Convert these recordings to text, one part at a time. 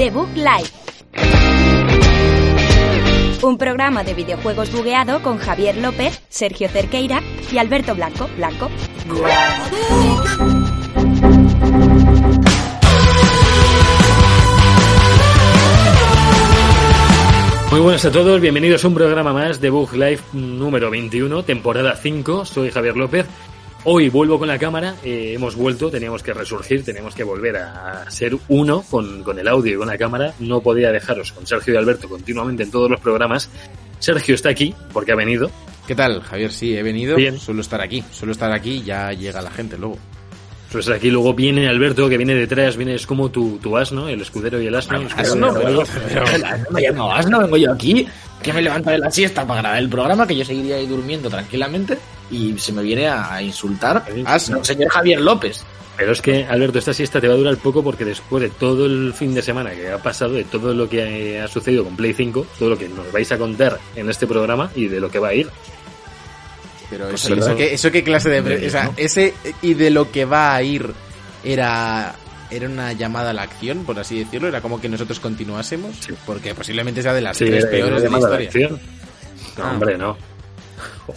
The Book. Un programa de videojuegos bugueado con Javier López, Sergio Cerqueira y Alberto Blanco. Blanco. Muy buenas a todos, bienvenidos a un programa más de Bug Live número 21, temporada 5. Soy Javier López. Hoy vuelvo con la cámara, eh, hemos vuelto, teníamos que resurgir, teníamos que volver a ser uno con, con el audio y con la cámara. No podía dejaros con Sergio y Alberto continuamente en todos los programas. Sergio está aquí porque ha venido. ¿Qué tal, Javier? Sí, he venido. Bien. Suelo estar aquí. Suelo estar aquí y ya llega la gente luego. Pues aquí luego viene Alberto, que viene detrás, viene, es como tu, tu asno, el escudero y el asno. el escudero Asno, el asno. me llamo Asno, vengo yo aquí, que me levanto de la siesta para grabar el programa, que yo seguiría ahí durmiendo tranquilamente, y se me viene a insultar Asno. el señor Javier López. Pero es que, Alberto, esta siesta te va a durar poco porque después de todo el fin de semana que ha pasado, de todo lo que ha sucedido con Play 5, todo lo que nos vais a contar en este programa y de lo que va a ir, Pero Pues eso, eso, qué, eso qué clase de... O sea, ¿no? ese y de lo que va a ir era... Era una llamada a la acción, por así decirlo. Era como que nosotros continuásemos. Sí. Porque posiblemente sea de las Sí, tres eh, peores de la llamada a historia. acción. No, Ah. hombre, no.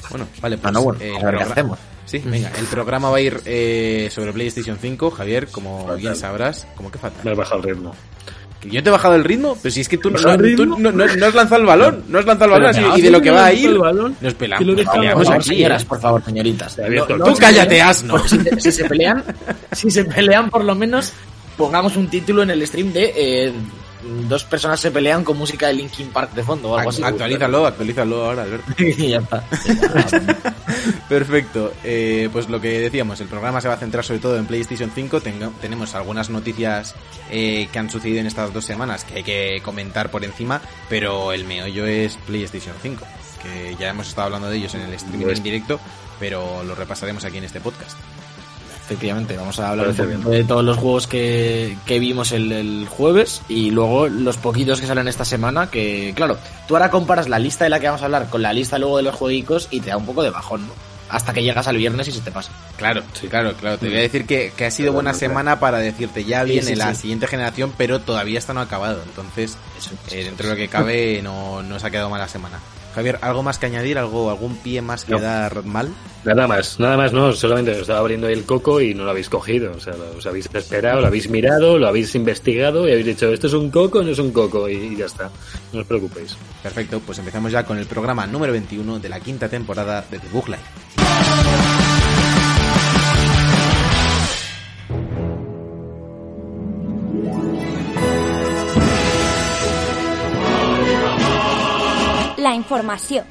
Bueno, vale, pues Ah, no, bueno, eh, a ver qué hacemos. Sí, venga, el programa va a ir eh, sobre PlayStation 5, Javier, como Fatal. bien sabrás. ¿Cómo que falta? Me has bajado el ritmo. ¿Que ¿Yo te he bajado el ritmo? Pero si es que tú, no, ¿Bajado el tú ritmo? no, no- no has lanzado el balón, no has lanzado el balón, así, y de lo que va a ir, nos que pelamos, lo nos dejamos peleamos aquí, señoras, ¿eh? por favor, señoritas. Tú cállate, asno. Si, si se pelean, si se pelean, por lo menos pongamos un título en el stream de eh, dos personas se pelean con música de Linkin Park de fondo o algo así. Actualízalo, actualízalo ahora, Alberto. y ya está. Perfecto. Eh, pues lo que decíamos, el programa se va a centrar sobre todo en PlayStation 5. Tengo- tenemos algunas noticias eh, que han sucedido en estas dos semanas que hay que comentar por encima, pero el meollo es PlayStation 5, que ya hemos estado hablando de ellos en el streaming en directo, pero lo repasaremos aquí en este podcast. Efectivamente, vamos a hablar un de todos los juegos que, que vimos el, el jueves y luego los poquitos que salen esta semana, que claro, tú ahora comparas la lista de la que vamos a hablar con la lista luego de los jueguicos y te da un poco de bajón, ¿no? Hasta que llegas al viernes y se te pasa. Claro, claro, claro. Te voy a decir que, que ha sido buena semana para decirte ya Sí, viene sí, la sí. siguiente generación, pero todavía está no acabado. Entonces, eh, dentro de lo que cabe, no, no se ha quedado mala semana. Javier, ¿algo más que añadir? ¿Algo, ¿Algún pie más que No. dar mal? Nada más, nada más, no, solamente os estaba abriendo el coco y no lo habéis cogido. O sea, os habéis esperado, lo habéis mirado, lo habéis investigado y habéis dicho, esto es un coco o no es un coco y, y ya está. No os preocupéis. Perfecto, pues empezamos ya con el programa número 21 de la quinta temporada de The Book Live. La información.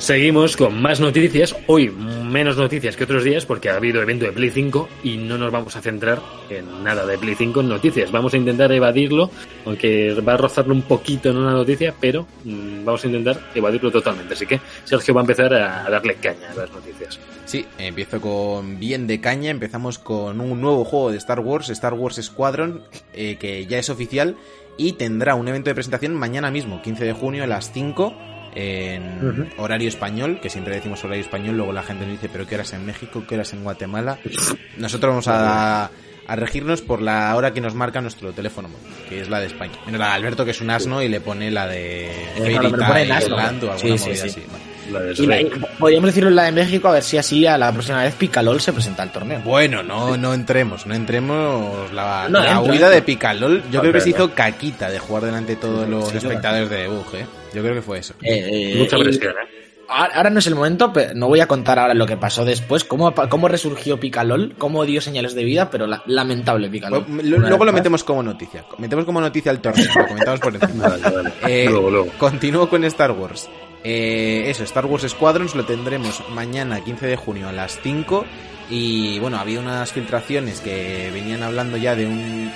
Seguimos con más noticias. Hoy menos noticias que otros días porque ha habido evento de Play 5 y no nos vamos a centrar en nada de Play 5 en noticias. Vamos a intentar evadirlo, aunque va a rozarlo un poquito en una noticia, pero mm, vamos a intentar evadirlo totalmente. Así que Sergio va a empezar a, a darle caña a las noticias. Sí, empiezo con bien de caña. Empezamos con un nuevo juego de Star Wars, Star Wars Squadron, eh, que ya es oficial y tendrá un evento de presentación mañana mismo, 15 de junio a las 5 en Ujú. horario español, que siempre decimos horario español, luego la gente nos dice, pero ¿qué horas en México? ¿Qué horas en Guatemala? Nosotros vamos a, a regirnos por la hora que nos marca nuestro teléfono que es la de España. Menos la de Alberto, que es un asno, y le pone la de claro, Fairy me lo pone en Tail, asno. Land o alguna Sí, sí, movida sí. así. Vale. La de Y la- Shrek. y podríamos decirlo en la de México a ver si así a la próxima vez Picalol se presenta al torneo. Bueno, no, no entremos, no entremos. La, No, la huida de Picalol, yo creo que se hizo caquita de jugar delante de todos los Sí, espectadores de Bug, ¿eh? Yo creo que fue eso. Eh, eh, Mucha presión, ¿eh? Ahora no es el momento, pero no voy a contar ahora lo que pasó después, cómo, cómo resurgió Picalol, cómo dio señales de vida, pero la- lamentable Picalol. Lo- luego lo metemos como noticia. Metemos como noticia el torneo, lo comentamos por encima. Vale, vale. Eh, luego, luego. Continúo con Star Wars. Eh, eso, Star Wars Squadrons lo tendremos mañana 15 de junio a las 5 y bueno, había unas filtraciones que venían hablando ya de un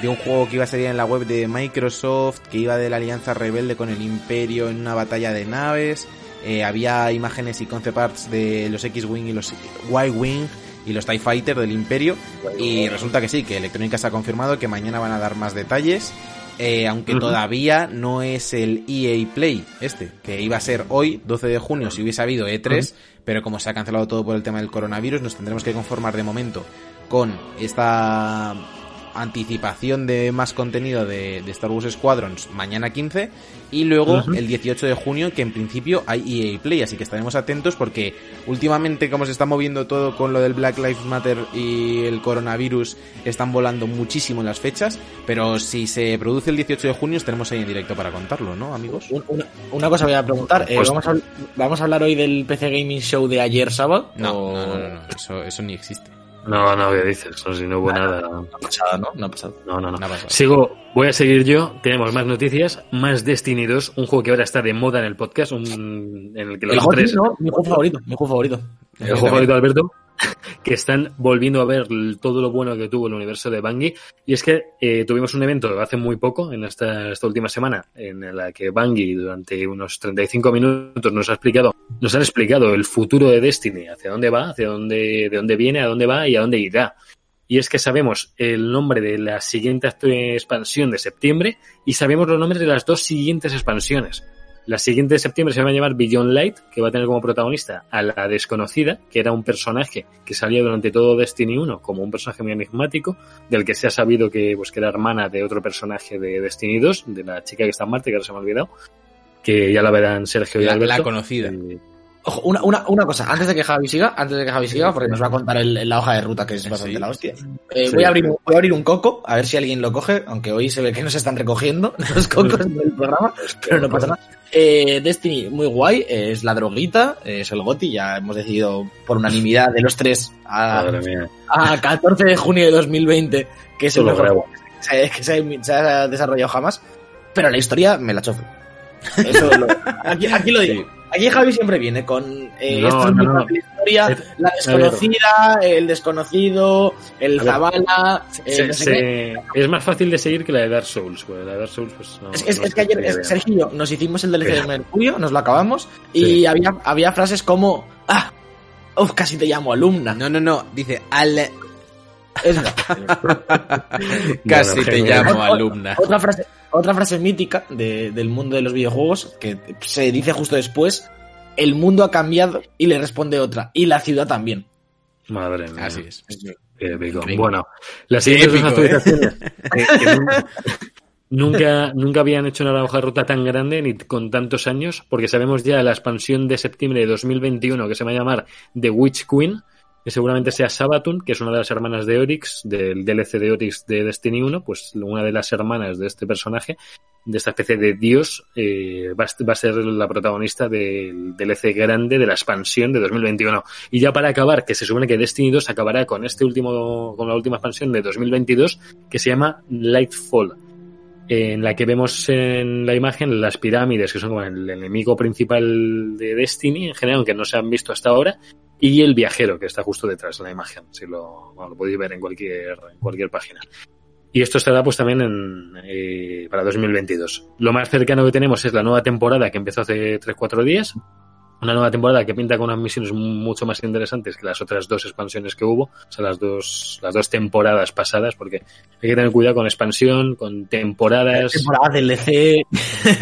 de un juego que iba a salir en la web de Microsoft, que iba de la alianza rebelde con el Imperio en una batalla de naves. Eh, había imágenes y concept arts de los X-Wing y los Y-Wing y los TIE Fighter del Imperio. Y resulta que sí, que Electrónica se ha confirmado que mañana van a dar más detalles. Eh, aunque todavía no es el EA Play este, que iba a ser hoy, 12 de junio, si hubiese habido E3, pero como se ha cancelado todo por el tema del coronavirus, nos tendremos que conformar de momento con esta anticipación de más contenido de, de Star Wars Squadrons mañana 15 y luego el 18 de junio que en principio hay EA Play, así que estaremos atentos porque últimamente como se está moviendo todo con lo del Black Lives Matter y el coronavirus están volando muchísimo las fechas, pero si se produce el 18 de junio estaremos ahí en directo para contarlo, ¿no amigos? Un- Una, una cosa voy a preguntar. eh, Pues- ¿vamos, a, ¿Vamos a hablar hoy del PC Gaming Show de ayer sábado? No, o- no, no, no, no, Eso, eso ni existe. No, no, ¿qué dices? No, si no hubo nada. No ha pasado, ¿no? No ha pasado. No, no, no. Sigo, voy a seguir yo. Tenemos más noticias, más Destiny 2, un juego que ahora está de moda en el podcast, un, en el que los El tres, ¿no? Mi juego favorito. Mi juego favorito. el juego favorito Alberto, que están volviendo a ver todo lo bueno que tuvo el universo de Bungie. Y es que eh, tuvimos un evento hace muy poco, en esta, esta última semana, en la que Bungie durante unos 35 minutos nos ha explicado, nos han explicado el futuro de Destiny, hacia dónde va, hacia dónde, de dónde viene, a dónde va y a dónde irá. Y es que sabemos el nombre de la siguiente expansión de septiembre y sabemos los nombres de las dos siguientes expansiones. La siguiente de septiembre se va a llamar Beyond Light, que va a tener como protagonista a la desconocida, que era un personaje que salía durante todo Destiny 1 como un personaje muy enigmático, del que se ha sabido que, pues, que era hermana de otro personaje de Destiny 2, de la chica que está en Marte, que ahora se me ha olvidado, que ya la verán Sergio y La, Alberto. la conocida. Eh, Ojo, una, una, una cosa, antes de que Javi siga, antes de que Javi siga, porque nos va a contar el- la hoja de ruta que es bastante Sí. la hostia. Eh, Sí. voy, a abrir, un- voy a abrir un coco, a ver si alguien lo coge, aunque hoy se ve que no se están recogiendo los cocos del programa, pero no pasa nada. Eh, Destiny, muy guay, eh, es la droguita, eh, es el GOTI, ya hemos decidido por unanimidad de los tres a, a 14 de junio de 2020, que es el Todo mejor que se, que se- se ha desarrollado jamás, pero la historia me la chofo. Eso lo- aquí, aquí lo digo. Sí. Aquí Javi siempre viene con eh, No, esto es no, fácil la historia, Es- la desconocida, el desconocido, el. Zavala, eh, Se- no sé se- qué. es más fácil de seguir que la de Dark Souls. pues, la de Dark Souls, pues, no- Es, es- no es que ayer, Sergio nos hicimos el DLC de Mercurio, nos lo acabamos, y Sí. había, había frases como, ah, uf, casi te llamo alumna. No, no, no, dice al... Es- Casi Bueno, te llamo Otra- alumna. Otra frase, otra frase mítica de- del mundo de los videojuegos que se dice justo después, el mundo ha cambiado y le responde otra, y la ciudad también. Madre mía. Así es. Qué épico. Increíble. Bueno, las siguientes ¿eh? actualizaciones que- que nunca, nunca, nunca habían hecho una hoja de ruta tan grande ni con tantos años, porque sabemos ya la expansión de septiembre de 2021 que se va a llamar The Witch Queen, que seguramente sea Sabatun, que es una de las hermanas de Oryx, del DLC de Oryx de Destiny 1, pues una de las hermanas de este personaje, de esta especie de dios, eh, va, va a ser la protagonista del DLC grande de la expansión de 2021. Y ya para acabar, que se supone que Destiny 2 acabará con este último, con la última expansión de 2022, que se llama Lightfall, en la que vemos en la imagen las pirámides, que son como el enemigo principal de Destiny, en general, aunque no se han visto hasta ahora, y el viajero, que está justo detrás de la imagen, si lo, bueno, podéis ver en cualquier, en cualquier página. Y esto estará pues también en, eh, para 2022. Lo más cercano que tenemos es la nueva temporada que empezó hace 3-4 días. Una nueva temporada que pinta con unas misiones mucho más interesantes que las otras dos expansiones que hubo, o sea, las dos, las dos temporadas pasadas, porque hay que tener cuidado con expansión, con temporadas. Temporada DLC.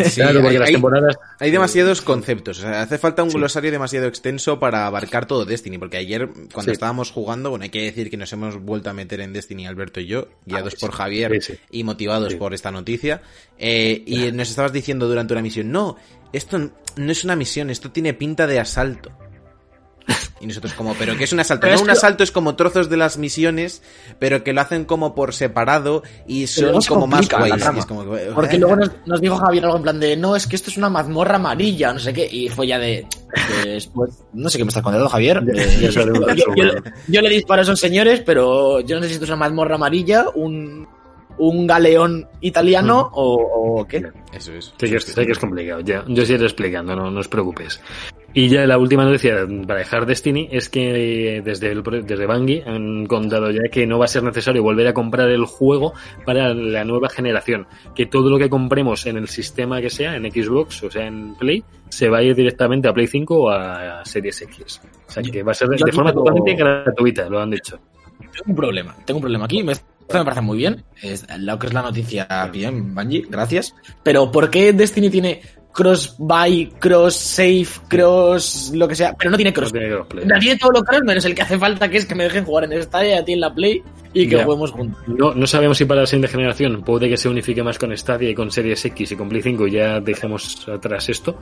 Sí, claro, porque hay- las temporadas Hay demasiados conceptos, o sea, hace falta un Sí. glosario demasiado extenso para abarcar todo Destiny, porque ayer cuando Sí. estábamos jugando, bueno, hay que decir que nos hemos vuelto a meter en Destiny Alberto y yo, guiados por Javier Ah, Sí, sí. y motivados Sí. por esta noticia, eh, y nos estabas diciendo durante una misión, no, esto no es una misión, esto tiene pinta de asalto. Y nosotros como, pero ¿qué es un asalto? Pero No, es un que- asalto es como trozos de las misiones, pero que lo hacen como por separado y son como más guays. como que- Porque luego nos, nos dijo Javier algo en plan de, no, es que esto es una mazmorra amarilla, no sé qué, y fue ya de, después, no sé qué me estás contando, Javier. Eh, yo, yo- le disparo a esos señores, pero yo no sé si esto es una mazmorra amarilla, un, un galeón italiano o, o qué. Eso es. Sí sé que es complicado, ya. Yo os iré explicando, no, no os preocupes. Y ya la última noticia para dejar Destiny es que desde, el, desde Bungie han contado ya que no va a ser necesario volver a comprar el juego para la nueva generación. Que todo lo que compremos en el sistema que sea, en Xbox o sea en Play, se va a ir directamente a Play 5 o a Series X. O sea que va a ser de, forma tengo- totalmente gratuita, lo han dicho. Tengo un problema, tengo un problema aquí. Me, me parece muy bien. Es lo que es la noticia bien, Bungie, gracias. Pero ¿por qué Destiny tiene cross buy, cross save, cross lo que sea, pero no tiene cross. No tiene crossplay. La tiene todo lo cross menos el que hace falta, que es que me dejen jugar en Stadia y a ti en la Play y que juguemos juntos. No, no sabemos si para la siguiente generación puede que se unifique más con Stadia y con Series X y con Play 5 y ya dejemos atrás esto.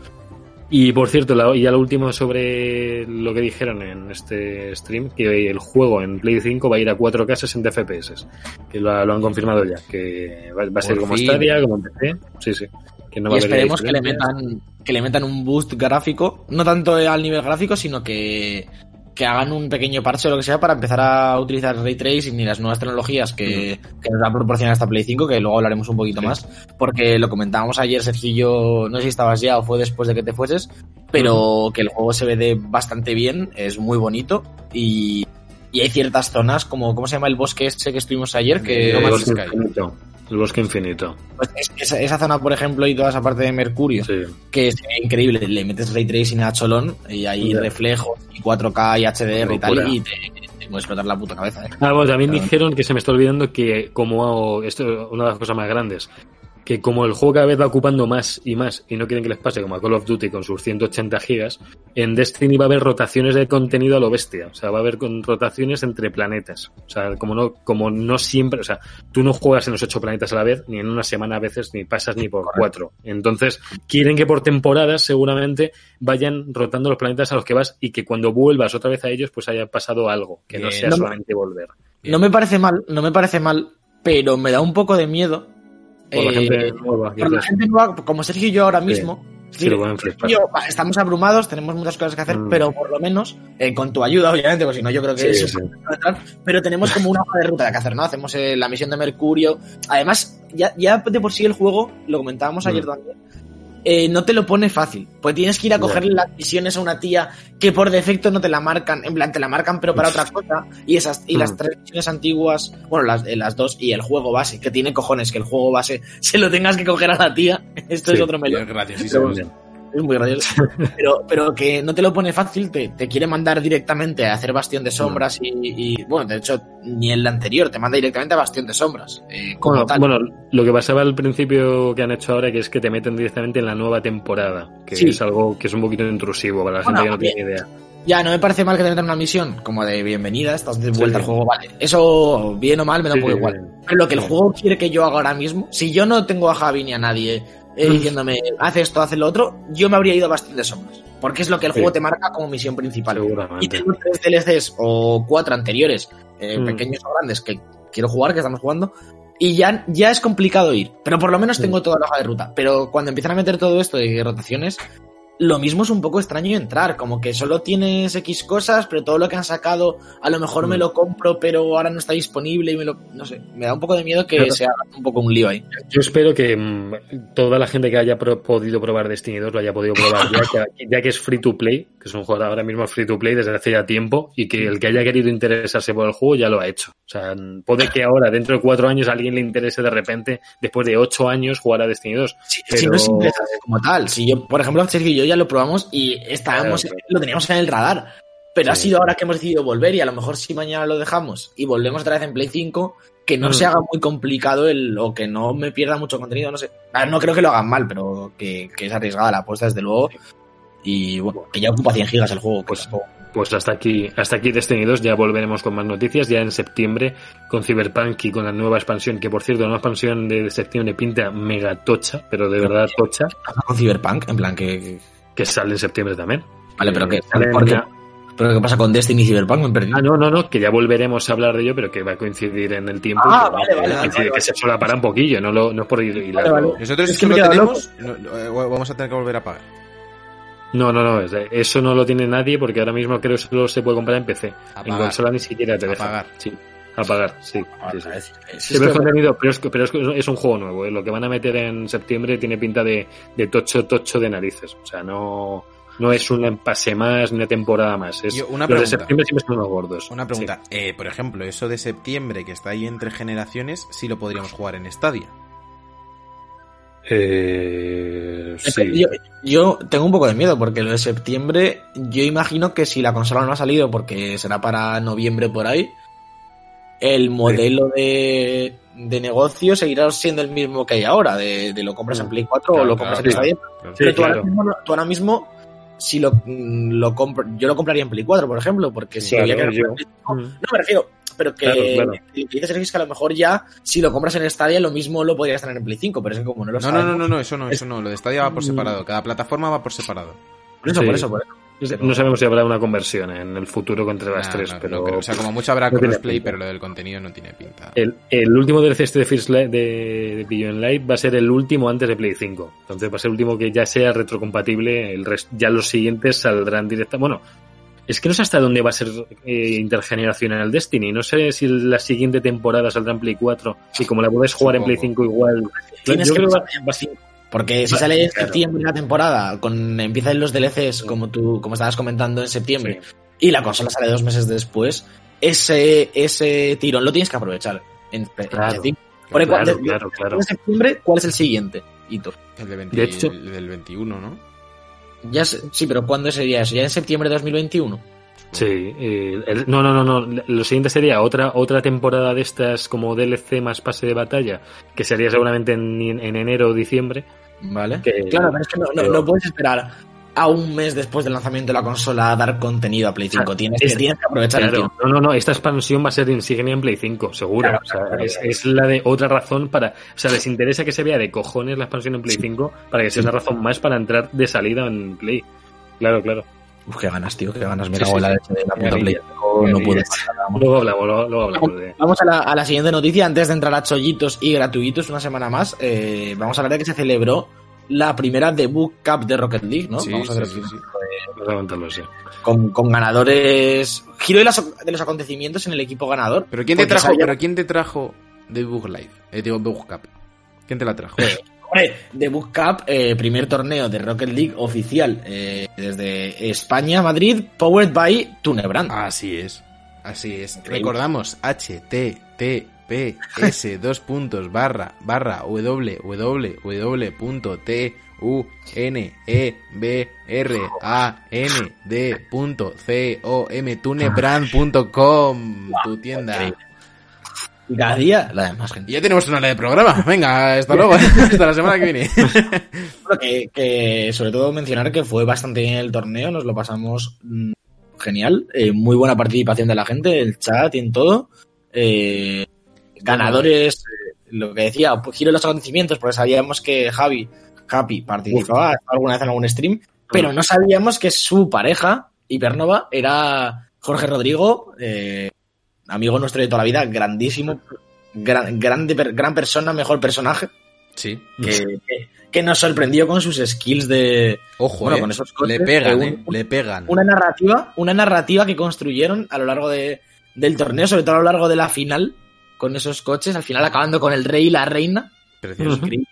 Y por cierto, la, ya lo último sobre lo que dijeron en este stream, que el juego en Play 5 va a ir a 4K 60 FPS, que lo, lo han confirmado ya, que va, va a ser Por como fin. Stadia, como PC, sí, sí. Que no va y a esperemos que le metan que le metan un boost gráfico, no tanto al nivel gráfico, sino que, que hagan un pequeño parche o lo que sea para empezar a utilizar ray tracing y las nuevas tecnologías que, que nos va a proporcionar esta Play 5, que luego hablaremos un poquito Sí. más, porque lo comentábamos ayer, Sergio y yo, no sé si estabas ya o fue después de que te fueses, pero que el juego se ve de bastante bien, es muy bonito y, y hay ciertas zonas, como, ¿cómo se llama el bosque ese que estuvimos ayer? Que No el El bosque infinito. pues, es- esa, esa zona, por ejemplo, y toda esa parte de Mercurio, Sí. que es increíble. Le metes ray tracing a cholón y hay reflejos y 4K y HDR y tal y te, te puede explotar la puta cabeza. ¿eh? Ah, bueno, también Claro. dijeron que se me está olvidando que como esto es una de las cosas más grandes, que como el juego cada vez va ocupando más y más y no quieren que les pase como a Call of Duty con sus 180 gigas, en Destiny va a haber rotaciones de contenido a lo bestia, o sea, va a haber rotaciones entre planetas, o sea, como no como no siempre, o sea, tú no juegas en los ocho planetas a la vez ni en una semana a veces ni pasas ni por cuatro, entonces quieren que por temporadas seguramente vayan rotando los planetas a los que vas y que cuando vuelvas otra vez a ellos pues haya pasado algo, que no sea No me- solamente volver. No me parece mal, no me parece mal, pero me da un poco de miedo. Por la eh, gente nueva. que por la es- gente nueva, como Sergio y yo ahora mismo. sí, yo, estamos abrumados, tenemos muchas cosas que hacer, Mm. pero por lo menos, eh, con tu ayuda, obviamente, porque si no, yo creo que Sí, es sí. pero tenemos como una hoja de ruta que hacer, ¿no? Hacemos eh, la misión de Mercurio. Además, ya, ya de por sí el juego, lo comentábamos ayer Mm. también, eh, no te lo pone fácil. Pues tienes que ir a Ya. cogerle las misiones a una tía que por defecto no te la marcan, en plan, te la marcan pero para Uf. otra cosa. Y esas y las Mm. tres misiones antiguas, bueno, las, eh, las dos y el juego base, que tiene cojones que el juego base se lo tengas que coger a la tía. Esto Sí. es otro melón. Es graciosísimo. Es muy gracioso. pero, pero que no te lo pone fácil, te, te quiere mandar directamente a hacer Bastión de Sombras y, y, bueno, de hecho, ni el anterior, te manda directamente a Bastión de Sombras. eh, como Bueno, tal. bueno, lo que pasaba al principio que han hecho ahora, que es que te meten directamente en la nueva temporada, que Sí. es algo que es un poquito intrusivo para la Bueno, gente que no tiene idea. Ya, no me parece mal que te metan una misión como de bienvenida, estás de vuelta Sí. al juego, vale. Eso, bien o mal, me da un poco Sí, igual. Pero lo que el juego quiere que yo haga ahora mismo, si yo no tengo a Javi ni a nadie eh, diciéndome, haz esto, haz lo otro, yo me habría ido de Sombras. Porque es lo que el Sí. juego te marca como misión principal. Y tengo tres DLCs o cuatro anteriores, eh, Mm. pequeños o grandes, que quiero jugar, que estamos jugando. Y ya, ya es complicado ir. Pero por lo menos tengo Mm. toda la hoja de ruta. Pero cuando empiezan a meter todo esto de rotaciones, lo mismo es un poco extraño entrar. Como que solo tienes X cosas, pero todo lo que han sacado, a lo mejor me Mm. lo compro, pero ahora no está disponible y me lo. No sé. Me da un poco de miedo que Pero- sea un poco un lío ahí. Yo espero que mm, toda la gente que haya pro- podido probar Destiny 2 lo haya podido probar ya que, ya que es free to play, que es un juego ahora mismo free to play desde hace ya tiempo, y que el que haya querido interesarse por el juego ya lo ha hecho. O sea, puede que ahora, dentro de cuatro años, a alguien le interese de repente, después de ocho años, jugar a Destiny 2. Si, Pero- si no es interesante como tal. Si yo, por ejemplo, Sergio y yo ya lo probamos y estábamos, Claro, lo teníamos en el radar. Pero ha sido ahora que hemos decidido volver y a lo mejor si mañana lo dejamos y volvemos otra vez en Play 5, que no Mm. se haga muy complicado el, o que no me pierda mucho contenido, no sé. Ah, No creo que lo hagan mal, pero que, que es arriesgada la apuesta desde luego. Y bueno, que ya ocupa 100 gigas el juego. Pues- Pues hasta aquí, hasta aquí Destiny 2, ya volveremos con más noticias, ya en septiembre con Cyberpunk y con la nueva expansión, que por cierto, la nueva expansión de septiembre pinta mega tocha, pero de verdad tocha, con Cyberpunk, en plan que... que- que sale en septiembre también. Vale, pero Eh, que... sale en ¿por qué? la- ¿Pero qué pasa con Destiny y Cyberpunk? Me. Ah, no, no, no, que ya volveremos a hablar de ello, pero que va a coincidir en el tiempo. Ah, que, vale, que vale, vale, que se solapará un poquillo, no, lo, no es por ir hilarlo. Vale, vale. Nosotros Es que que lo tenemos, no, eh, vamos a tener que volver a pagar. No, no, no, es- eso no lo tiene nadie porque ahora mismo creo que solo se puede comprar en PC. A En pagar. consola ni siquiera te A deja. pagar. Sí, a pagar, sí. Sí, sí. es- es- Sí, pero es es que- contenido, pero es, pero es, es un juego nuevo. ¿eh? Lo que van a meter en septiembre tiene pinta de, de tocho, tocho de narices. O sea, no, no es un pase más ni una temporada más. Es, Yo, una los de septiembre siempre son los gordos. Una pregunta. Eh, por ejemplo, eso de septiembre que está ahí entre generaciones, sí lo podríamos jugar en Stadia. Sí. Eh, sí. Yo, yo tengo un poco de miedo porque lo de septiembre, yo imagino que si la consola no ha salido porque será para noviembre por ahí, el modelo de, de negocio seguirá siendo el mismo que hay ahora, de, de lo compras en Play 4 o lo compras claro, en Stadia. Claro. Pero Sí, tú, ahora claro. mismo, no- tú ahora mismo, si lo, mm, lo compro, yo lo compraría en Play 4, por ejemplo, porque si Claro, había que yo- comprar en Play 5, Mm. no me refiero, pero que Claro, claro. lo que dices Sergio, es que a lo mejor ya, si lo compras en Stadia, lo mismo lo podrías tener en Play 5, pero es que como no lo No, no, sabemos, no, no, no, eso no, eso no. Lo de Stadia va por Mm. separado. Cada plataforma va por separado. Por eso, Sí. por eso, por eso. No sabemos si habrá una conversión en el futuro entre las Nah, tres, no, no pero creo. O sea, como mucho habrá crossplay, pero lo del contenido no tiene pinta. el, el último DLC este de First Light de, de Beyond Light va a ser el último antes de Play 5. Entonces va a ser el último que ya sea retrocompatible. El rest- ya los siguientes saldrán directamente. Bueno, es que no sé hasta dónde va a ser eh, intergeneracional Destiny. No sé si la siguiente temporada saldrá en Play 4 y como la puedes jugar en Play Supongo. 5 igual. Tienes yo que creo que va- pensar en Play 5, Porque si sale en claro. septiembre la temporada, con empiezan los DLCs, como tú, como estabas comentando en septiembre, y la consola sale dos meses después, ese, ese tirón lo tienes que aprovechar. En, en Claro. septiembre. Por el Claro, cual- de- claro, claro. de septiembre, ¿cuál es el siguiente hito? El, de 20 De hecho- el del 21, ¿no? Ya sé- sí, pero ¿cuándo sería eso? ¿Ya en septiembre de 2021? Sí, eh, el- no, no, no, no. Lo siguiente sería otra otra temporada de estas como DLC más pase de batalla, que sería seguramente en, en enero o diciembre. ¿Vale? Que- claro, pero es que no, no- puedes esperar a un mes después del lanzamiento de la consola a dar contenido a Play 5. Tienes, que, es- tienes que aprovechar el Claro, tiempo. no, no, no, esta expansión va a ser insignia en Play 5, seguro. Claro, O sea, claro, es, claro. es la de otra razón para. O sea, les interesa que se vea de cojones la expansión en Play 5 para que sea una razón más para entrar de salida en Play. Claro, claro. Uf, qué ganas, tío, qué ganas. Me Sí, cago sí, en la leche de la puta Play. No, no puedo. Luego hablamos, luego, hablamos de. Vamos a la, a la siguiente noticia, antes de entrar a chollitos y gratuitos una semana más. eh, vamos a hablar de que se celebró la primera debut cup de Rocket League, ¿no? Sí, vamos a ver sí, sí. Vamos a contarlo, sí. con, con ganadores. Giro de, los acontecimientos en el equipo ganador. Pero ¿quién te trajo, sabía- pero quién te trajo de Bug Live? Eh, digo, Bug Cup. ¿Quién te la trajo? Hombre, Debut Cup, eh, primer torneo de Rocket League oficial eh, desde España, Madrid, powered by Tunebrand. Así es. Así es. Increíble. Recordamos https dos puntos barra barra www u n e b r a n d punto c o m tunebrand.com tu tienda Increíble. Y cada día la demás gente. y ya tenemos una hora de programa venga hasta luego hasta la semana que viene que, que sobre todo mencionar que fue bastante bien el torneo, nos lo pasamos mm, genial, eh, muy buena participación de la gente, el chat y en todo. Eh, ganadores, eh, lo que decía, pues, giro los acontecimientos, porque sabíamos que Javi, Happy, participaba alguna vez en algún stream, pero no sabíamos que su pareja, Hipernova, era Jorge Rodrigo, eh, amigo nuestro de toda la vida, grandísimo, gran, grande, gran persona, mejor personaje sí que, nos sorprendió con sus skills de ojo Bueno, eh. con esos le pegan eh, eh, le pegan una narrativa, una narrativa que construyeron a lo largo de, del torneo, sobre todo a lo largo de la final, con esos coches, al final acabando con el rey y la reina. precioso Fue increíble.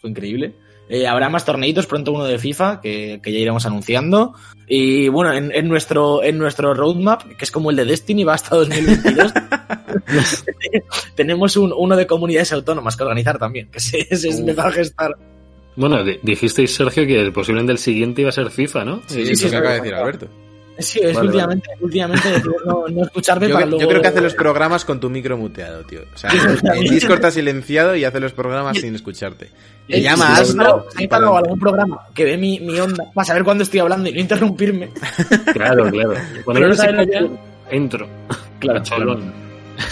Fue increíble. Eh, habrá más torneitos, pronto uno de FIFA, que, que ya iremos anunciando. Y bueno, en, en nuestro, en nuestro roadmap, que es como el de Destiny, va hasta 2022, tenemos un, uno de comunidades autónomas que organizar también, que se, se empezar a gestar. Bueno, di- dijisteis, Sergio, que posiblemente el siguiente iba a ser FIFA, ¿no? sí, sí, sí, sí, lo que acaba de sí. decir Alberto Sí, es Vale, últimamente, últimamente decido no, no escucharme Yo, para yo luego... creo que hace los programas con tu micro muteado, tío. O sea, en Discord está silenciado y hace los programas sin escucharte. Te Eh, llama si Astro hay para algún programa que ve mi, mi onda para saber cuándo estoy hablando y no interrumpirme. Claro, claro. Cuando Pero no calla, lo entro. Claro, A cholón.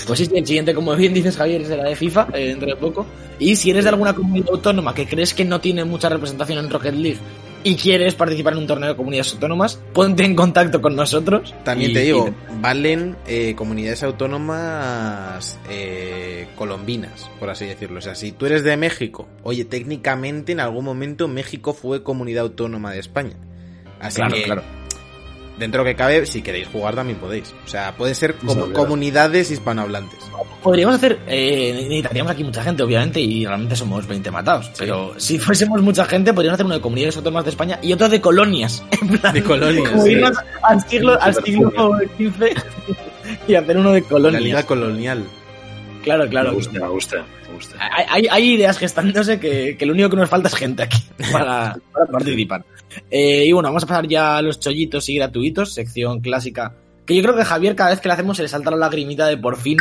Pues sí, sí, el siguiente, como bien dices Javier, será de FIFA eh, dentro de poco. Y si eres de alguna comunidad autónoma que crees que no tiene mucha representación en Rocket League y quieres participar en un torneo de comunidades autónomas, ponte en contacto con nosotros. También y- te digo, y- valen eh, comunidades autónomas eh, colombinas, por así decirlo. O sea, si tú eres de México, oye, técnicamente en algún momento México fue comunidad autónoma de España. Así claro, que, claro. Dentro que cabe, si queréis jugar también podéis. O sea, pueden ser como comunidades hispanohablantes. Podríamos hacer, eh, necesitaríamos aquí mucha gente, obviamente, y realmente somos 20 matados. Pero si fuésemos mucha gente, podríamos hacer uno de comunidades autónomas de España y otro de colonias. En plan, De colonias, como sí. irnos al siglo, al siglo XV y hacer uno de La colonias. liga colonial. Claro, claro. Me gusta, me gusta, me gusta. Hay, hay- hay ideas gestándose que, que lo único que nos falta es gente aquí para, para participar. Eh, y bueno, vamos a pasar ya a los chollitos y gratuitos, sección clásica que yo creo que Javier cada vez que le hacemos se le salta la lagrimita de por fin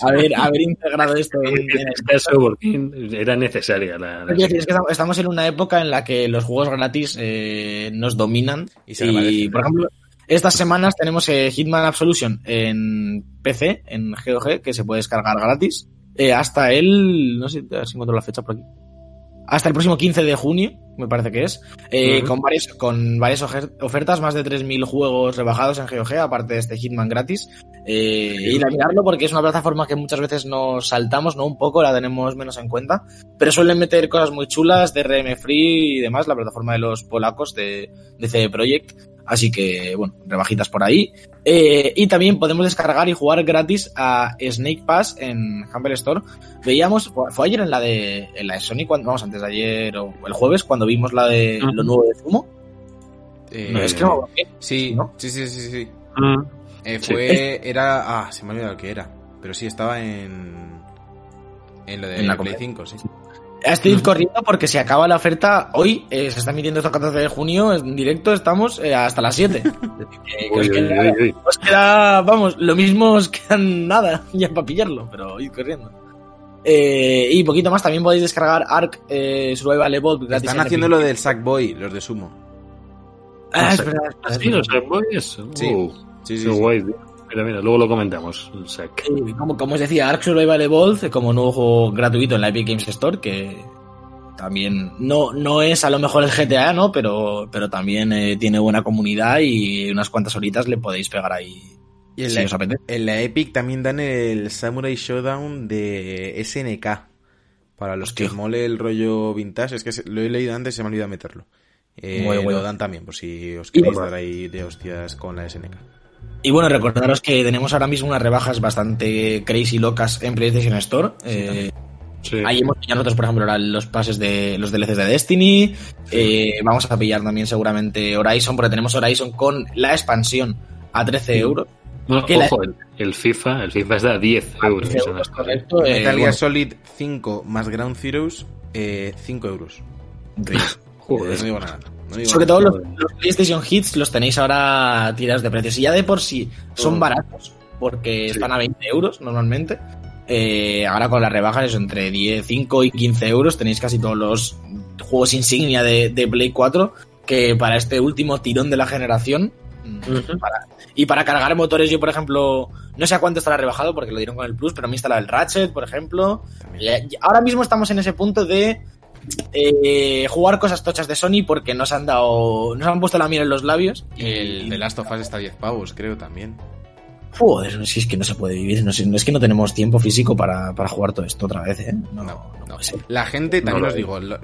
haber, haber integrado esto en, en el porque era necesaria la... la- decir, es que estamos- en una época en la que los juegos gratis eh, nos dominan. Y se por ejemplo, estas semanas tenemos eh, Hitman Absolution en PC, en GOG, que se puede descargar gratis. eh, hasta el. No sé si encuentro la fecha por aquí. Hasta el próximo 15 de junio, me parece que es. eh, con, varias, con varias ofertas, más de 3.000 juegos rebajados en GOG, aparte de este Hitman gratis. Eh, y a mirarlo porque es una plataforma que muchas veces nos saltamos, ¿no? Un poco, la tenemos menos en cuenta. Pero suelen meter cosas muy chulas, DRM Free y demás, la plataforma de los polacos de, de CD Projekt. Así que, bueno, rebajitas por ahí. Eh, y también podemos descargar y jugar gratis a Snake Pass en Humble Store. Veíamos, fue ayer en la de, en la de Sony, cuando, vamos, antes de ayer o el jueves, cuando vimos la de Ujú. lo nuevo de Zumo. Eh, No, es que no, Sí, ¿no? sí, sí, sí, sí. Mm. Eh, Sí. fue, era, ah, se me ha olvidado qué era, pero sí estaba en, en lo de En la Play compra. 5, sí. Estoy corriendo porque se acaba la oferta hoy, eh, se está emitiendo esto el 14 de junio, en directo estamos eh, hasta las 7. Eh, que os Uy, queda- uy, uy. os queda, vamos, lo mismo os quedan nada ya para pillarlo, pero id corriendo. Eh, y poquito más, también podéis descargar Ark eh, Survival Evolved gratis. Están en haciendo lo del Sackboy, los de Sumo. Ah, es verdad, es verdad, sí. Sí. Uh, Sí, sí, sí. Mira, mira, luego lo comentamos. como, como os decía, Ark Survival Evolved como nuevo juego gratuito en la Epic Games Store, que también no, no es a lo mejor el GTA, ¿no? Pero, pero también eh, tiene buena comunidad y unas cuantas horitas le podéis pegar ahí Y en, si la, os apetece. en la Epic también dan el Samurai Showdown de SNK. Para los que mole el rollo vintage, es que lo he leído antes y se me ha olvidado meterlo. Eh, Muy bueno. Lo dan también, por si os queréis dar ahí de hostias con la SNK. Y bueno, recordaros que tenemos ahora mismo unas rebajas bastante crazy locas en PlayStation Store. Eh, Sí. Ahí hemos pillado nosotros, por ejemplo, ahora los pases de los DLCs de Destiny. Eh, vamos a pillar también seguramente Horizon, porque tenemos Horizon con la expansión a 13 euros. No, que la- ojo, el, el FIFA, el FIFA está a 10 euros. 13 en las correcto. eh, Metal Gear bueno, Solid 5 más Ground Zeroes, eh, 5 euros. Joder. No digo nada. Sobre todo los, los PlayStation Hits los tenéis ahora tirados de precios. Y ya de por sí son baratos, porque Sí. están a 20 euros normalmente. Eh, ahora con las rebajas es entre 10, 5 y 15 euros. Tenéis casi todos los juegos insignia de, de Play 4. Que para este último tirón de la generación. para- y para cargar motores, yo por ejemplo, no sé a cuánto estará rebajado porque lo dieron con el Plus, pero me he instalado el Ratchet, por ejemplo. Ahora mismo estamos en ese punto de eh, jugar cosas tochas de Sony porque nos han dado, nos han puesto la miel en los labios. Y, El de Last of Us está a 10 pavos, creo también. Joder, si es que no se puede vivir, no, es que no tenemos tiempo físico para, para jugar todo esto otra vez, ¿eh? No, No, no. La gente, también os digo, lo,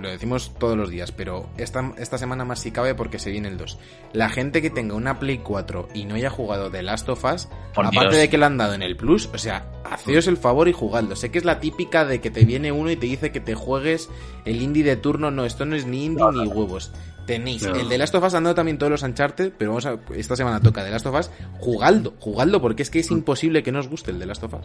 decimos todos los días, pero esta, esta semana más si cabe porque se viene el 2. La gente que tenga una Play 4 y no haya jugado The Last of Us, Por aparte Dios. de que lo han dado en el Plus, o sea, haceos el favor y jugadlo. Sé que es la típica de que te viene uno y te dice que te juegues el indie de turno. No, esto no es ni indie ni huevos. Tenéis No. el de Last of Us han dado también todos los Uncharted, pero vamos a, esta semana toca The Last of Us. Jugadlo, jugadlo, porque es que es imposible que no os guste el de Last of Us.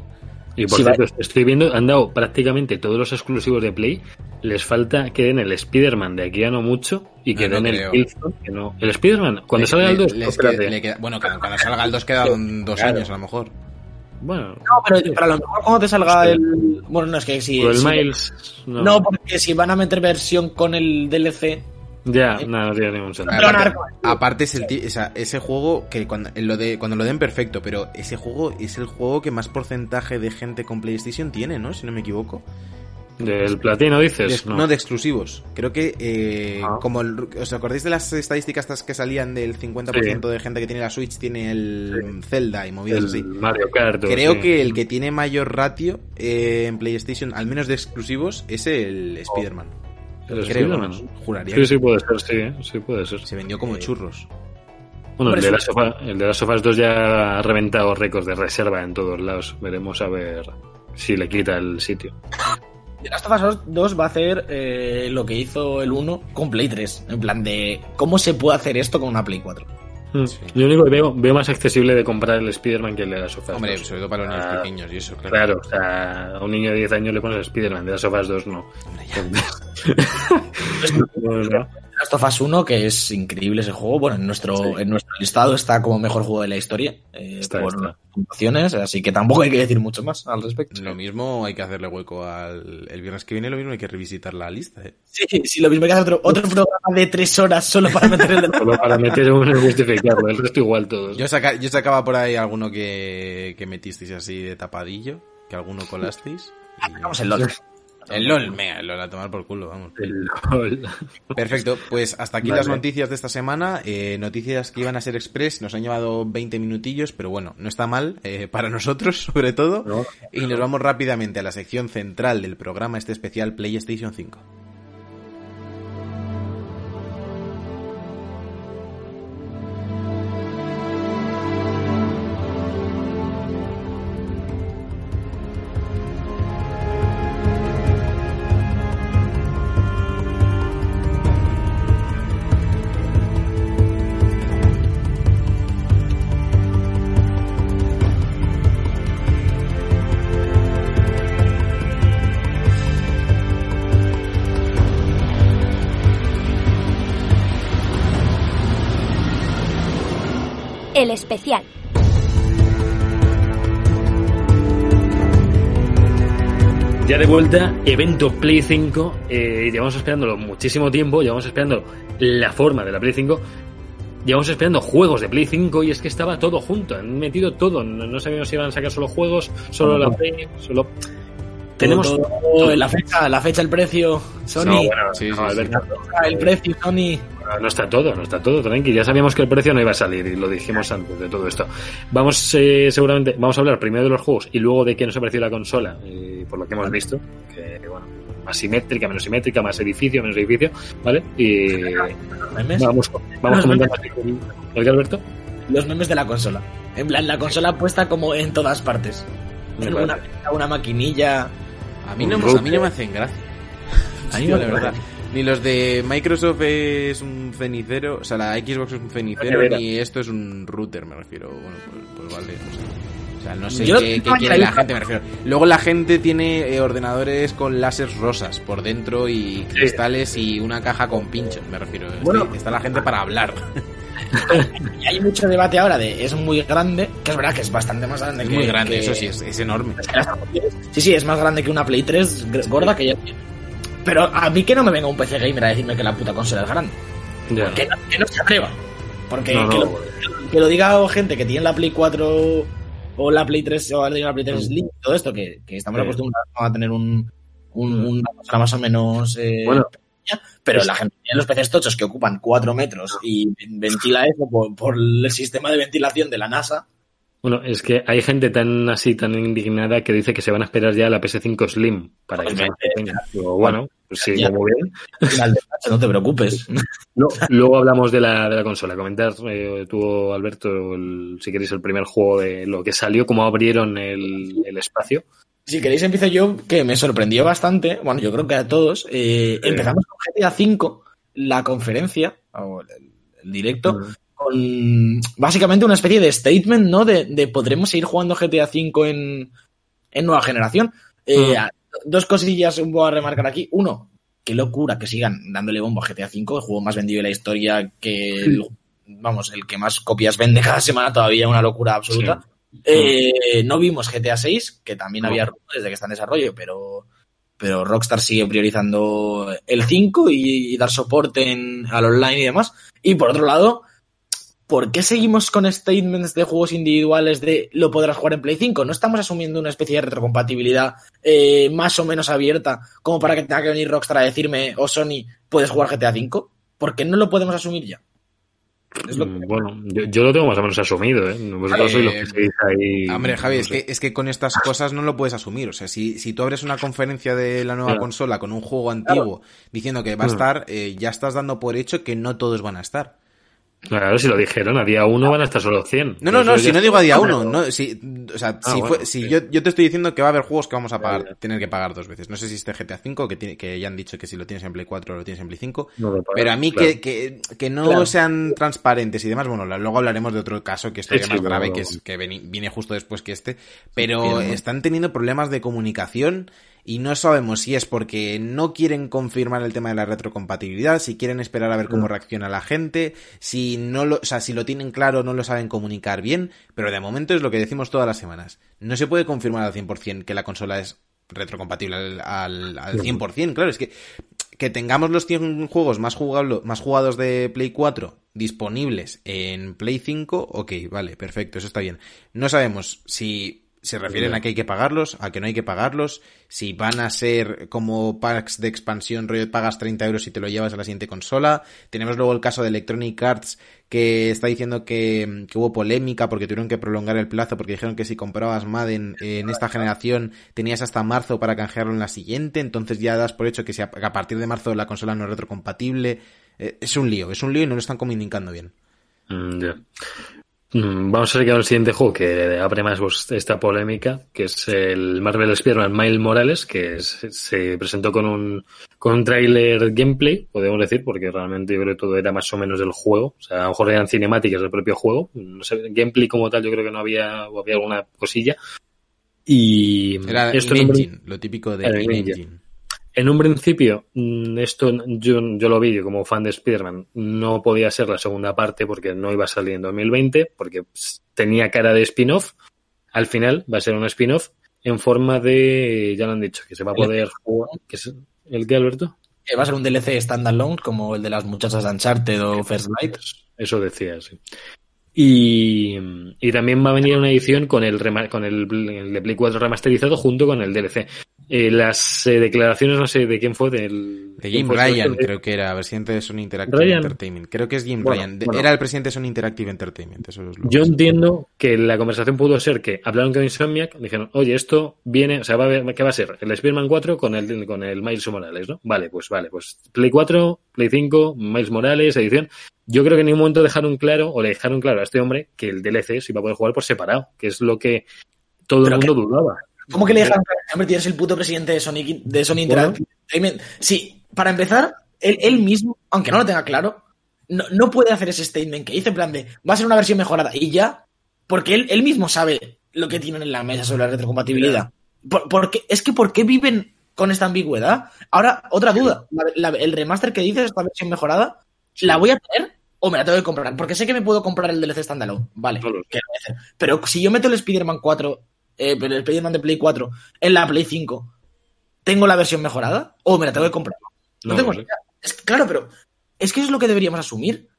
Y por Sí, cierto, estoy viendo, han dado prácticamente todos los exclusivos de Play. Les falta que den el Spider-Man de aquí a no mucho y que No, no den el Killzone. Que no. El Spider-Man, cuando Le- salga el le- 2, les espérate. queda- le queda- bueno, cuando, cuando salga el 2 quedan dos Claro. años a lo mejor. Bueno, No, pero, pero a lo mejor cuando te salga el... Bueno, no, es que si... el Miles. No, No. porque si van a meter versión con el DLC... ya, no, no tiene ningún sentido. Aparte, aparte es el o sea, ese juego que cuando lo, de, cuando lo den perfecto, pero ese juego es el juego que más porcentaje de gente con PlayStation tiene, ¿no? Si no me equivoco. Del platino dices, De- no. no. de exclusivos. Creo que, eh, Ah. como el- ¿os acordáis de las estadísticas estas que salían del 50% de gente que tiene la Switch tiene el Zelda y movidas el así? Mario Kart. Creo sí. que el que tiene mayor ratio eh, en PlayStation, al menos de exclusivos, es el Spider-Man. Creo, juraría Sí, que sí puede ser, sí, ¿eh? sí puede ser. se vendió como churros. Bueno, el de, las sofas, el de las sofás 2 ya ha reventado récords de reserva en todos lados. Veremos a ver si le quita el sitio. The Last of Us 2 va a hacer eh, lo que hizo el 1 con Play 3. En plan de cómo se puede hacer esto con una Play 4. Mm. Sí. Yo único que veo, veo más accesible de comprar el Spider-Man que el de las sofás Hombre, 2. sobre todo para los niños Ah, pequeños y eso, claro. Claro, o sea, a un niño de 10 años le pones el Spider-Man, de las sofás 2 no. Hombre, ya. No, no. Last of Us 1, que es increíble ese juego. Bueno, en nuestro, en nuestro listado está como mejor juego de la historia eh, Está, por está. puntuaciones, así que tampoco hay que decir mucho más al respecto. Lo mismo hay que hacerle hueco al el viernes que viene, lo mismo hay que revisitar la lista. ¿eh? Sí, sí, lo mismo hay que hacer otro, otro programa de tres horas solo para meter el del Solo para meter uno y justificarlo, el resto igual todos. Yo, saca, yo sacaba por ahí alguno que, que metisteis así de tapadillo, que alguno colasteis. y- Vamos el LOL. El LOL, mega, el LOL a tomar por culo, vamos. El LOL. Perfecto, pues hasta aquí Vale. las noticias de esta semana. Eh, noticias que iban a ser express, nos han llevado 20 minutillos, pero bueno, no está mal, eh, para nosotros sobre todo. No. Y nos vamos rápidamente a la sección central del programa, este especial PlayStation 5. De vuelta, evento Play 5. Eh, llevamos esperándolo muchísimo tiempo. Llevamos esperando la forma de la Play 5. Llevamos esperando juegos de Play 5 y es que estaba todo junto. Han metido todo. No, no sabíamos si iban a sacar solo juegos, solo la Play, solo. Tenemos. Todo- todo, la fecha, la fecha, el precio, Sony. No, bueno, Sí, no, sí, Alberto, El precio, Sony. no está todo, no está todo, tranqui. Ya sabíamos que el precio no iba a salir y lo dijimos antes de todo esto. Vamos, eh, seguramente, vamos a hablar primero de los juegos y luego de qué nos ha parecido la consola, eh, por lo que hemos visto. Que, bueno, más simétrica, menos simétrica, más edificio, menos edificio, ¿vale? Y Memes. vamos, vamos comentando así. ¿El que Alberto? Los memes de la consola. En plan, la consola puesta como en todas partes. En una, una maquinilla. A mí, no, a mí no me hacen gracia. A mí me la verdad. Ni los de Microsoft es un cenicero, o sea, la Xbox es un cenicero, ni esto es un router, me refiero. Bueno, pues, pues vale, no sé. O sea, no sé Yo- qué, qué quiere la gente, me refiero. Luego la gente tiene eh, ordenadores con láseres rosas por dentro y cristales y una caja con pinchos, me refiero. Bueno. Está- está la gente para hablar. Y hay mucho debate ahora de es muy grande, que es verdad que es bastante más grande Es que- muy grande, que- eso sí, es, es enorme. Sí, sí, es más grande que una Play 3 gr- gorda que ya tiene. Pero a mí que no me venga un PC gamer a decirme que la puta consola es grande. Que no, que no se atreva. Porque No, que, lo, que lo diga gente que tiene la Play 4 o la Play 3 o la Play 3 Slim, todo esto, que, que estamos Sí. acostumbrados a tener un, un- una consola más o menos eh, Bueno. pequeña, pero la gente tiene los PCs tochos que ocupan 4 metros y ventila eso por, por el sistema de ventilación de la NASA. Bueno, es que hay gente tan así, tan indignada que dice que se van a esperar ya a la PS5 Slim para que. Digo, bueno, pues sí, muy bien. No te preocupes. Lo- luego hablamos de la, de la consola. Comentar eh, tú, Alberto, el- si queréis, el primer juego de lo que salió, cómo abrieron el, el espacio. Si queréis empiezo yo, que me sorprendió bastante, bueno, yo creo que a todos. eh. Empezamos con GTA V, la conferencia, o el, el directo. Con básicamente una especie de statement, ¿no? De, de podremos seguir jugando GTA V en, en nueva generación. Eh, Mm. Dos cosillas voy a remarcar aquí. Uno, qué locura que sigan dándole bombo a GTA V, el juego más vendido de la historia, que el- vamos, el que más copias vende cada semana todavía, una locura absoluta. Eh, no vimos GTA 6, que también No. había rumores de que está en desarrollo, pero, pero Rockstar sigue priorizando el 5 y, y dar soporte en, al online y demás. Y por otro lado, ¿por qué seguimos con statements de juegos individuales de lo podrás jugar en Play 5? ¿No estamos asumiendo una especie de retrocompatibilidad eh, más o menos abierta como para que tenga que venir Rockstar a decirme, o Sony, puedes jugar GTA 5? ¿Por qué no lo podemos asumir ya? Que- Mm, Bueno, yo, yo lo tengo más o menos asumido, ¿eh? Vosotros Eh, sois los que seguís ahí. Hombre, Javi, no es que, es que con estas cosas no lo puedes asumir. O sea, si, si tú abres una conferencia de la nueva Claro. consola con un juego antiguo diciendo que va a Mm. estar, eh, ya estás dando por hecho que no todos van a estar. Claro, si lo dijeron, a día uno van a estar solo 100. No, no, no, si no digo a día uno, no, si, o sea, Ah, si, bueno, fue- si sí. yo, yo te estoy diciendo que va a haber juegos que vamos a Ya, pagar, tener que pagar dos veces. No sé si este GTA V, que, tiene, que ya han dicho que si lo tienes en Play 4 lo tienes en Play 5, No pagan, pero a mí claro. que, que, que no Claro. sean transparentes y demás, bueno, luego hablaremos de otro caso que es todavía sí, más grave, que, es, que viene justo después que este, pero están teniendo problemas de comunicación y no sabemos si es porque no quieren confirmar el tema de la retrocompatibilidad, si quieren esperar a ver cómo reacciona la gente, si no lo, o sea, si lo tienen claro no lo saben comunicar bien, pero de momento es lo que decimos todas las semanas. No se puede confirmar al 100% que la consola es retrocompatible al, al, al 100%, claro, es que que tengamos los 100 juegos más, jugable, más jugados de Play 4 disponibles en Play 5, ok, vale, perfecto, eso está bien. No sabemos si se refieren a que hay que pagarlos, a que no hay que pagarlos, si van a ser como packs de expansión, rollo pagas 30 euros y te lo llevas a la siguiente consola. Tenemos luego el caso de Electronic Arts que está diciendo que, que hubo polémica porque tuvieron que prolongar el plazo porque dijeron que si comprabas Madden en esta generación tenías hasta marzo para canjearlo en la siguiente, entonces ya das por hecho que, si a, a partir de marzo la consola no es retrocompatible. Eh, es un lío, es un lío y no lo están comunicando bien. Mm, yeah. Vamos a seguir al siguiente juego que abre más esta polémica, que es el Marvel Spider-Man Miles Morales, que es, se presentó con un, con un tráiler gameplay, podemos decir, porque realmente yo creo que todo era más o menos del juego. O sea, a lo mejor eran cinemáticas del propio juego. No sé, gameplay como tal yo creo que no había, o había alguna cosilla. Y Era esto un- engine, lo típico de Era engine. En un principio, mm, esto yo, yo lo vi como fan de Spider-Man, no podía ser la segunda parte porque no iba a salir en 2020, porque tenía cara de spin-off. Al final va a ser un spin-off en forma de, ya lo han dicho, que se va a poder jugar. Que es, ¿El que, Alberto? Que va a ser un DLC standalone como el de las muchachas de Uncharted o First Light. Eso decía, sí. Y, y también va a venir una edición con el, con el, el de Play 4 remasterizado junto con el DLC. Eh, las eh, declaraciones, no sé de quién fue, del... De Jim Ryan, de- creo que era, presidente de Sony Interactive Ryan. Entertainment. Creo que es Jim Bueno, Ryan. Bueno. Era el presidente de Sony Interactive Entertainment. Eso es lo Yo entiendo que la conversación pudo ser que hablaron con Insomniac, dijeron, oye, esto viene, o sea, va a haber- ¿qué va a ser? El Spider-Man 4 con el, con el Miles Morales, ¿no? Vale, pues vale, pues Play 4, Play 5, Miles Morales, edición. Yo creo que en ningún momento dejaron claro, o le dejaron claro a este hombre, que el DLC se iba a poder jugar por separado, que es lo que todo el mundo dudaba. ¿Cómo que le dejaron claro? Hombre, tienes el puto presidente de Sony, de Sony Interactive Entertainment. Sí, para empezar, él, él mismo, aunque no lo tenga claro, no, no puede hacer ese statement que dice en plan de va a ser una versión mejorada y ya, porque él, él mismo sabe lo que tienen en la mesa sobre la retrocompatibilidad. Por, porque, es que ¿por qué viven con esta ambigüedad? Ahora, otra duda. La- la- el remaster que dices, esta versión mejorada, ¿la voy a tener o me la tengo que comprar? Porque sé que me puedo comprar el DLC standalone. Vale, No lo que lo. Pero si yo meto el Spider-Man 4, eh, el Spider-Man de Play 4 en la Play 5, ¿tengo la versión mejorada o me la tengo que comprar? No, No tengo sé. idea. Es claro, pero es que es lo que deberíamos asumir.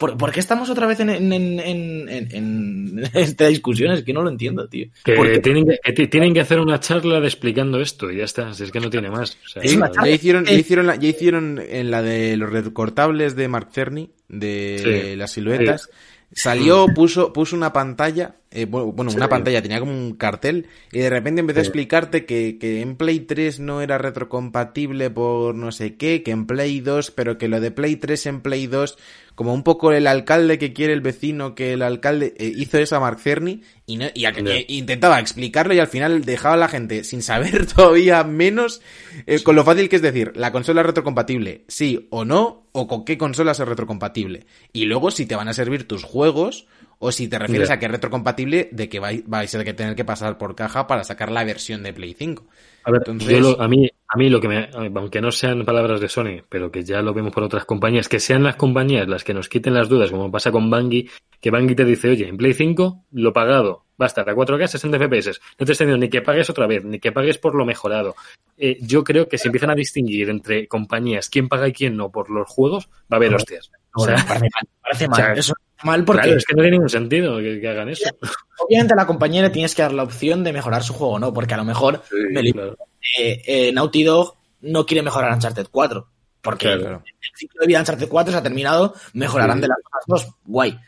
¿Por, por qué estamos otra vez en, en, en, en- esta discusión? Es que no lo entiendo, tío. Que Porque- tienen que, que ti- tienen que hacer una charla de explicando esto y ya está, si es que no tiene más. O sea, Ya hicieron, ya Eh. hicieron, la- ya hicieron en la de los recortables de Mark Cerny, de Sí. las siluetas. Salió, puso, puso una pantalla, eh, bu- bueno, una Sí. pantalla, tenía como un cartel, y de repente empezó a explicarte que, que en Play 3 no era retrocompatible por no sé qué, que en Play 2, pero que lo de Play 3 en Play 2, como un poco el alcalde que quiere el vecino, que el alcalde eh, hizo eso a Mark Cerny, y, no, y a- Ya. e intentaba explicarlo y al final dejaba a la gente sin saber todavía menos eh, con lo fácil que es decir, la consola es retrocompatible, sí o no, o con qué consola es retrocompatible. Y luego si te van a servir tus juegos, o si te refieres a que es retrocompatible, de que vais, vais a tener que pasar por caja para sacar la versión de Play 5. A ver, Entonces- yo lo- a mí, a mí lo que me, aunque no sean palabras de Sony, pero que ya lo vemos por otras compañías, que sean las compañías las que nos quiten las dudas, como pasa con Bungie, que Bungie te dice, oye, en Play 5, lo pagado, va a estar a 4K, 60 FPS. No te estoy diciendo ni que pagues otra vez, ni que pagues por lo mejorado. Eh, yo creo que si empiezan a distinguir entre compañías, quién paga y quién no por los juegos, va a haber hostias. O sea, parece mal. me parece mal. o sea, Eso es mal porque claro, es que no tiene ningún sentido que, que hagan eso. obviamente a la compañía le tienes que dar la opción de mejorar su juego, ¿no? Porque a lo mejor me claro. eh, eh, Naughty Dog no quiere mejorar Uncharted 4. Porque Claro. el ciclo de vida de Uncharted 4 se ha terminado, mejorarán Sí. de las otras dos, guay.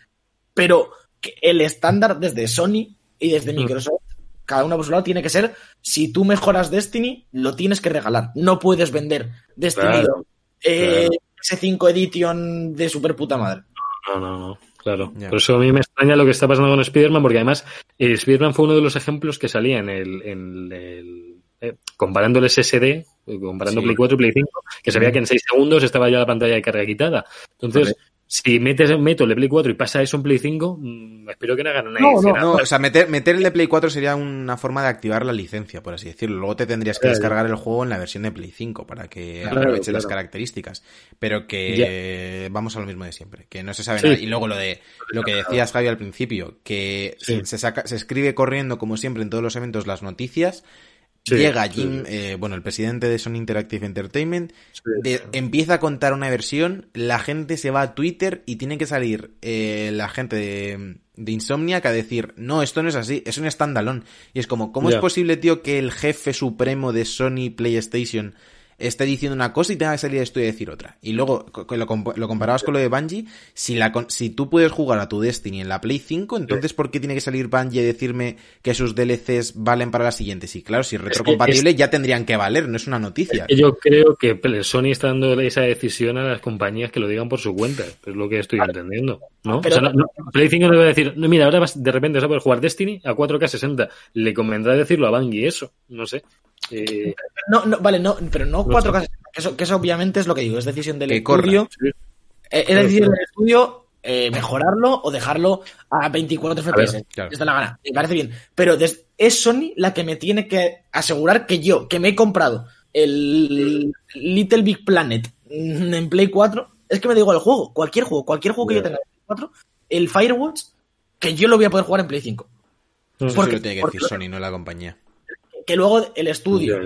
Pero el estándar desde Sony y desde Mm. Microsoft, cada uno por su lado, tiene que ser, si tú mejoras Destiny, lo tienes que regalar. No puedes vender Destiny Claro, eh, claro. S5 Edition de super puta madre. No, no, no, claro. Ya. Por eso a mí me extraña lo que está pasando con Spider-Man, porque además eh, Spider-Man fue uno de los ejemplos que salía en el, en el eh, comparando el SSD, eh, comparando Sí. Play 4 y Play 5, que se veía que en 6 segundos estaba ya la pantalla de carga quitada. Entonces, si metes, meto el de Play 4 y pasa eso en Play 5, mmm, espero que no hagan una no. No, no, o sea, meter, meter el de Play 4 sería una forma de activar la licencia, por así decirlo. Luego te tendrías que descargar el juego en la versión de Play 5 para que claro, aproveche claro. las características. Pero que ya. vamos a lo mismo de siempre, que no se sabe sí. nada. Y luego lo de lo que decías, Javi, al principio, que sí. se, saca, se escribe corriendo, como siempre, en todos los eventos las noticias. Sí, Llega Jim, sí. eh, bueno, el presidente de Sony Interactive Entertainment, sí, de, empieza a contar una versión, la gente se va a Twitter y tiene que salir eh, la gente de, de Insomniac a decir, no, esto no es así, es un standalone. Y es como, ¿cómo yeah. es posible, tío, que el jefe supremo de Sony PlayStation esté diciendo una cosa y tenga que salir esto y decir otra. Y luego lo, lo comparabas con lo de Bungie, si, la, si tú puedes jugar a tu Destiny en la Play 5, entonces ¿por qué tiene que salir Bungie y decirme que sus DLCs valen para las siguientes? Y claro, si es retrocompatible es que, es, ya tendrían que valer, no es una noticia. Es que yo creo que Sony está dando esa decisión a las compañías que lo digan por su cuenta, es lo que estoy claro. entendiendo. ¿no? Pero, o sea, no, Play 5 debe decir, no, mira, ahora vas, de repente vas a poder jugar Destiny a 4K 60. Le convendrá decirlo a Bungie eso, no sé. Eh... No, no, vale, no, pero no 4K. Eso, que eso obviamente es lo que digo, es decisión del estudio. Sí. Eh, es decisión del estudio eh, mejorarlo o dejarlo a 24 FPS. Ver, claro. Está la gana. Me parece bien. Pero es Sony la que me tiene que asegurar que yo, que me he comprado el Little Big Planet en Play 4, es que me digo el juego, cualquier juego, cualquier juego que yeah. yo tenga en Play 4, el Firewatch, que yo lo voy a poder jugar en Play 5. No, porque, lo tiene que decir Sony, no la compañía que luego el estudio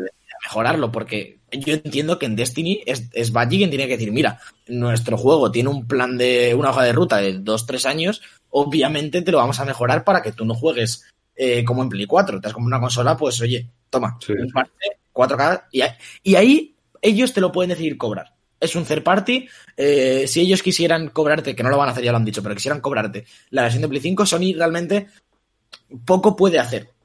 mejorarlo, porque yo entiendo que en Destiny es, es Bungie quien tiene que decir, mira, nuestro juego tiene un plan de una hoja de ruta de 2-3 años, obviamente te lo vamos a mejorar para que tú no juegues eh, como en Play 4, te das como una consola, pues oye, toma, sí. un parte, 4K, y, y ahí ellos te lo pueden decidir cobrar. Es un third party. Eh, si ellos quisieran cobrarte, que no lo van a hacer, ya lo han dicho, pero quisieran cobrarte la versión de Play 5, Sony realmente poco puede hacer.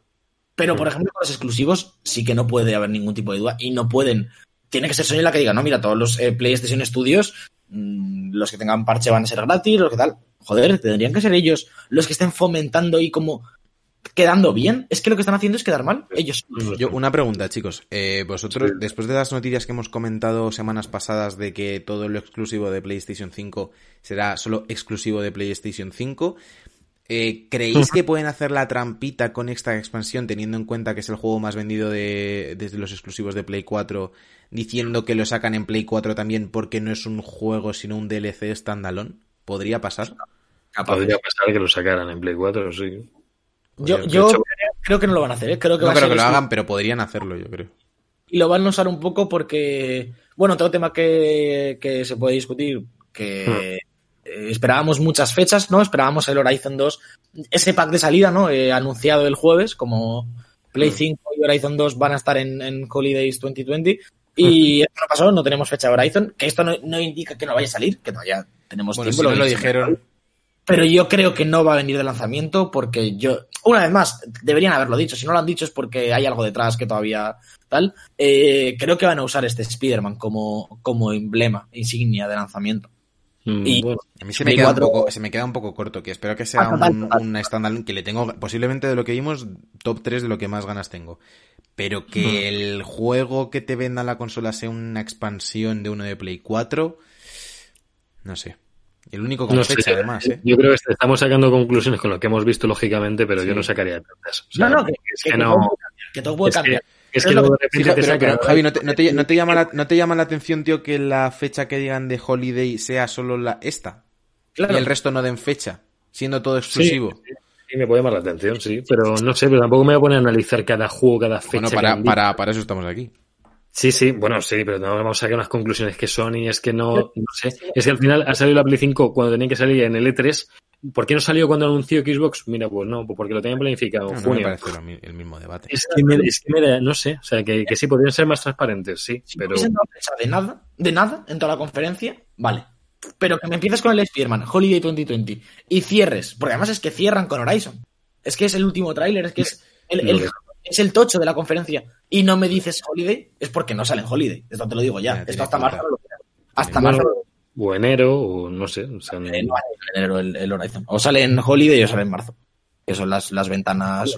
Pero, por ejemplo, con los exclusivos sí que no puede haber ningún tipo de duda y no pueden. Tiene que ser Sony la que diga, no, mira, todos los eh, PlayStation Studios, mmm, los que tengan parche van a ser gratis, los que tal. Joder, tendrían que ser ellos los que estén fomentando y como quedando bien. Es que lo que están haciendo es quedar mal. Ellos. Yo, una pregunta, chicos. Eh, vosotros, sí. después de las noticias que hemos comentado semanas pasadas de que todo lo exclusivo de PlayStation 5 será solo exclusivo de PlayStation 5, eh, ¿Creéis que pueden hacer la trampita con esta expansión teniendo en cuenta que es el juego más vendido de, desde los exclusivos de Play 4 diciendo que lo sacan en Play 4 también porque no es un juego sino un DLC standalone? ¿Podría pasar? Podría pasar que lo sacaran en Play 4, sí. Yo, yo hecho, creo que no lo van a hacer. ¿eh? Creo que no va creo a que lo hagan, pero podrían hacerlo, yo creo. Y lo van a usar un poco porque, bueno, otro tema que, que se puede discutir, que... Hmm eh, esperábamos muchas fechas, ¿no? Esperábamos el Horizon 2, ese pack de salida, ¿no? Eh, anunciado el jueves, como Play 5 y Horizon 2 van a estar en, en Holidays 2020. Y esto no pasó, no tenemos fecha de Horizon, que esto no, no, indica que no vaya a salir, que todavía tenemos bueno, tiempo. Si lo dijeron. Pero yo creo que no va a venir de lanzamiento porque yo, una vez más, deberían haberlo dicho. Si no lo han dicho es porque hay algo detrás que todavía tal. Eh, creo que van a usar este Spider-Man como, como emblema, insignia de lanzamiento. Mm, y bueno, a mí se me, queda un poco, se me queda un poco corto, que espero que sea ah, un, un estándar que le tengo, posiblemente de lo que vimos, top 3 de lo que más ganas tengo. Pero que mm. el juego que te venda la consola sea una expansión de uno de Play 4, no sé. El único con no fecha, sé, además. ¿eh? Yo creo que estamos sacando conclusiones con lo que hemos visto, lógicamente, pero sí. yo no sacaría tantas. O sea, no, no, que, es que, que no. Que todo puede cambiar. Es que luego de repente pero, Javi, ¿no te, no, te, no, te llama la, ¿no te llama la atención, tío, que la fecha que digan de Holiday sea solo la esta? Claro. Y el resto no den fecha, siendo todo exclusivo. Sí, sí, me puede llamar la atención, sí. Pero no sé, pero tampoco me voy a poner a analizar cada juego, cada fecha. Bueno, para, para, para eso estamos aquí. Sí, sí, bueno, sí, pero no vamos a sacar unas conclusiones que Sony es que no, no sé. Es que al final ha salido la Play 5 cuando tenía que salir en el E3 ¿Por qué no salió cuando anunció Xbox? Mira, pues no, pues porque lo tenían planificado no, junio. No me parece el mismo debate. Es que, me, es que me, no sé, o sea, que, que sí podrían ser más transparentes, sí, si pero... De nada, de nada, en toda la conferencia, vale. Pero que me empieces con el Spider-Man, Holiday 2020, y cierres, porque además es que cierran con Horizon. Es que es el último tráiler, es que es el, el, es el tocho de la conferencia. Y no me dices Holiday, es porque no sale en Holiday. Esto te lo digo ya. Esto hasta marzo lo Hasta bueno, marzo o enero, o no sé. O sea, no... Eh, no, en enero el, el, Horizon. O sale en Holiday o sale en marzo. Que son las, las ventanas.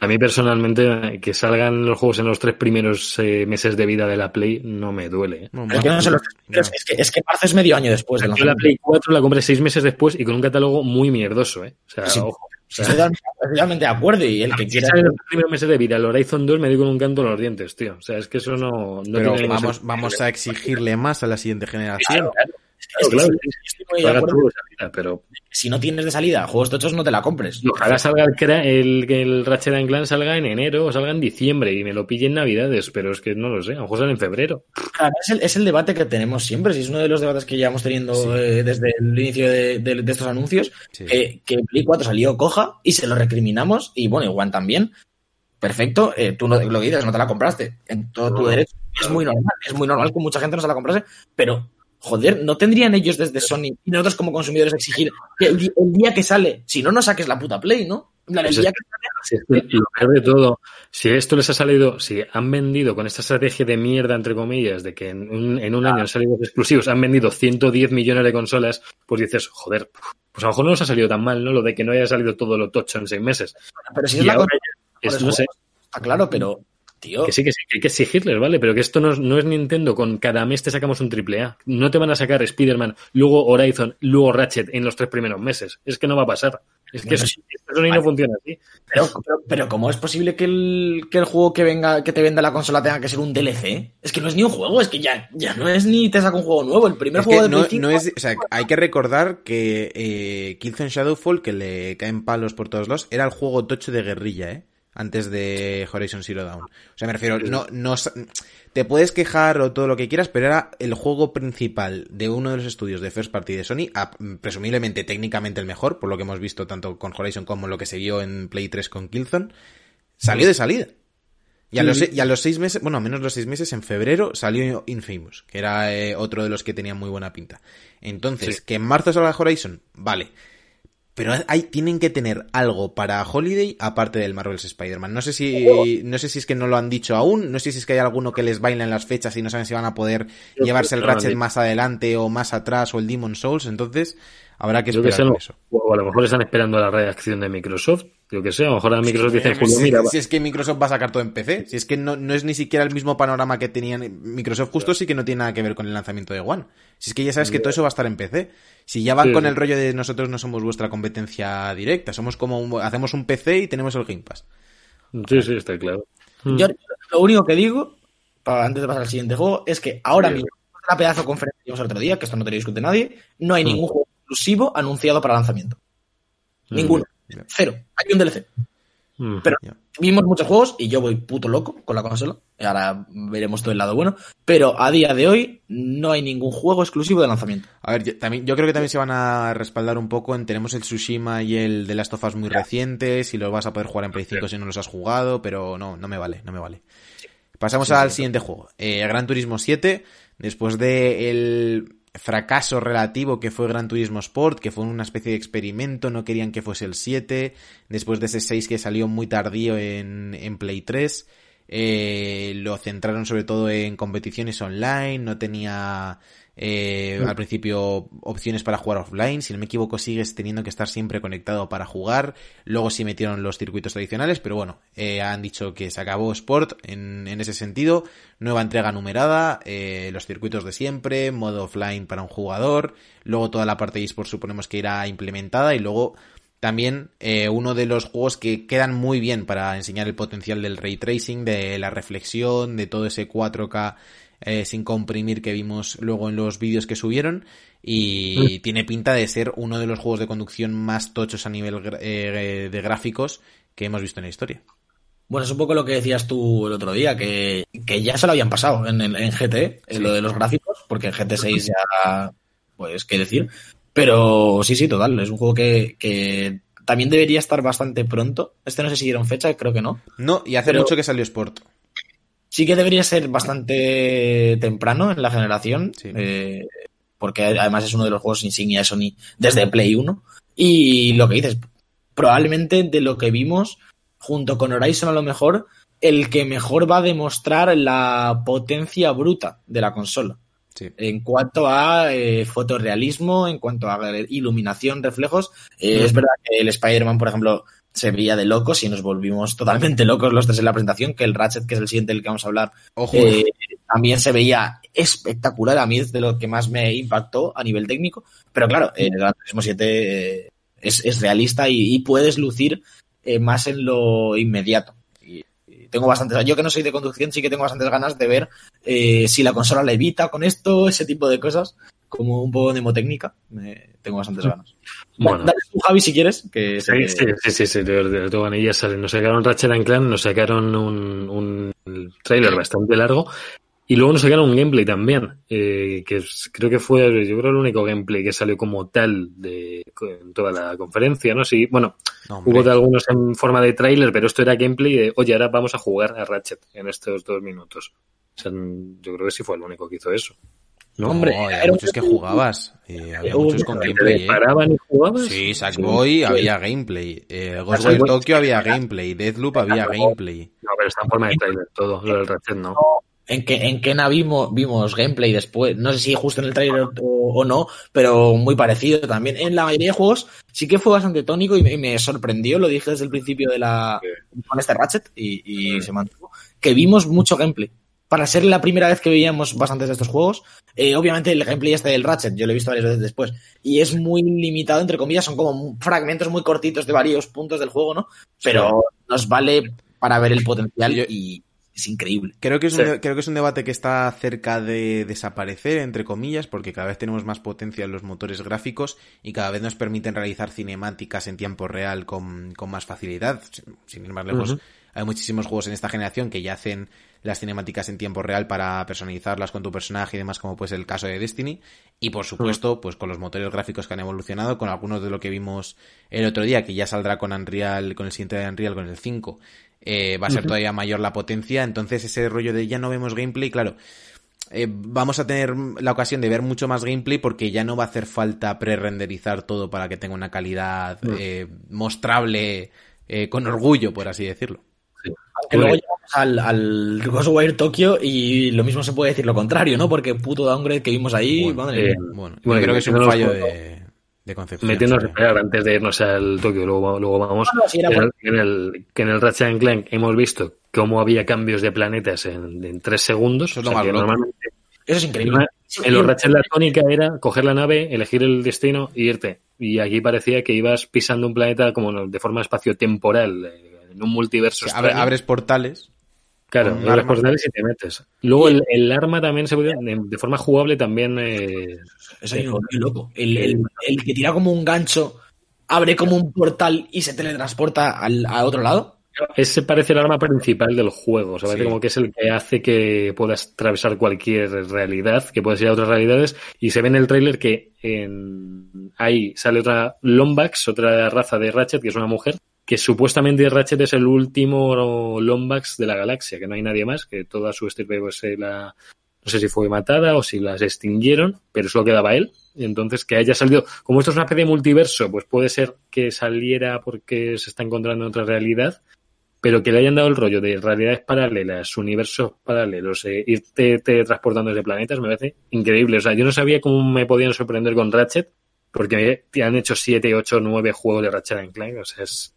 A mí personalmente, que salgan los juegos en los tres primeros eh, meses de vida de la Play no me duele. ¿eh? No, Es que, no se lo- no. es, que, es que marzo es medio año después Yo la. Play 4 la compré seis meses después y con un catálogo muy mierdoso, ¿eh? O sea, Sí. ojo. O sea, Estoy totalmente- de acuerdo y el que quiera... en los primeros meses de vida el Horizon 2 me dio con un canto en los dientes, tío. O sea, es que eso no, no Pero tiene vamos, vamos a exigirle más a la siguiente generación. Claro, claro. Claro, claro, estoy de acuerdo. salida, pero Si no tienes de salida juegos tochos, no te la compres. ojalá salga el, el, que el Ratchet and Clank salga en enero o salga en diciembre y me lo pille en navidades, pero es que no lo sé, a lo mejor sale en febrero. Claro, es, el, es el debate que tenemos siempre, si es uno de los debates que llevamos teniendo Sí. eh, desde el inicio de, de- de estos anuncios, Sí. que, que Play 4 salió coja y se lo recriminamos, y bueno, igual también. Perfecto, eh, tú no, lo que dices, no te la compraste, en todo tu derecho. Es muy normal, es muy normal que mucha gente no se la comprase, pero joder, ¿no tendrían ellos desde Sony y nosotros como consumidores exigir que el, día que sale, si no, no saques la puta Play, ¿no? El Pues es- que Si lo peor de todo, si esto les ha salido, si han vendido con esta estrategia de mierda, entre comillas, de que en un, en un año han salido exclusivos, han vendido 110 millones de consolas, pues dices, joder, pues a lo mejor no nos ha salido tan mal, ¿no? Lo de que no haya salido todo lo tocho en seis meses. pero si Y es la ahora cosa, es- no sé, Está claro, pero, tío, que sí, que sí, que hay que exigirles, ¿vale? Pero que esto no, es- no es Nintendo, con cada mes te sacamos un triple A. No te van a sacar Spider-Man, luego Horizon, luego Ratchet en los tres primeros meses. Es que no va a pasar. Es que No, eso, eso no funciona así. Pero, pero, pero ¿cómo es posible que el, que el juego que venga, que te venda la consola tenga que ser un DLC? Es que no es ni un juego, es que ya, ya no es ni te saca un juego nuevo. El primer Es juego que de no, Play 5 no es, o sea, hay que recordar que eh, Killzone Shadowfall, que le caen palos por todos lados, era el juego tocho de guerrilla, ¿eh? Antes de Horizon Zero Dawn. O sea, me refiero, no, no, te puedes quejar o todo lo que quieras, pero era el juego principal de uno de los estudios de First Party de Sony, a- presumiblemente técnicamente el mejor, por lo que hemos visto tanto con Horizon como lo que se vio en Play 3 con Killzone, salió de salida. Y a, los, y a los seis meses, bueno, a menos los seis meses, en febrero salió Infamous, que era eh, otro de los que tenía muy buena pinta. Entonces, Sí. que en marzo salga Horizon, vale. Pero hay, tienen que tener algo para Holiday aparte del Marvel's Spider-Man. No sé si, no sé si es que no lo han dicho aún, no sé si es que hay alguno que les baila en las fechas y no saben si van a poder Yo llevarse el que Ratchet más adelante o más atrás o el Demon Souls, entonces habrá que que esperar por no. eso. O a lo mejor están esperando la reacción de Microsoft. Yo que sé, a lo mejor a Microsoft dice en julio, si, mira, si es que Microsoft va a sacar todo en PC, si es que no, no es ni siquiera el mismo panorama que tenían Microsoft justo sí que no tiene nada que ver con el lanzamiento de One. Si es que ya sabes que todo eso va a estar en PC. Si ya van Sí, con sí. el rollo de nosotros no somos vuestra competencia directa, somos como un- hacemos un PC y tenemos el Game Pass. sí, sí, está claro. Yo lo único que digo, para, antes de pasar al siguiente juego, es que ahora Sí. mismo, en la pedazo de conferencia que el otro día, que esto no te lo discute nadie, no hay Mm. ningún juego exclusivo anunciado para lanzamiento. Mm. Ninguno. Cero. Hay un DLC. Mm. Pero. Vimos muchos juegos y yo voy puto loco con la consola. Ahora veremos todo el lado bueno. Pero a día de hoy no hay ningún juego exclusivo de lanzamiento. A ver, yo, también, yo creo que también se van a respaldar un poco en tenemos el Tsushima y el de Last of Us muy recientes y los vas a poder jugar en Play 5 si no los has jugado, pero no, no me vale, no me vale. Pasamos al siguiente juego. Eh, Gran Turismo 7, después de el fracaso relativo que fue Gran Turismo Sport, que fue una especie de experimento, no querían que fuese el 7, después de ese 6 que salió muy tardío en, en Play 3, eh, lo centraron sobre todo en competiciones online, no tenía eh, al principio opciones para jugar offline, si no me equivoco sigues teniendo que estar siempre conectado para jugar, luego sí metieron los circuitos tradicionales, pero bueno, eh, han dicho que se acabó Sport en, en ese sentido, nueva entrega numerada, eh, los circuitos de siempre, modo offline para un jugador, luego toda la parte de eSport suponemos que irá implementada y luego también eh, uno de los juegos que quedan muy bien para enseñar el potencial del ray tracing, de la reflexión, de todo ese 4K eh, sin comprimir que vimos luego en los vídeos que subieron y tiene pinta de ser uno de los juegos de conducción más tochos a nivel gra- eh, de gráficos que hemos visto en la historia. Bueno, es un poco lo que decías tú el otro día, que, que ya se lo habían pasado en, el- en GT, en Sí. lo de los gráficos, porque en GT6 ya, pues, qué decir. Pero sí, sí, total, es un juego que, que también debería estar bastante pronto. Este no sé si dieron fecha, creo que no. No, y hace Pero- mucho que salió Sport. Sí que debería ser bastante temprano en la generación, Sí. eh, porque además es uno de los juegos insignia de Sony desde Play 1. Y lo que dices, probablemente de lo que vimos, junto con Horizon a lo mejor, el que mejor va a demostrar la potencia bruta de la consola. Sí. En cuanto a eh, fotorrealismo, en cuanto a iluminación, reflejos, eh, es verdad que el Spider-Man, por ejemplo, se veía de locos y nos volvimos totalmente locos los tres en la presentación, que el Ratchet, que es el siguiente del que vamos a hablar, Ojo, eh, también se veía espectacular. A mí es de lo que más me impactó a nivel técnico. Pero claro, el Gran Turismo 7 eh, es, es realista y, y puedes lucir eh, más en lo inmediato. Y, y tengo bastantes, yo que no soy de conducción, sí que tengo bastantes ganas de ver eh, si la consola levita con esto, ese tipo de cosas, como un poco mnemotécnica. Me, tengo bastantes ganas. Bueno. Dale tú, Javi, si quieres. Que Sí, que- sí, sí, sí, sí, salen. Nos sacaron Ratchet and Clank, nos sacaron un, un trailer bastante largo y luego nos sacaron un gameplay también, eh, que creo que fue, yo creo, el único gameplay que salió como tal de en toda la conferencia, ¿no? Sí, bueno, no, hubo de algunos en forma de trailer, pero esto era gameplay de, oye, ahora vamos a jugar a Ratchet en estos dos minutos. O sea, yo creo que sí fue el único que hizo eso. ¿No? Hombre, había era un- muchos que jugabas. eh, había muchos con ¿Te gameplay, ¿eh? paraban y jugabas? Sí, Sí. Sackboy había gameplay. Eh, Ghostwire Tokyo había gameplay. Deathloop había gameplay. No, pero está en forma de trailer todo, lo del Ratchet no. En, que, en Kena vimos, vimos gameplay después, no sé si justo en el trailer o, o no, pero muy parecido también. En la mayoría de juegos sí que fue bastante tónico y me, y me sorprendió, lo dije desde el principio de la con este Ratchet y, y se mantuvo, que vimos mucho gameplay. Para ser la primera vez que veíamos bastantes de estos juegos, eh, obviamente el gameplay este del Ratchet, yo lo he visto varias veces después, y es muy limitado, entre comillas, son como fragmentos muy cortitos de varios puntos del juego, ¿no? Pero nos vale para ver el potencial Yo- y es increíble. Creo que, es Sí. un, creo que es un debate que está cerca de desaparecer, entre comillas, porque cada vez tenemos más potencia en los motores gráficos y cada vez nos permiten realizar cinemáticas en tiempo real con, con más facilidad. Sin- Sin ir más lejos, hay muchísimos juegos en esta generación que ya hacen las cinemáticas en tiempo real para personalizarlas con tu personaje y demás, como pues el caso de Destiny. Y por supuesto, pues con los motores gráficos que han evolucionado, con algunos de lo que vimos el otro día, que ya saldrá con Unreal, con el siguiente de Unreal, con el 5, eh, va a ser todavía mayor la potencia. Entonces ese rollo de ya no vemos gameplay, claro. eh, vamos a tener la ocasión de ver mucho más gameplay porque ya no va a hacer falta pre-renderizar todo para que tenga una calidad eh, mostrable eh, con orgullo, por así decirlo. Que luego llegamos al, al Ghostwire Tokyo y lo mismo se puede decir lo contrario, ¿no? Porque puto downgrade que vimos ahí, Bueno, madre eh, mía. Bueno, Bueno, creo que es un fallo de, de concepción. Metiéndonos a sí. esperar antes de irnos al Tokio, luego, luego vamos. No, no, sí, era en, bueno. el, en el- que en el Ratchet and Clank hemos visto cómo había cambios de planetas en, en tres segundos. Eso es lo O sea, más que loco. normalmente Eso es increíble. en los Ratchet la tónica era coger la nave, elegir el destino y irte. Y aquí parecía que ibas pisando un planeta como de forma espacio-temporal, eh, en un multiverso. O sea, abre- extraño. abres portales. Claro, abres arma. portales y te metes. Luego el, el arma también se puede, de, de forma jugable también eh, Eso es muy loco. El, el- el que tira como un gancho, abre como un portal y se teletransporta al, a otro lado. Ese parece el arma principal del juego. O sea, parece Sí. como que es el que hace que puedas atravesar cualquier realidad, que puedas ir a otras realidades. Y se ve en el tráiler que en... ahí sale otra Lombax, otra raza de Ratchet, que es una mujer, que supuestamente Ratchet es el último Lombax de la galaxia, que no hay nadie más, que toda su estirpe pues, se la... No sé si fue matada o si las extinguieron, pero solo quedaba él. Entonces que haya salido, como esto es una especie de multiverso, pues puede ser que saliera porque se está encontrando en otra realidad, pero que le hayan dado el rollo de realidades paralelas, universos paralelos, eh, irte te transportando desde planetas, me parece increíble. O sea, yo no sabía cómo me podían sorprender con Ratchet, porque han hecho 7, 8, 9 juegos de Ratchet Clank, o sea, es...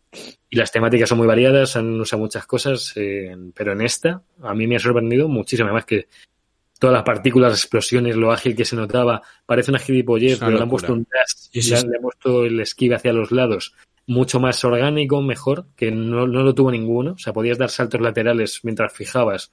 Y las temáticas son muy variadas, han usado muchas cosas, eh, pero en esta a mí me ha sorprendido muchísimo, además que todas las partículas, las explosiones, lo ágil que se notaba, parece una gilipollez, Es una pero le han puesto un dash, Sí, sí, le, sí. han- le han puesto el esquive hacia los lados, mucho más orgánico, mejor, que no, no lo tuvo ninguno. O sea, podías dar saltos laterales mientras fijabas,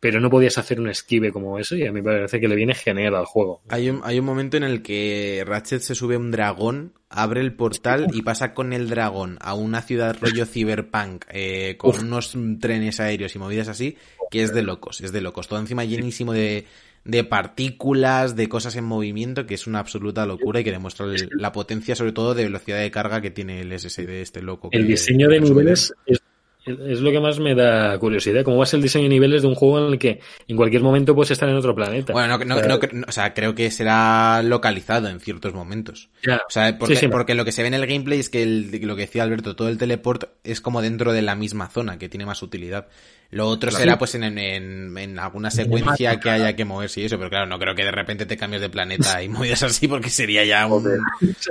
pero no podías hacer un esquive como eso, y a mí me parece que le viene genial al juego. Hay un, hay un momento en el que Ratchet se sube a un dragón, abre el portal y pasa con el dragón a una ciudad rollo cyberpunk, eh, con unos trenes aéreos y movidas así, que es de locos, es de locos. Todo encima llenísimo de, de partículas, de cosas en movimiento, que es una absoluta locura y que demuestra el- la potencia, sobre todo de velocidad de carga que tiene el SSD este loco. El diseño de niveles es, es lo que más me da curiosidad. ¿Cómo va a ser el diseño de niveles de un juego en el que en cualquier momento puedes estar en otro planeta? Bueno, no, no, O sea, no, no, o sea, creo que será localizado en ciertos momentos. ya. O sea, porque, Sí, sí. porque lo que se ve en el gameplay es que el- lo que decía Alberto, todo el teleport es como dentro de la misma zona, que tiene más utilidad. Lo otro Claro. será pues en, en, en alguna secuencia que haya que moverse y eso, pero claro, no creo que de repente te cambies de planeta y movidas así porque sería ya un-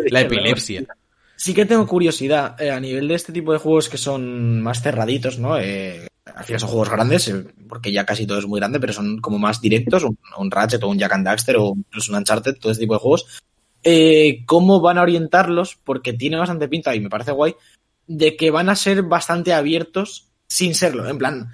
la epilepsia. Sí que tengo curiosidad eh, a nivel de este tipo de juegos que son más cerraditos, ¿no? Eh, al final son juegos grandes, eh, porque ya casi todo es muy grande, pero son como más directos, un, un Ratchet o un Jack and Daxter o incluso un Uncharted, todo este tipo de juegos. Eh, ¿Cómo van a orientarlos? Porque tiene bastante pinta y me parece guay, de que van a ser bastante abiertos sin serlo. En plan,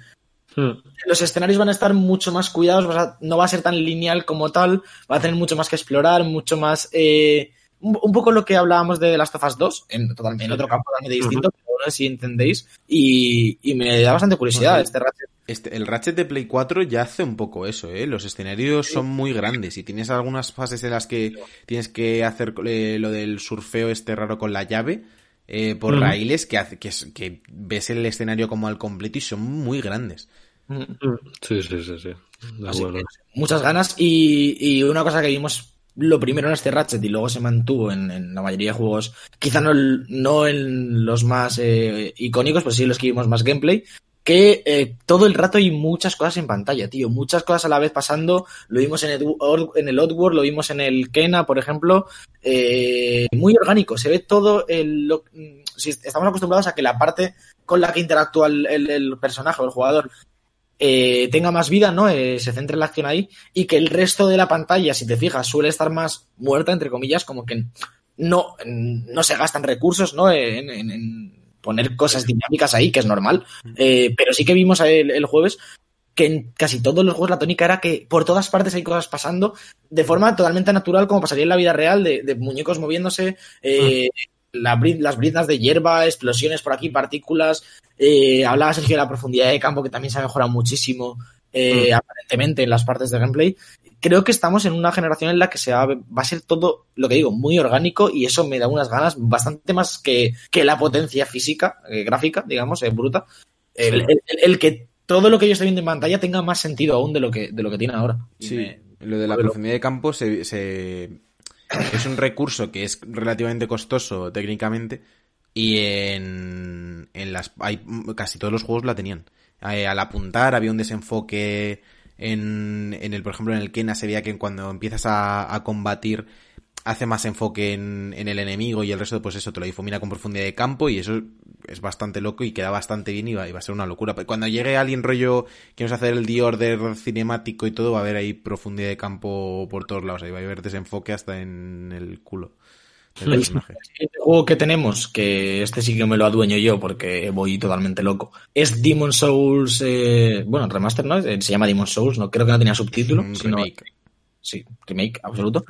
Hmm. los escenarios van a estar mucho más cuidados, no va a ser tan lineal como tal, va a tener mucho más que explorar, mucho más... eh, un, poco lo que hablábamos de of Us 2, en, total- en otro campo totalmente distinto, pero no sé si entendéis, y, y me da bastante curiosidad este Ratchet. Este, el Ratchet de Play 4 ya hace un poco eso, ¿eh? Los escenarios son muy grandes y tienes algunas fases en las que tienes que hacer eh, lo del surfeo este raro con la llave eh, por raíles que, hace, que, es- que ves el escenario como al completo y son muy grandes. Sí, sí, sí, sí. Así que, muchas ganas. Y, y una cosa que vimos lo primero en este Ratchet y luego se mantuvo en, en la mayoría de juegos, quizá no, no en los más eh, icónicos, pero sí los que vimos más gameplay, que eh, todo el rato hay muchas cosas en pantalla, tío, muchas cosas a la vez pasando, lo vimos en el, en el lo vimos en el Kena, por ejemplo, eh, muy orgánico, se ve todo el, mm, si estamos acostumbrados a que la parte con la que interactúa el- el personaje o el jugador eh, tenga más vida, ¿no? Eh, se centre en la acción ahí y que el resto de la pantalla, si te fijas, suele estar más muerta, entre comillas, como que no, no se gastan recursos, ¿no? En, poner cosas dinámicas ahí, que es normal. Eh, pero sí que vimos el, jueves que en casi todos los juegos la tónica era que por todas partes hay cosas pasando de forma totalmente natural, como pasaría en la vida real, de, de muñecos moviéndose, eh, la las briznas de hierba, explosiones por aquí, partículas. Eh, hablaba Sergio de la profundidad de campo, que también se ha mejorado muchísimo, eh, aparentemente, en las partes de gameplay. Creo que estamos en una generación en la que se va, va a ser todo, lo que digo, muy orgánico y eso me da unas ganas bastante más que, que la potencia física, eh, gráfica, digamos, eh, bruta. El, Sí. el- el que todo lo que yo estoy viendo en pantalla tenga más sentido aún de lo que, de lo que tiene ahora. Sí, me- lo de la profundidad de campo se, se- es un recurso que es relativamente costoso técnicamente y en, en las hay, casi todos los juegos la tenían. Eh, al apuntar había un desenfoque en, en el, por ejemplo, en el Kena se veía que cuando empiezas a, a combatir hace más enfoque en, en el enemigo y el resto, pues eso, te lo difumina con profundidad de campo y eso es bastante loco y queda bastante bien y va, y va a ser una locura. Pero Cuando llegue alguien rollo que nos hacer el D-Order cinemático y todo, va a haber ahí profundidad de campo por todos lados, ahí va a haber desenfoque hasta en el culo del El siguiente juego que tenemos, que este sí que me lo adueño yo porque voy totalmente loco, es Demon Souls, eh, bueno, remaster, ¿no? Eh, Se llama Demon Souls, no creo que no tenía subtítulo, sino remake. Sí, remake absoluto.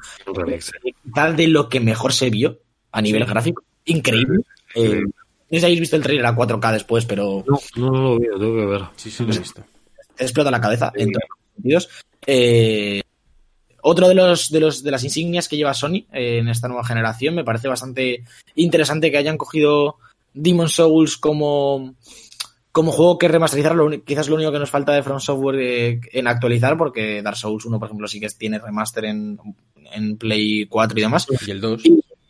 Tal de lo que mejor se vio a nivel gráfico, increíble. Eh, no sé si habéis visto el trailer a 4K después, pero No, no, no lo veo, tengo que ver. Sí, sí, lo he visto. te explota la cabeza en todos los sentidos. Eh, otro de los, de los de las insignias que lleva Sony eh, en esta nueva generación me parece bastante interesante que hayan cogido Demon Souls como como juego que remasterizar lo quizás lo único que nos falta de From Software eh, en actualizar porque Dark Souls 1 por ejemplo sí que tiene remaster en, en Play 4 y demás Y el 2.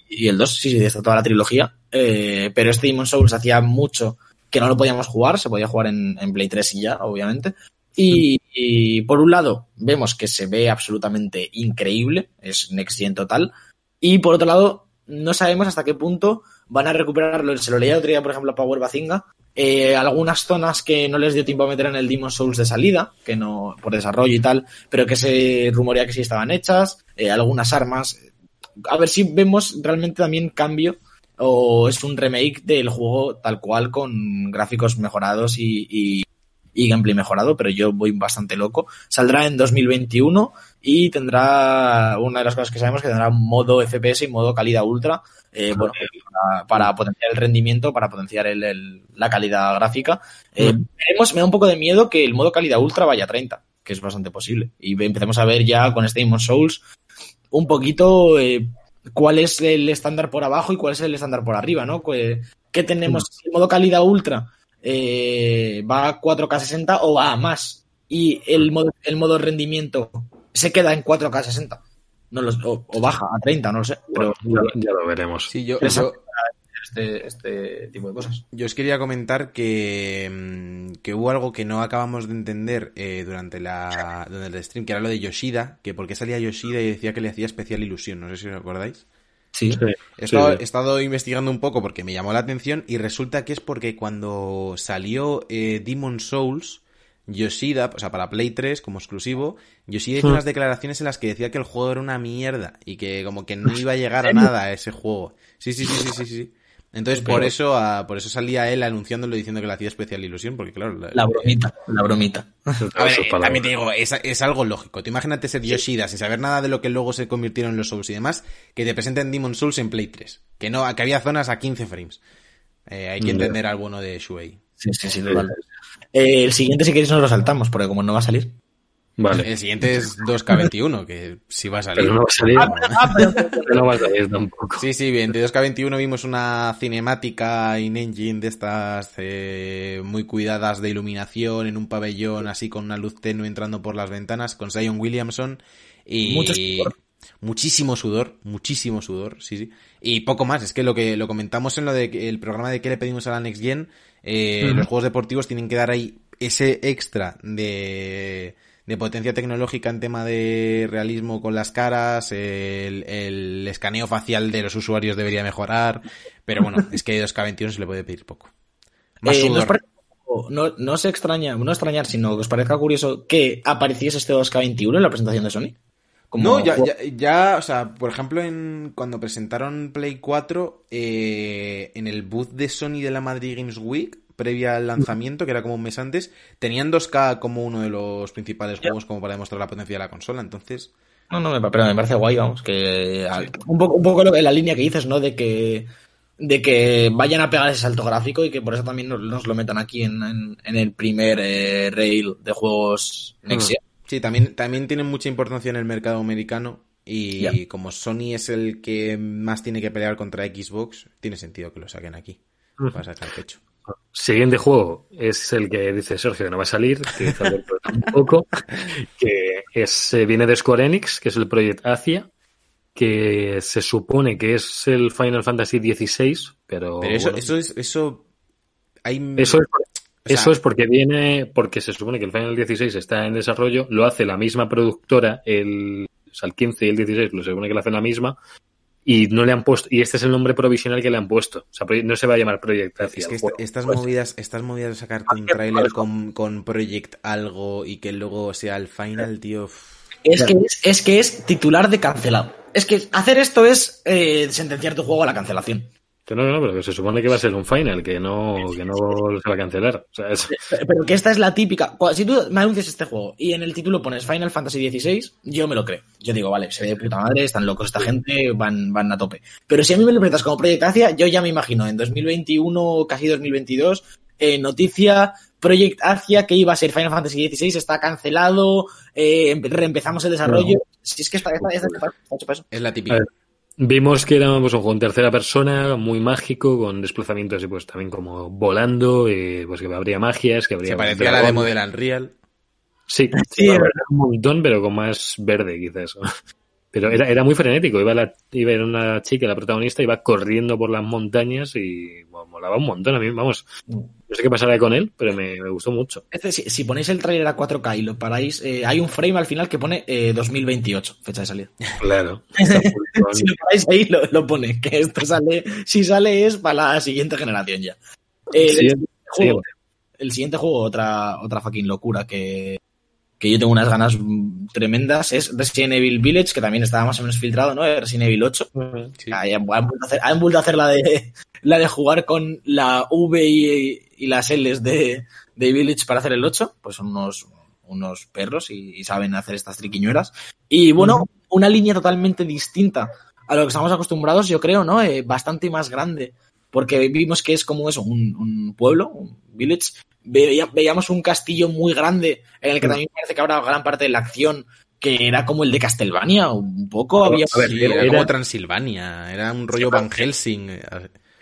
y el 2, sí, sí, está toda la trilogía. Eh, pero este Demon Souls hacía mucho que no lo podíamos jugar, se podía jugar en, en Play 3 y ya, obviamente. Y, y por un lado, vemos que se ve absolutamente increíble, es Next Gen total. Y por otro lado, no sabemos hasta qué punto van a recuperarlo. Se lo leía otro día, por ejemplo, a Power Bazinga. Eh, algunas zonas que no les dio tiempo a meter en el Demon Souls de salida, que no, por desarrollo y tal, pero que se rumorea que sí estaban hechas. eh, algunas armas, a ver si vemos realmente también cambio o es un remake del juego tal cual con gráficos mejorados y, y- y gameplay mejorado, pero yo voy bastante loco. Saldrá en 2021 y tendrá una de las cosas que sabemos que tendrá modo FPS y modo calidad ultra, eh, bueno, para, para potenciar el rendimiento, para potenciar el- el- la calidad gráfica. Eh, veremos, me da un poco de miedo que el modo calidad ultra vaya a 30, que es bastante posible. Y empecemos a ver ya con este Demon Souls un poquito eh, cuál es el estándar por abajo y cuál es el estándar por arriba, ¿no? ¿Qué, qué tenemos? Si el modo calidad ultra va a 4K 60 o va a más. Y el modo, el modo rendimiento se queda en 4K 60. No lo- o, o baja a 30, no lo sé. Pero Bueno, ya, ya lo veremos. Sí, yo, este, este tipo de cosas. Yo os quería comentar que, mm, que hubo algo que no acabamos de entender eh, durante, la, durante el stream, que era lo de Yoshida, que por qué salía Yoshida y decía que le hacía especial ilusión, no sé si os acordáis. Sí. Sí, He estado, sí, he estado investigando un poco porque me llamó la atención y resulta que es porque cuando salió eh, Demon Souls, Yoshida, o sea, para Play 3 como exclusivo, Yoshida hizo Hmm. unas declaraciones en las que decía que el juego era una mierda y que como que no iba a llegar a nada a ese juego. Sí, sí, sí, sí, sí, sí. Entonces por eso, ah, por eso salía él anunciándolo diciendo que le hacía especial ilusión, porque claro, la- La bromita, la bromita. a ver, eh, también te digo, es, es algo lógico. Tú imagínate ser Yoshida sin saber nada de lo que luego se convirtieron en los Souls y demás, que te presenten Demon Souls en Play 3. Que no, que había zonas a 15 frames. Eh, hay que entender al bueno de Shuei. Sí, sí, sí, total. Eh, el siguiente, si queréis, nos lo saltamos, porque como no va a salir. Vale. El siguiente es 2K21, que sí va a salir. Pero no va a salir. Ah, Pero no va a salir tampoco. Sí, sí, bien. De 2K21 vimos una cinemática in-engine de estas eh, muy cuidadas de iluminación en un pabellón así con una luz tenue entrando por las ventanas con Zion Williamson y Mucho sudor. muchísimo sudor, muchísimo sudor, sí, sí. Y poco más, es que lo que lo comentamos en lo de que- el programa de que le pedimos a la Next Gen, eh, los juegos deportivos tienen que dar ahí ese extra de de potencia tecnológica en tema de realismo con las caras, el, el escaneo facial de los usuarios debería mejorar, pero bueno, es que 2K21 se le puede pedir poco. Más Eh, ¿no, os sudor. parece- no, no se extraña, no extrañar, sino que os parezca curioso que apareciese este 2K21 en la presentación de Sony. Como No, ya, ya, ya, o sea, por ejemplo, en, cuando presentaron Play 4, eh, en el booth de Sony de la Madrid Games Week, previa al lanzamiento, que era como un mes antes, tenían 2K como uno de los principales juegos como para demostrar la potencia de la consola, entonces... No, no, me, pero me parece guay, vamos, que un poco, un poco la línea que dices, ¿no? De que de que vayan a pegar ese salto gráfico y que por eso también nos, nos lo metan aquí en, en- en el primer eh, rail de juegos Next Gen. Sí, también, también tienen mucha importancia en el mercado americano y como Sony es el que más tiene que pelear contra Xbox, tiene sentido que lo saquen aquí, para sacar pecho. Siguiente juego es el que dice Sergio que no va a salir, que dice Alberto tampoco, que es, eh, viene de Square Enix, que es el Project Asia, que se supone que es el Final Fantasy XVI, pero, Pero eso, bueno, eso es, eso... Hay... eso es, sea- eso es porque viene, porque se supone que el Final 16 está en desarrollo, lo hace la misma productora, el, o sea, el 15 y el 16 lo se supone que lo hacen la misma, y no le han puesto, y este es el nombre provisional que le han puesto. O sea, no se va a llamar Project Asia. Es que esta- juego. estas Pues, movidas, estas movidas de sacarte un tráiler con, con Project algo y que luego sea el final, tío. uf. Es que es, es que es titular de cancelado. Es que hacer esto es eh, sentenciar tu juego a la cancelación. Que no, no, pero que se supone que va a ser un final, que no, que no se va a cancelar. O sea, es- Pero, que esta es la típica. Si tú me anuncias este juego y en el título pones Final Fantasy XVI, yo me lo creo. Yo digo, vale, se ve de puta madre, están locos esta gente, van, van a tope. Pero si a mí me lo presentas como Project Asia, yo ya me imagino en 2021, casi 2022, eh, noticia, Project Asia que iba a ser Final Fantasy XVI está cancelado, eh, empe- reempezamos el desarrollo. Si es que está, está, está- está- está hecho para eso. Es la A típica. Vimos que era pues, un juego en tercera persona, muy mágico, con desplazamientos y pues también como volando, y, pues que habría magias, que habría... Se parecía a la demo del Unreal. Sí, Sí, iba a es haber un montón, pero con más verde quizás. Pero era, era muy frenético, iba, la, iba era una chica, la protagonista, iba corriendo por las montañas y bueno, molaba un montón. A mí, vamos, no sé qué pasará con él, pero me, me gustó mucho. Si, si ponéis el trailer a 4K y lo paráis, eh, hay un frame al final que pone eh, 2028, fecha de salida. Claro. si lo paráis ahí, lo, lo pone, que esto sale, si sale es para la siguiente generación ya. Eh, Sí, el, siguiente juego, el siguiente juego, otra, otra fucking locura que, que yo tengo unas ganas mm, tremendas, es Resident Evil Village, que también estaba más o menos filtrado, ¿no? Resident Evil 8. Sí. Ahí han, vuelto a hacer, han vuelto a hacer la de la de jugar con la V y, y las L's de, de Village para hacer el 8, pues son unos, unos perros y, y saben hacer estas triquiñuelas. Y bueno, una línea totalmente distinta a lo que estamos acostumbrados, yo creo, ¿no? Eh, bastante más grande. Porque vimos que es como eso, un, un pueblo, un village. Veía- veíamos un castillo muy grande en el que también parece que habrá gran parte de la acción que era como el de Castlevania, un poco. Había A ver, Sí, era, era- como Transilvania, era un rollo Van Helsing.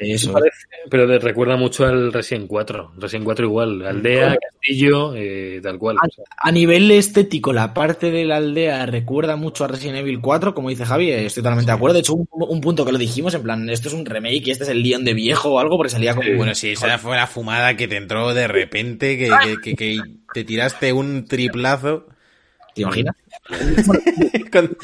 Eso. Parece, pero te recuerda mucho al Resident 4. Resident 4 igual, aldea, castillo, eh, tal cual. A nivel estético, la parte de la aldea recuerda mucho a Resident Evil 4, como dice Javi, eh, estoy totalmente de acuerdo. De hecho, un, un punto que lo dijimos, en plan, esto es un remake y este es el Leon de viejo o algo, porque salía como... Bueno, sí, esa fue la fumada que te entró de repente, que, que, que- que te tiraste un triplazo. ¿Te imaginas? Con-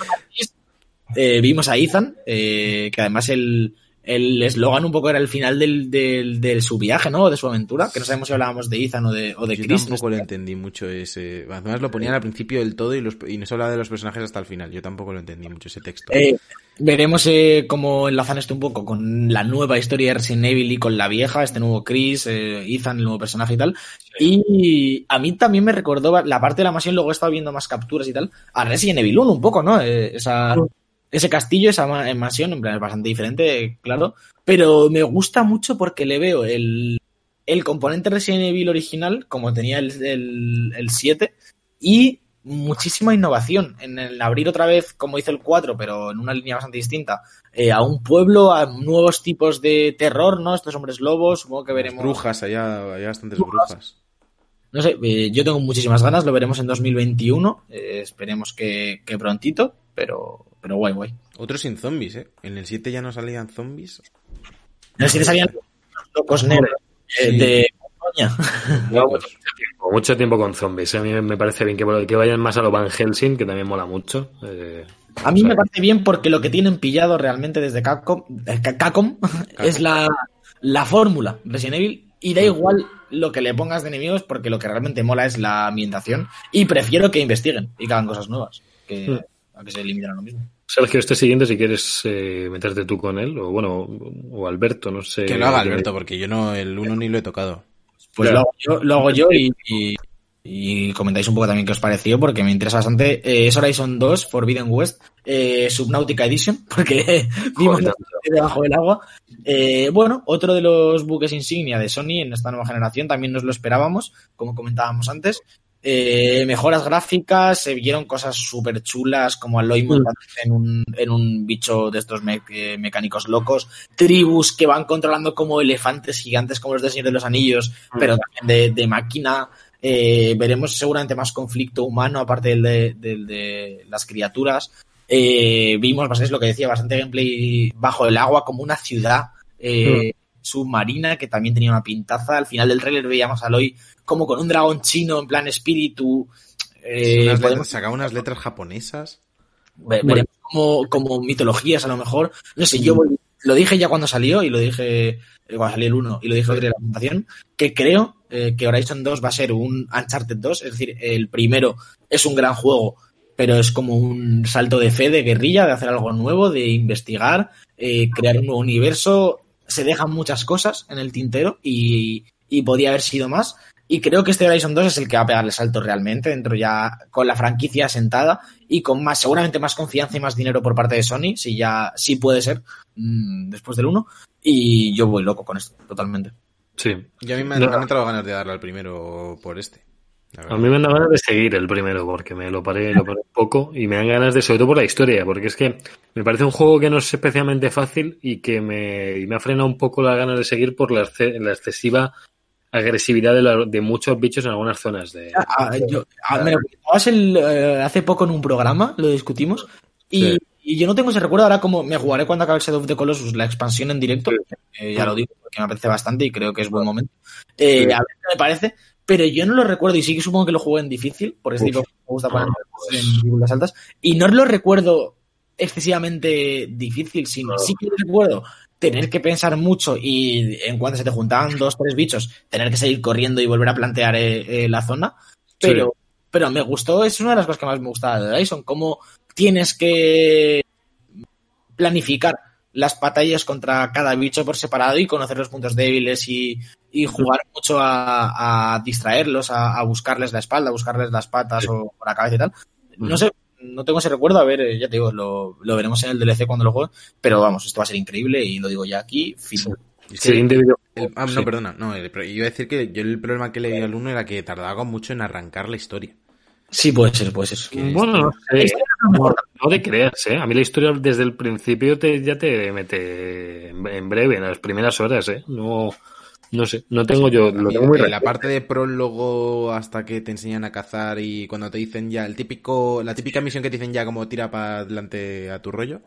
eh, vimos a Ethan, eh, que además el el eslogan un poco era el final del, del, de su viaje, ¿no? De su aventura, que no sabemos si hablábamos de Ethan o de, o de Yo Chris. tampoco lo entendí mucho ese. Además lo ponían al principio del todo y, los, y no se hablaba de los personajes hasta el final. Yo tampoco lo entendí mucho ese texto. Eh, veremos eh, cómo enlazan esto un poco con la nueva historia de Resident Evil y con la vieja, este nuevo Chris, eh, Ethan, el nuevo personaje y tal. Y a mí también me recordó la parte de la mansión, luego he estado viendo más capturas y tal, a Resident Evil 1 un poco, ¿no? Eh, esa, ese castillo, esa ma- mansión, en plan, es bastante diferente, claro. Pero me gusta mucho porque le veo el, el componente Resident Evil original, como tenía el, el, el 7, y muchísima innovación en el abrir otra vez, como hizo el 4, pero en una línea bastante distinta, eh, a un pueblo, a nuevos tipos de terror, ¿no? Estos hombres lobos, supongo que veremos. Brujas, allá hay bastantes Brujas. brujas. No sé, eh, yo tengo muchísimas ganas, lo veremos en 2021, eh, esperemos que, que prontito, pero, pero guay, guay. Otros sin zombies, ¿eh? En el 7 ya no salían zombies. No sé si salían los locos negros eh, Sí. de Coña. Llevo mucho tiempo, mucho tiempo con zombies. A mí me parece bien que, que vayan más a lo Van Helsing, que también mola mucho. Eh, A mí o sea, me parece bien porque lo que tienen pillado realmente desde Capcom, eh, Ca- Capcom es la, la fórmula Resident Evil y da igual lo que le pongas de enemigos porque lo que realmente mola es la ambientación y prefiero que investiguen y que hagan cosas nuevas que, Mm. a que se limiten a lo mismo. Sergio, este siguiente, si quieres eh, meterte tú con él, o bueno, o Alberto, no sé. Que lo haga Alberto, porque yo no, el 1 ni lo he tocado. Pues lo hago yo, lo hago yo y, y- y comentáis un poco también qué os pareció, porque me interesa bastante. Eh, es Horizon 2, Forbidden West, eh, Subnautica Edition, porque vimos debajo del agua. Eh, bueno, otro de los buques insignia de Sony en esta nueva generación, también nos lo esperábamos, como comentábamos antes. Eh, mejoras gráficas, se vieron cosas súper chulas, como Aloy Mm. en un, en un bicho de estos me- eh, mecánicos locos, tribus que van controlando como elefantes gigantes, como los de Señor de los Anillos, Mm. pero también de, de máquina. Eh, veremos seguramente más conflicto humano, aparte del de, del de las criaturas. Vimos, bastante, es lo que decía, bastante gameplay bajo el agua, como una ciudad eh, submarina que también tenía una pintaza. Al final del trailer veíamos a Aloy como con un dragón chino en plan espíritu. Eh, Unas podemos- letras- unas letras japonesas. Ve- veremos como, como mitologías a lo mejor. No sé, yo voy- lo dije ya cuando salió y lo dije eh, cuando salió el 1 y lo dije otro en la presentación, que creo eh, que Horizon 2 va a ser un Uncharted 2, es decir, el primero es un gran juego, pero es como un salto de fe, de guerrilla, de hacer algo nuevo, de investigar, eh, crear un nuevo universo. Se dejan muchas cosas en el tintero y, y podía haber sido más. Y creo que este Horizon 2 es el que va a pegar el salto realmente, dentro ya con la franquicia asentada y con más, seguramente más confianza y más dinero por parte de Sony, si ya, sí puede ser, mm, después del 1. Y yo voy loco con esto, totalmente. Sí. Yo a mí me, No. me han entrado ganas de darle al primero por este. A mí me dan ganas de seguir el primero, porque me lo paré, lo paré un poco, y me dan ganas de, sobre todo por la historia, porque es que me parece un juego que no es especialmente fácil y que me, y me ha frenado un poco las ganas de seguir por la, exce- la excesiva agresividad de, la- de muchos bichos en algunas zonas de... Ah, yo, ah, me lo comentabas el, eh, hace poco en un programa, lo discutimos, y, Sí. y yo no tengo ese recuerdo ahora como me jugaré cuando acabe el Shadow of the Colossus, la expansión en directo, Sí. eh, ya lo digo, porque me apetece bastante y creo que es buen momento. Eh, Sí. A ver qué me parece, pero yo no lo recuerdo y sí que supongo que lo jugué en difícil, porque es Uf. tipo, me gusta poner en dificultades altas, y no lo recuerdo excesivamente difícil, sino sí que recuerdo tener que pensar mucho y en cuanto se te juntaban dos, tres bichos, tener que seguir corriendo y volver a plantear eh, eh, la zona. Pero, pero me gustó, es una de las cosas que más me gustaba de Dyson, cómo tienes que planificar las batallas contra cada bicho por separado y conocer los puntos débiles y, y jugar mucho a, a distraerlos, a, a buscarles la espalda, a buscarles las patas o, o la cabeza y tal. No sé, no tengo ese recuerdo, a ver, eh, ya te digo, lo, lo veremos en el DLC cuando lo juegue, pero vamos, esto va a ser increíble y lo digo ya aquí, firme. Es que Siguiente video- el- ah, Sí. no, perdona. No, el- pero iba a decir que yo el problema que le vi al uno era que tardaba mucho en arrancar la historia. Sí, puede ser, puede ser. Bueno, no sé. Esto es lo mejor. No de creas, ¿eh? A mí la historia desde el principio te, ya te mete en breve, en las primeras horas, ¿eh? No, no sé, no tengo yo, lo tengo muy la parte de prólogo hasta que te enseñan a cazar y cuando te dicen ya el típico, la típica misión que te dicen ya como tira para adelante a tu rollo,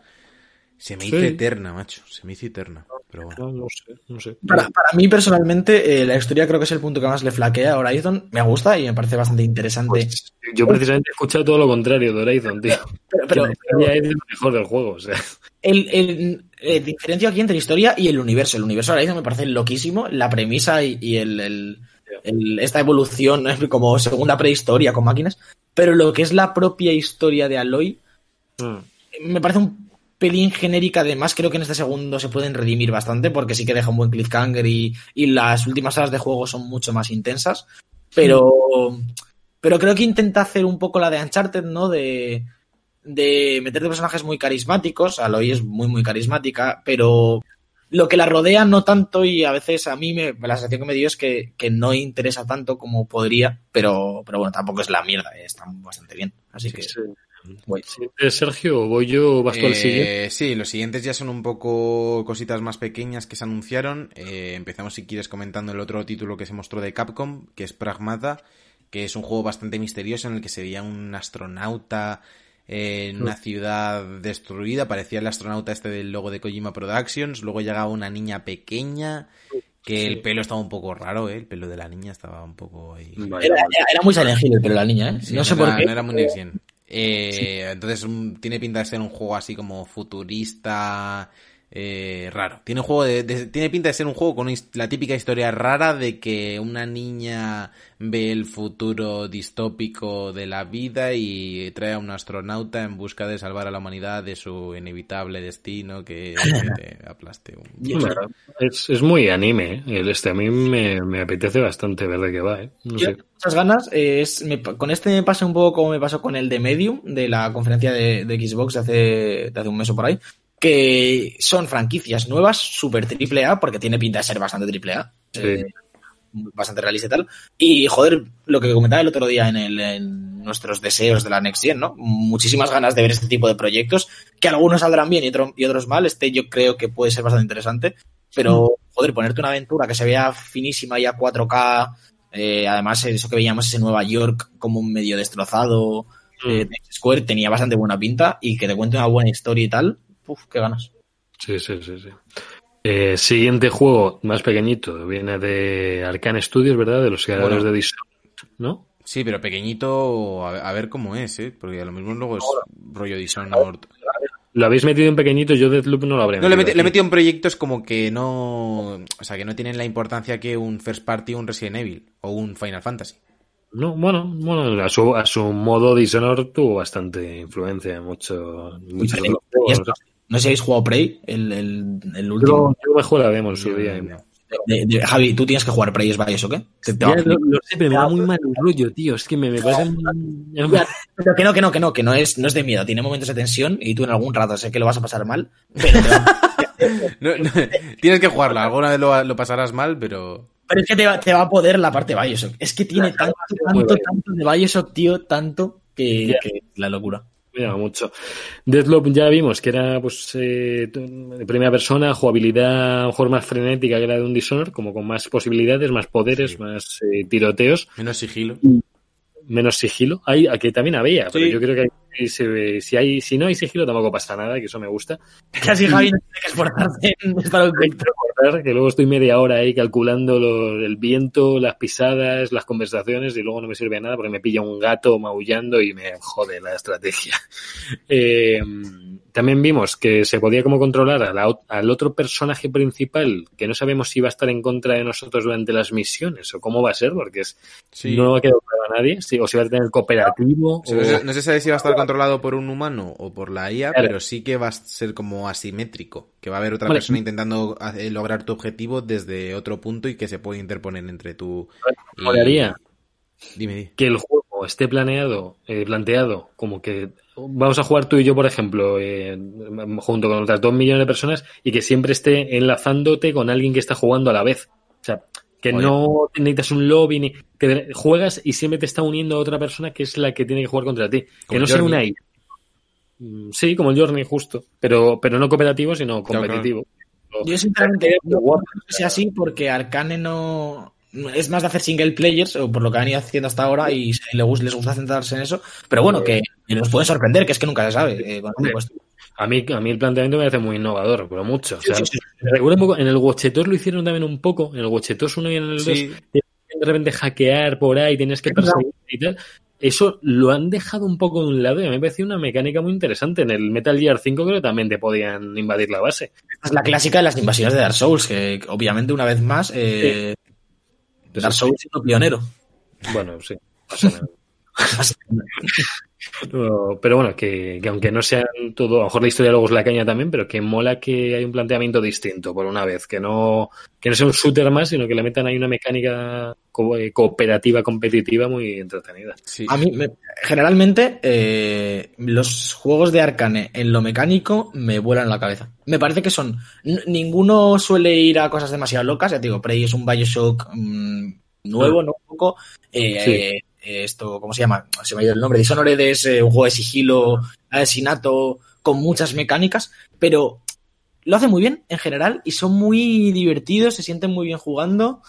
Se me hizo Sí. eterna, macho. Se me hizo eterna. Pero bueno. No, no sé, no sé. Para, para mí, personalmente, eh, la historia creo que es el punto que más le flaquea a Horizon. Me gusta y me parece bastante interesante. Pues, yo precisamente he escuchado todo lo contrario de Horizon, tío. pero pero- historia es lo mejor del juego, o sea. el, el- eh, diferencio aquí entre historia y el universo. El universo de Horizon me parece loquísimo. La premisa y, y el, el- el- esta evolución ¿no? como segunda prehistoria con máquinas. Pero lo que es la propia historia de Aloy Mm. me parece un pelín genérica. Además, creo que en este segundo se pueden redimir bastante porque sí que deja un buen cliffhanger y, y las últimas horas de juego son mucho más intensas. Pero, pero creo que intenta hacer un poco la de Uncharted, ¿no? De, de meterte personajes muy carismáticos. Aloy es muy, muy carismática, pero lo que la rodea no tanto y a veces a mí me, la sensación que me dio es que, que no interesa tanto como podría, pero, pero bueno, tampoco es la mierda, eh, está bastante bien. Así que. ¿Siguiente, Sergio, voy yo o vas tú al Eh, siguiente? Sí, los siguientes ya son un poco cositas más pequeñas que se anunciaron. Eh, empezamos, si quieres, comentando el otro título que se mostró de Capcom, que es Pragmata, que es un juego bastante misterioso en el que se veía un astronauta eh, en una ciudad destruida. Parecía el astronauta este del logo de Kojima Productions. Luego llegaba una niña pequeña, que el pelo estaba un poco raro, ¿eh? El pelo de la niña estaba un poco ahí. Era, vaya. era- era muy Silent el pelo de la niña, ¿eh? Sí, no sé era, por qué. no era muy Eh, Entonces un- tiene pinta de ser un juego así como futurista, eh, raro. Tiene, un juego de, de- tiene pinta de ser un juego con la típica historia rara de que una niña ve el futuro distópico de la vida y trae a un astronauta en busca de salvar a la humanidad de su inevitable destino que, que te aplaste. un- Claro, Es, es muy anime, ¿eh? El este a mí me, me apetece bastante ver de qué va, ¿eh? No Yo sé. tengo muchas ganas. eh, es, me- con este me pasa un poco como me pasó con el de Medium, de la conferencia de, de Xbox de hace, de hace un mes o por ahí. Que son franquicias nuevas, super triple A, porque tiene pinta de ser bastante triple A. Sí. eh, bastante realista y tal. Y joder, lo que comentaba el otro día en, el, en nuestros deseos de la Next Gen, ¿no? Muchísimas ganas de ver este tipo de proyectos, que algunos saldrán bien y, otro- y otros mal. Este yo creo que puede ser bastante interesante. Pero, joder, ponerte una aventura que se vea finísima y a 4K, eh, además eso que veíamos ese Nueva York como un medio destrozado, eh, Mm. Times Square tenía bastante buena pinta y que te cuente una buena historia y tal, uf, qué ganas. Sí, sí, sí, sí. Eh, siguiente juego, más pequeñito, viene de Arcane Studios, ¿verdad? De los creadores Bueno. de Dishonored, ¿no? Sí, pero pequeñito, a, ver cómo es, ¿eh? Porque a lo mismo luego es rollo Dishonored. Lo habéis metido en pequeñito, yo Deathloop no lo habré No, le, he metido meti- le he metido en proyectos como que no. O sea, que no tienen la importancia que un First Party o un Resident Evil o un Final Fantasy. No, bueno, bueno, a su, a su modo Dishonored tuvo bastante influencia en mucho, muchos otros y juegos. No sé si habéis jugado Prey, el, el, el Yo, último. yo me juego la demo en su Yo- día. y- De- de- Javi, tú tienes que jugar Prey, ¿es Bios o qué? Te Ya, lo, lo sé, pero me da muy mal rollo, tío. Es que me, me. Ya, pero que no, que no, que no, que no es, no es de miedo, tiene momentos de tensión y tú en algún rato sé que lo vas a pasar mal, pero, te va- No, no, tienes que jugarla. Alguna vez lo, lo pasarás mal, pero. pero es que te va, te va a poder la parte Bioshock. Es que tiene tanto, tanto, tanto de Bioshock, tío, tanto que, la locura. Me llama mucho. Deathloop ya vimos que era pues eh, de primera persona, jugabilidad a lo mejor más frenética que la de un Dishonored, como con más posibilidades, más poderes, Sí. más eh, tiroteos, Menos sigilo. Menos sigilo. Hay, aquí también había, pero Sí. yo creo que ve- si hay, si no hay sigilo tampoco pasa nada, que eso me gusta. Casi Javi no tiene que esforzarse en estar oculto. Que luego estoy media hora ahí calculando lo- el viento, las pisadas, las conversaciones y luego no me sirve de nada porque me pilla un gato maullando y me jode la estrategia. Eh, también vimos que se podía como controlar a la al otro personaje principal que no sabemos si va a estar en contra de nosotros durante las misiones o cómo va a ser porque es, Sí. no ha quedado claro a nadie si- o si va a tener cooperativo no, sé, o- no se sabe si va a estar controlado por un humano o por la IA, Claro. pero sí que va a ser como asimétrico. Que va a haber otra Vale. persona intentando hacer- lograr tu objetivo desde otro punto y que se puede interponer entre tú y... molaría Dime, dime. que el juego esté planeado, eh, planteado como que vamos a jugar tú y yo, por ejemplo, eh, junto con otras dos millones de personas y que siempre esté enlazándote con alguien que está jugando a la vez. O sea, que Oye. no necesitas un lobby, ni, que juegas y siempre te está uniendo a otra persona que es la que tiene que jugar contra ti. Como que no sea una IA. Mm, Sí, como el Journey, justo. Pero, pero no cooperativo, sino Claro, competitivo. Yo sinceramente no creo que sea así porque Arcane no... Es más de hacer single players, o por lo que han ido haciendo hasta ahora, y les gusta centrarse en eso. Pero bueno, que que nos pueden sorprender, que es que nunca se sabe. eh, puesto. A mí, a mí el planteamiento me parece muy innovador, pero mucho. O sea, Sí, sí, sí. me recuerda un poco, en el Watchetos lo hicieron también un poco, en el Watchetos 1 y en el 2, Sí. de repente hackear por ahí, tienes que perseguir y tal. Eso lo han dejado un poco de un lado y a mí me pareció una mecánica muy interesante. En el Metal Gear 5 creo que también te podían invadir la base. Esta es la clásica de las invasiones de Dark Souls, que obviamente una vez más eh, Dark Souls siendo pionero. Bueno, sí. No, pero bueno, que, que aunque no sean todo, a lo mejor la historia luego es la caña también, pero que mola que hay un planteamiento distinto por una vez, que no, que no sea un shooter más, sino que le metan ahí una mecánica co- eh, cooperativa, competitiva muy entretenida. Sí. A mí, me- generalmente, eh, los juegos de Arcane en lo mecánico me vuelan la cabeza. Me parece que son. Ninguno suele ir a cosas demasiado locas. Ya te digo, Prey es un Bioshock mm, nuevo, ¿no? Un poco. Eh, Sí. eh, esto, ¿cómo se llama? Se me ha ido el nombre. Dishonored es eh, un juego de sigilo, asesinato, con muchas mecánicas, pero lo hace muy bien en general y son muy divertidos, se sienten muy bien jugando.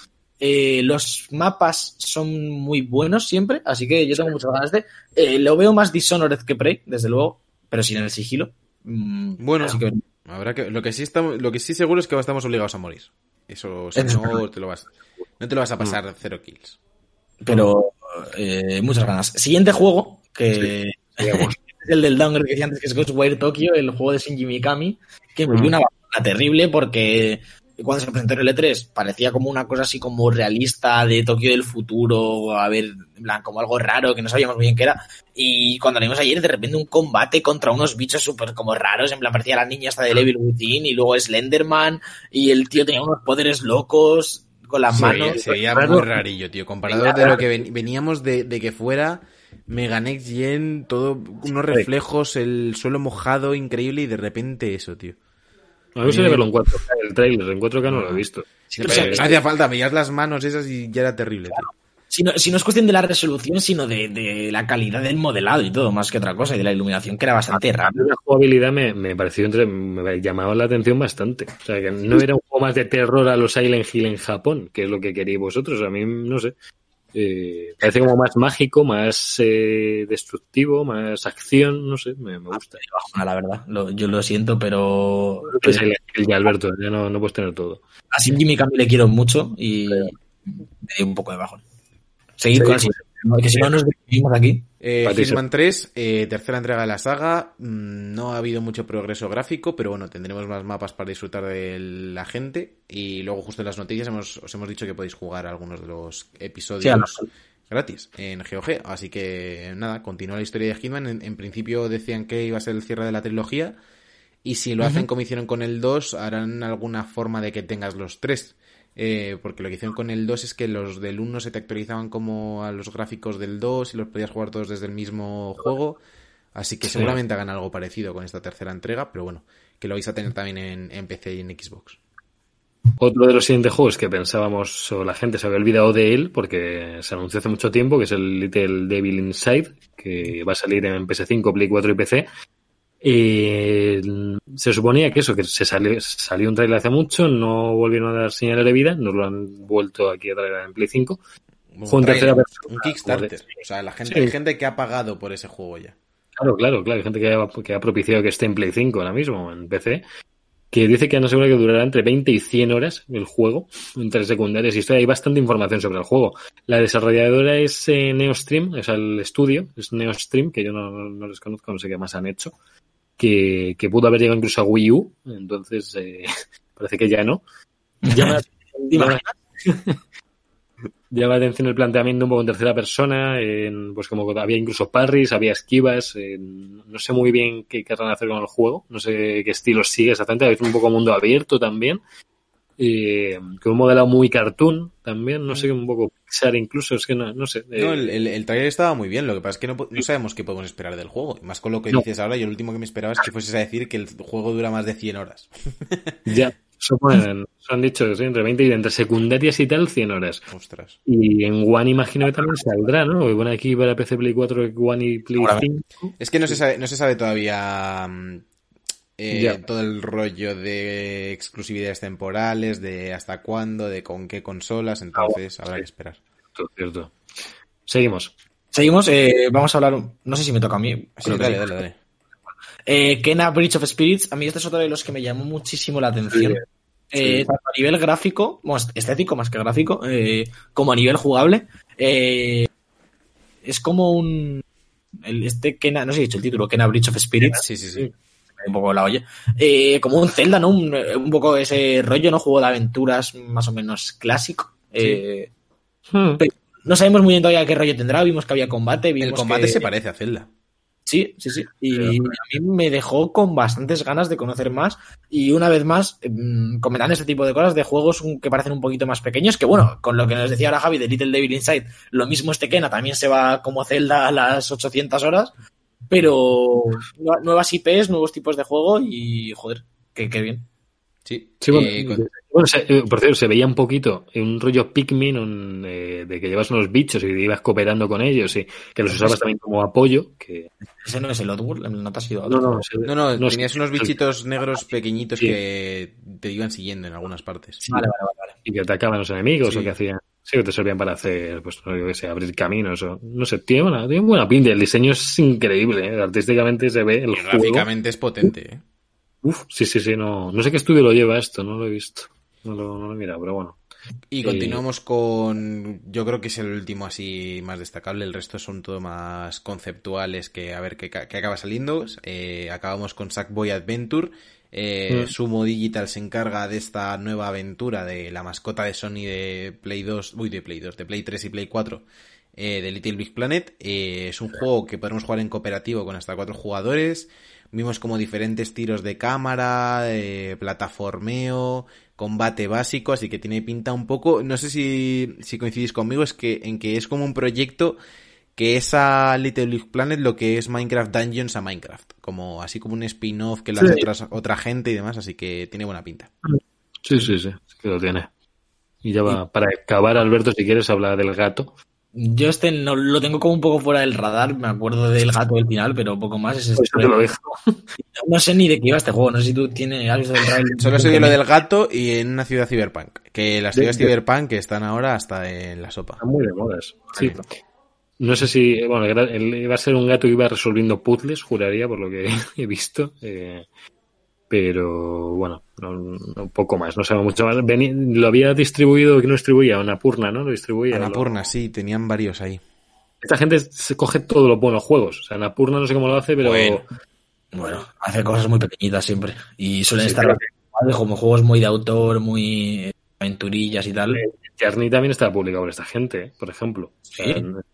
Eh, los mapas son muy buenos siempre, así que yo tengo muchas ganas de. eh, lo veo más Dishonored que Prey, desde luego, pero sin el sigilo. Mm, Bueno. así que- Habrá que, lo que sí estamos, lo que sí seguro es que estamos obligados a morir. Eso, si no, te lo vas, no te lo vas a pasar cero kills. pero eh, muchas ganas. Siguiente juego, que es el del Downgrade que decía antes, que es Ghostwire Tokyo, el juego de Shinji Mikami, que me Mm. una bajona terrible porque cuando se presentó en el E3 parecía como una cosa así como realista de Tokio del futuro, a ver, en plan, como algo raro que no sabíamos muy bien qué era. Y cuando lo vimos ayer, de repente un combate contra unos bichos súper como raros, en plan parecía la niña hasta de Evil Within y luego Slenderman y el tío tenía unos poderes locos con las Se manos. veía, se veía Claro. muy rarillo, tío. Comparado Venga, de lo claro. que ven- veníamos de, de que fuera Mega Next Gen, todo, unos reflejos, el suelo mojado, increíble, y de repente eso, tío. A mí me gustaría verlo en 4K, el trailer, en 4K no lo he visto. Sí, Pero o sea, no es- hacía falta, veías las manos esas y ya era terrible, tío. Si no, si no es cuestión de la resolución, sino de, de la calidad del modelado y todo, más que otra cosa, y de la iluminación, que era bastante A raro. mí la jugabilidad me, me pareció entre, me llamaba la atención bastante. O sea, que no era un juego más de terror a los Silent Hill en Japón, que es lo que queréis vosotros. A mí, no sé. Eh, parece como más mágico, más eh, destructivo, más acción, no sé, me, me gusta. bajona, la verdad. Lo- yo lo siento, pero Que Silent Hill ya, Alberto, ya no, no puedes tener todo. a Shinji Mikami le quiero mucho y me dio un poco de bajón. Seguid con el siguiente, ¿no? que si no nos despedimos aquí. Eh. Hitman 3, eh, tercera entrega de la saga. Mm, No ha habido mucho progreso gráfico, pero bueno, tendremos más mapas para disfrutar de la gente. Y luego, justo en las noticias, hemos, os hemos dicho que podéis jugar algunos de los episodios Sí, gratis en GOG. Así que nada, continúa la historia de Hitman. En, en principio decían que iba a ser el cierre de la trilogía. Y si lo hacen como hicieron con el 2, harán alguna forma de que tengas los tres. Eh, porque lo que hicieron con el 2 es que los del 1 se te actualizaban como a los gráficos del 2 y los podías jugar todos desde el mismo juego. Así que Sí. seguramente hagan algo parecido con esta tercera entrega, pero bueno, que lo vais a tener también en, en PC y en Xbox. Otro de los siguientes juegos que pensábamos, o la gente se había olvidado de él, porque se anunció hace mucho tiempo, que es el Little Devil Inside, que va a salir en PS5, Play 4 y PC. Eh, se suponía que eso, que se salió, salió un trailer hace mucho, no volvieron a dar señales de vida, nos lo han vuelto aquí a traer en Play 5. Un, trailer, persona, Kickstarter. O sea, la gente, Sí. hay gente que ha pagado por ese juego ya. Claro, claro, claro. Hay gente que ha, que ha propiciado que esté en Play 5 ahora mismo, en PC, que dice que han asegurado que durará entre 20 y 100 horas el juego, entre secundarias y historia. Hay bastante información sobre el juego. La desarrolladora es eh, Neostream, es el estudio, es Neostream, que yo no, no les conozco, no sé qué más han hecho, que, que pudo haber llegado incluso a Wii U, entonces eh, parece que ya no. Llama, ¿Te imaginas? llama la atención el planteamiento un poco en tercera persona, en, pues como había incluso parries, había esquivas, en- no sé muy bien qué querrán hacer con el juego, no sé qué estilo sigue exactamente, veces un poco mundo abierto también, eh, con un modelado muy cartoon también, no sé, un poco Pixar incluso, es que no, no sé. eh, No, el, el, el trailer estaba muy bien, lo que pasa es que no, no sabemos qué podemos esperar del juego. Y Más con lo que No. dices ahora, yo lo último que me esperaba es que fueses a decir que el juego dura más de 100 horas. Ya, eso, ponen- eso han dicho, sí, entre 20 y entre secundarias y tal, 100 horas. Ostras. Y en One imagino que también saldrá, ¿no? Porque pone aquí para PC, Play 4, One y Play Seguramente. 5. Es que no se sabe, no se sabe todavía mm, eh, todo el rollo de exclusividades temporales, de hasta cuándo, de con qué consolas, entonces habrá que esperar. Cierto, cierto. Seguimos. Seguimos, eh, vamos a hablar, no sé si me toca a mí. Sí, dale, sí. dale, dale. Eh, Kena Bridge of Spirits, a mí este es otro de los que me llamó muchísimo la atención. Eh, tanto a nivel gráfico, bueno, estético más que gráfico, eh, como a nivel jugable. Eh, es como un. El, este Kena, no sé si he dicho el título, Kena Bridge of Spirits. Sí, sí, sí. Un poco la oye. Eh, como un Zelda, ¿no? Un, un, poco ese rollo, ¿no? Juego de aventuras más o menos clásico. Eh, Hmm. no sabemos muy bien todavía qué rollo tendrá. Vimos que había combate. Vimos El combate que- se parece a Zelda. Sí, sí, sí. Y a mí me dejó con bastantes ganas de conocer más. Y una vez más, mm, comentan este tipo de cosas de juegos que parecen un poquito más pequeños. Que bueno, con lo que nos decía ahora Javi de Little Devil Inside, lo mismo este Kena también se va como Zelda a las 800 horas. Pero nue- nuevas IPs, nuevos tipos de juego y joder, qué, qué bien. Sí. Sí, bueno, Eh, con- bueno, se- eh, por cierto, se veía un poquito un rollo Pikmin un, eh, de que llevas unos bichos y ibas cooperando con ellos y que los usabas también como apoyo. Que... Ese no es el Oddworld, el nota ha sido No, otro. no, se- No, no, no, tenías sí, unos bichitos negros pequeñitos Sí. que te iban siguiendo en algunas partes. Vale, vale, vale, vale. y que atacaban a los enemigos Sí. o que hacían. Sí, que te servían para hacer, pues, no, yo qué sé, abrir caminos o. No sé, tiene buena, tiene buena pinta. El diseño es increíble, ¿eh? artísticamente se ve el Y juego. gráficamente es potente, ¿eh? Uf, sí, sí, sí, no, no sé qué estudio lo lleva esto, no lo he visto. No lo, no lo he mirado, pero bueno. Y continuamos con. Yo creo que es el último así más destacable. El resto son todo más conceptuales que a ver qué acaba saliendo. Eh, acabamos con Sackboy Adventure. Eh, Mm. Sumo Digital se encarga de esta nueva aventura de la mascota de Sony de Play 2. Uy, de Play 2, de Play 3 y Play 4. eh, de Little Big Planet. Eh, es un juego que podemos jugar en cooperativo con hasta cuatro jugadores. Vimos como diferentes tiros de cámara, eh, plataformeo, combate básico, así que tiene pinta un poco, no sé si, si coincidís conmigo, es que en que es como un proyecto que es a Little Big Planet lo que es Minecraft Dungeons a Minecraft, como así como un spin-off que lo hace Sí. otras- otra gente y demás, así que tiene buena pinta. Sí, sí, sí, sí que lo tiene. Y ya va, para acabar, Alberto, si quieres hablar del gato. Yo este no lo tengo como un poco fuera del radar, me acuerdo del gato del final, pero poco más. Es Pues te lo dejo. No sé ni de qué iba este juego, no sé si tú tienes, has visto el trailer. Solo sé de lo del gato y en una ciudad cyberpunk, que las De- ciudades de- cyberpunk están ahora hasta en la sopa. Están muy de modas. Sí. No sé si, bueno, iba a ser un gato que iba resolviendo puzzles, juraría, por lo que he visto. eh, pero bueno, no, no- poco más, no sabemos mucho más. Veni- lo había distribuido, que no distribuía, Anapurna, ¿no? Lo distribuía. lo- Anapurna, sí, tenían varios ahí. Esta gente se coge todos los buenos juegos. O sea, Anapurna no sé cómo lo hace, pero Bueno. Bueno, hace cosas muy pequeñitas siempre. Y suelen Sí, estar ¿vale? como juegos muy de autor, muy aventurillas y tal. También está publicado por esta gente, ¿eh? por ejemplo. O sea,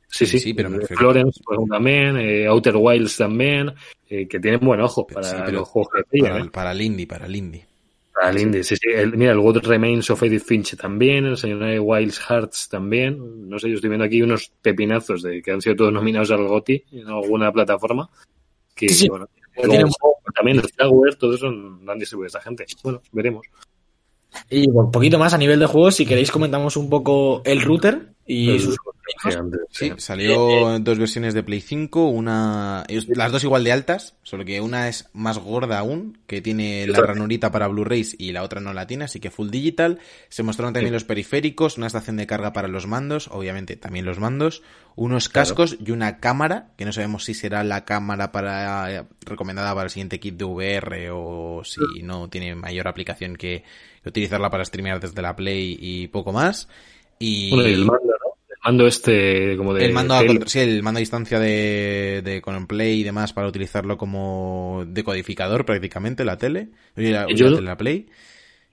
Sí. sí, pero me refiero- Florence ejemplo, también, eh, Outer Wilds también, eh, que tienen buen ojo Pero para sí, pero los juegos que pillan, Para, ¿eh? para el indie, para el indie. Para el indie, sí, sí. El- mira, el What Remains of Edith Finch también, el Señor de Wilds Hearts también. No sé, yo estoy viendo aquí unos pepinazos de que han sido todos nominados al GOTY en alguna plataforma. Que, Sí, bueno, tienen- también el Flagware, todo eso lo han distribuido esta gente. Bueno, veremos. Y un poquito más a nivel de juegos, si queréis comentamos un poco el router y El- sus Sí, salió dos versiones de Play 5, una las dos igual de altas, solo que una es más gorda aún, que tiene la ranurita para Blu-rays y la otra no la tiene, así que full digital. Se mostraron también los periféricos, una estación de carga para los mandos, obviamente también los mandos, unos Claro. cascos y una cámara, que no sabemos si será la cámara para recomendada para el siguiente kit de VR o si no tiene mayor aplicación que, utilizarla para streamear desde la Play y poco más. Y, Bueno, y el mando, mando este como de... el mando a sí, el mando a distancia de, de con Play y demás para utilizarlo como decodificador prácticamente la tele, la, Yo- la tele, la Play.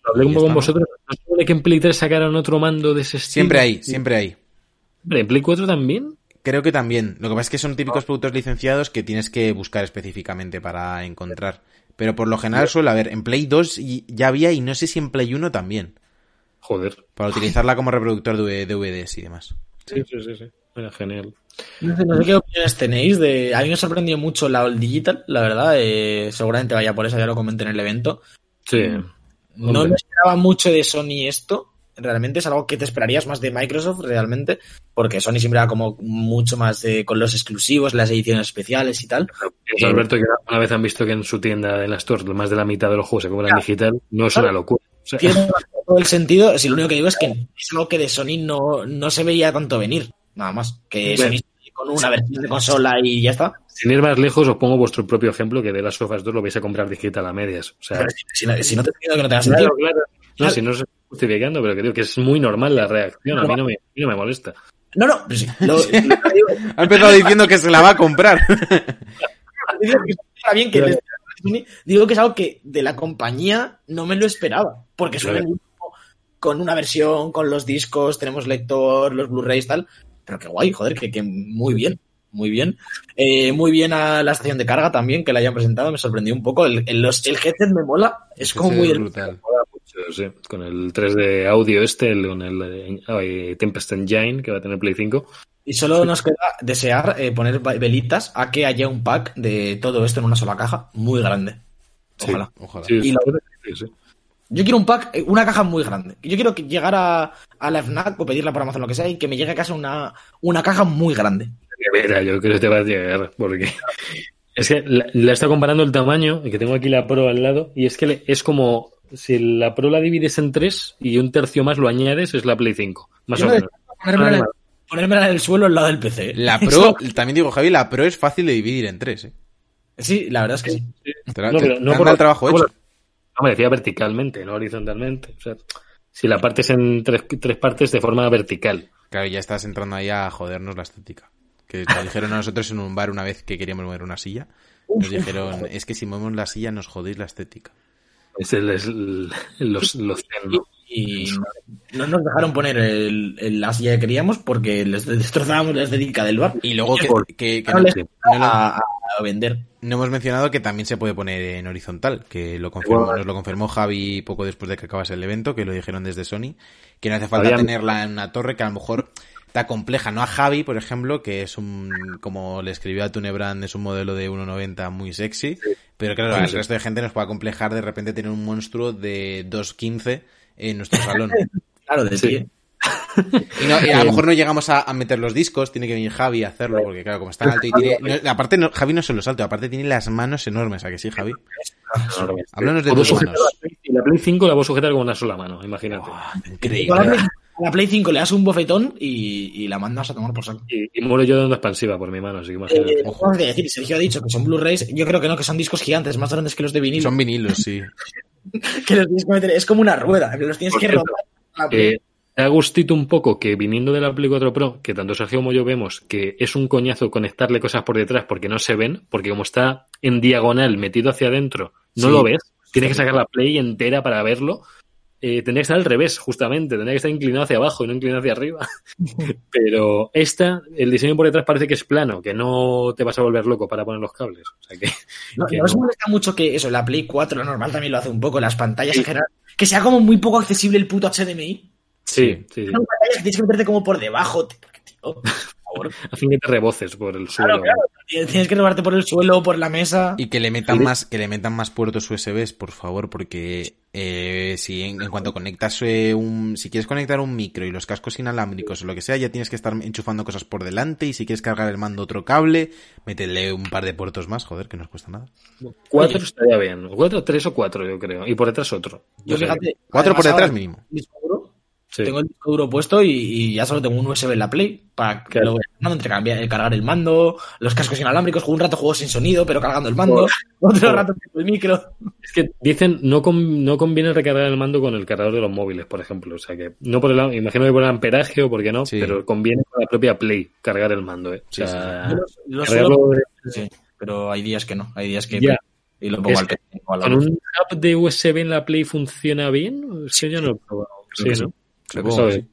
Hablé un poco con vosotros. ¿No supone que en Play 3 sacaron otro mando de ese estilo? Siempre hay, siempre hay. ¿En Play 4 también? Creo que también. Lo que pasa es que son típicos productos licenciados que tienes que buscar específicamente para encontrar. Pero por lo general suele haber. En Play 2 y- ya había y no sé si en Play 1 también. Joder. Para utilizarla como reproductor de DVDs y demás. Sí, sí, sí. sí. Era genial. No sé, no sé qué opiniones tenéis. De... A mí me sorprendió mucho la All Digital, la verdad. eh, seguramente vaya por eso, ya lo comenté en el evento. Sí. No Hombre. me esperaba mucho de Sony esto. Realmente es algo que te esperarías más de Microsoft, realmente. Porque Sony siempre era como mucho más de, con los exclusivos, las ediciones especiales y tal. Alberto, que una vez han visto que en su tienda, en la Store, más de la mitad de los juegos se compran digital, no es una locura. O sea, Tiene todo el sentido. Si lo único que digo es que es algo que de Sony no, no se veía tanto venir. Nada más. Que Bueno. Sony con una versión de consola y ya está. Sin ir más lejos, os pongo vuestro propio ejemplo que de las sofas 2 lo vais a comprar digital a medias. O sea, si, si no, si no te entiendo que no tenga sentido. claro, claro. No, si no os estoy justificando, pero que digo que es muy normal la reacción. A mí no me, a mí no me molesta. No, no, pero sí. Lo, lo digo Ha empezado diciendo que se la va a comprar. digo que está bien que les- digo que es algo que de la compañía no me lo esperaba. Porque suena Claro. con una versión, con los discos, tenemos lector, los Blu-rays, tal. Pero qué guay, joder, que, que muy bien. Muy bien. Eh, muy bien a la estación de carga también, que la hayan presentado, me sorprendió un poco. El, el, los- el headset me mola, es como Sí, muy brutal. Sí, con el 3D audio este, el- con el eh, Tempest Engine que va a tener Play 5. Y solo nos queda desear eh, poner velitas a que haya un pack de todo esto en una sola caja muy grande. Sí. Ojalá. Ojalá. Sí, Y la- sí, sí. Yo quiero un pack, eh, una caja muy grande. Yo quiero que llegar a, a la FNAC o pedirla por Amazon, lo que sea, y que me llegue a casa una, una caja muy grande. Mira, yo creo que te va a llegar, porque es que la, la está comparando el tamaño, y que tengo aquí la Pro al lado, y es que le- es como si la Pro la divides en tres y un tercio más lo añades, es la Play 5, más Yo o me menos. Ponérmela, en el- Ah, ponérmela en el suelo al lado del PC. La Pro, también digo, Javi, la Pro es fácil de dividir en tres, ¿eh? Sí, la verdad es que sí. Te, No, te- no te por- el trabajo por- hecho. No, me decía verticalmente, no horizontalmente. O sea, si la partes en tres, tres partes de forma vertical. Claro, ya estás entrando ahí a jodernos la estética. Que nos dijeron a nosotros en un bar una vez que queríamos mover una silla. Nos dijeron, es que si movemos la silla nos jodéis la estética. Es el, es el- los, los. Y no, no nos dejaron poner el, el- la silla que queríamos porque les destrozábamos la estética del bar. Y luego que, que- que No no, les no lo- a, a vender. no hemos mencionado que también se puede poner en horizontal, que lo confirmó, Bueno. nos lo confirmó Javi poco después de que acabase el evento, que lo dijeron desde Sony, que no hace falta Habían- tenerla en una torre que a lo mejor está compleja, no a Javi, por ejemplo, que es un, como le escribió a Tunebrand, es un modelo de 1.90 muy sexy, pero claro, Sí, al sí. resto de gente nos puede acomplejar de repente tener un monstruo de 2.15 en nuestro salón. Claro, de Sí. pie. Y, no- y a lo mejor no llegamos a, a meter los discos, tiene que venir Javi a hacerlo, porque claro, como está alto y tiene... no- aparte, no- Javi no solo es alto, aparte tiene las manos enormes, ¿a que sí, Javi? Háblanos de tus manos. la la Play 5 la puedo sujetar con una sola mano, imagínate. Increíble. A la Play- a la Play 5 le das un bofetón y, y la mandas a tomar por saco. Y, y muero yo de onda expansiva por mi mano, así que imagínate. Eh, vamos a decir, Sergio ha dicho que son Blu-rays. Yo creo que no, que son discos gigantes, más grandes que los de vinilo. Son vinilos, sí. Que los tienes que meter. Es como una rueda, que los tienes Por que Play. Eh, ha gustito un poco que viniendo de la Play 4 Pro, que tanto Sergio como yo vemos que es un coñazo conectarle cosas por detrás porque no se ven, porque como está en diagonal metido hacia adentro, no Sí. lo ves. Tienes que sacar la Play entera para verlo. Eh, tendría que estar al revés, justamente. Tendría que estar inclinado hacia abajo y no inclinado hacia arriba. Pero esta, el diseño por detrás parece que es plano, que no te vas a volver loco para poner los cables. O sea que, No, que ¿no os molesta mucho que eso, la Play 4, la normal también lo hace un poco, las pantallas en general, que sea como muy poco accesible el puto HDMI. Sí, sí, sí. Son pantallas que tienes que meterte como por debajo. tío, porque, tío, por favor. Hacen que te reboces por el suelo. Claro, claro. Tienes que robarte por el suelo o por la mesa. Y que le metan más, que le metan más puertos USBs, por favor, porque eh, si en, en cuanto conectas eh, un, si quieres conectar un micro y los cascos inalámbricos o lo que sea, ya tienes que estar enchufando cosas por delante y si quieres cargar el mando otro cable, métele un par de puertos más, joder, que no os cuesta nada. Cuatro Oye. estaría bien. Cuatro, tres o cuatro, yo creo. Y por detrás otro. Yo fíjate. Cuatro por detrás ahora, mínimo. duro, sí. Tengo el disco duro puesto y, y ya solo tengo un USB en la Play para que lo entre cambiar- eh, cargar el mando, los cascos inalámbricos, juego un rato juego sin sonido, pero cargando el mando, otro rato con el micro. Es que dicen no con- no conviene recargar el mando con el cargador de los móviles, por ejemplo. O sea que no por el imagino que por el amperaje o por qué no, Sí. pero conviene con la propia Play cargar el mando, ¿eh? O Sí, sea, Yo los- los cargarlo suelo- de- sí, pero hay días que no, hay días que y lo pongo Es al que PC o a la con un hub de USB en la Play funciona bien. Es que yo no lo he probado. Sí, que ¿no? Que es. sí.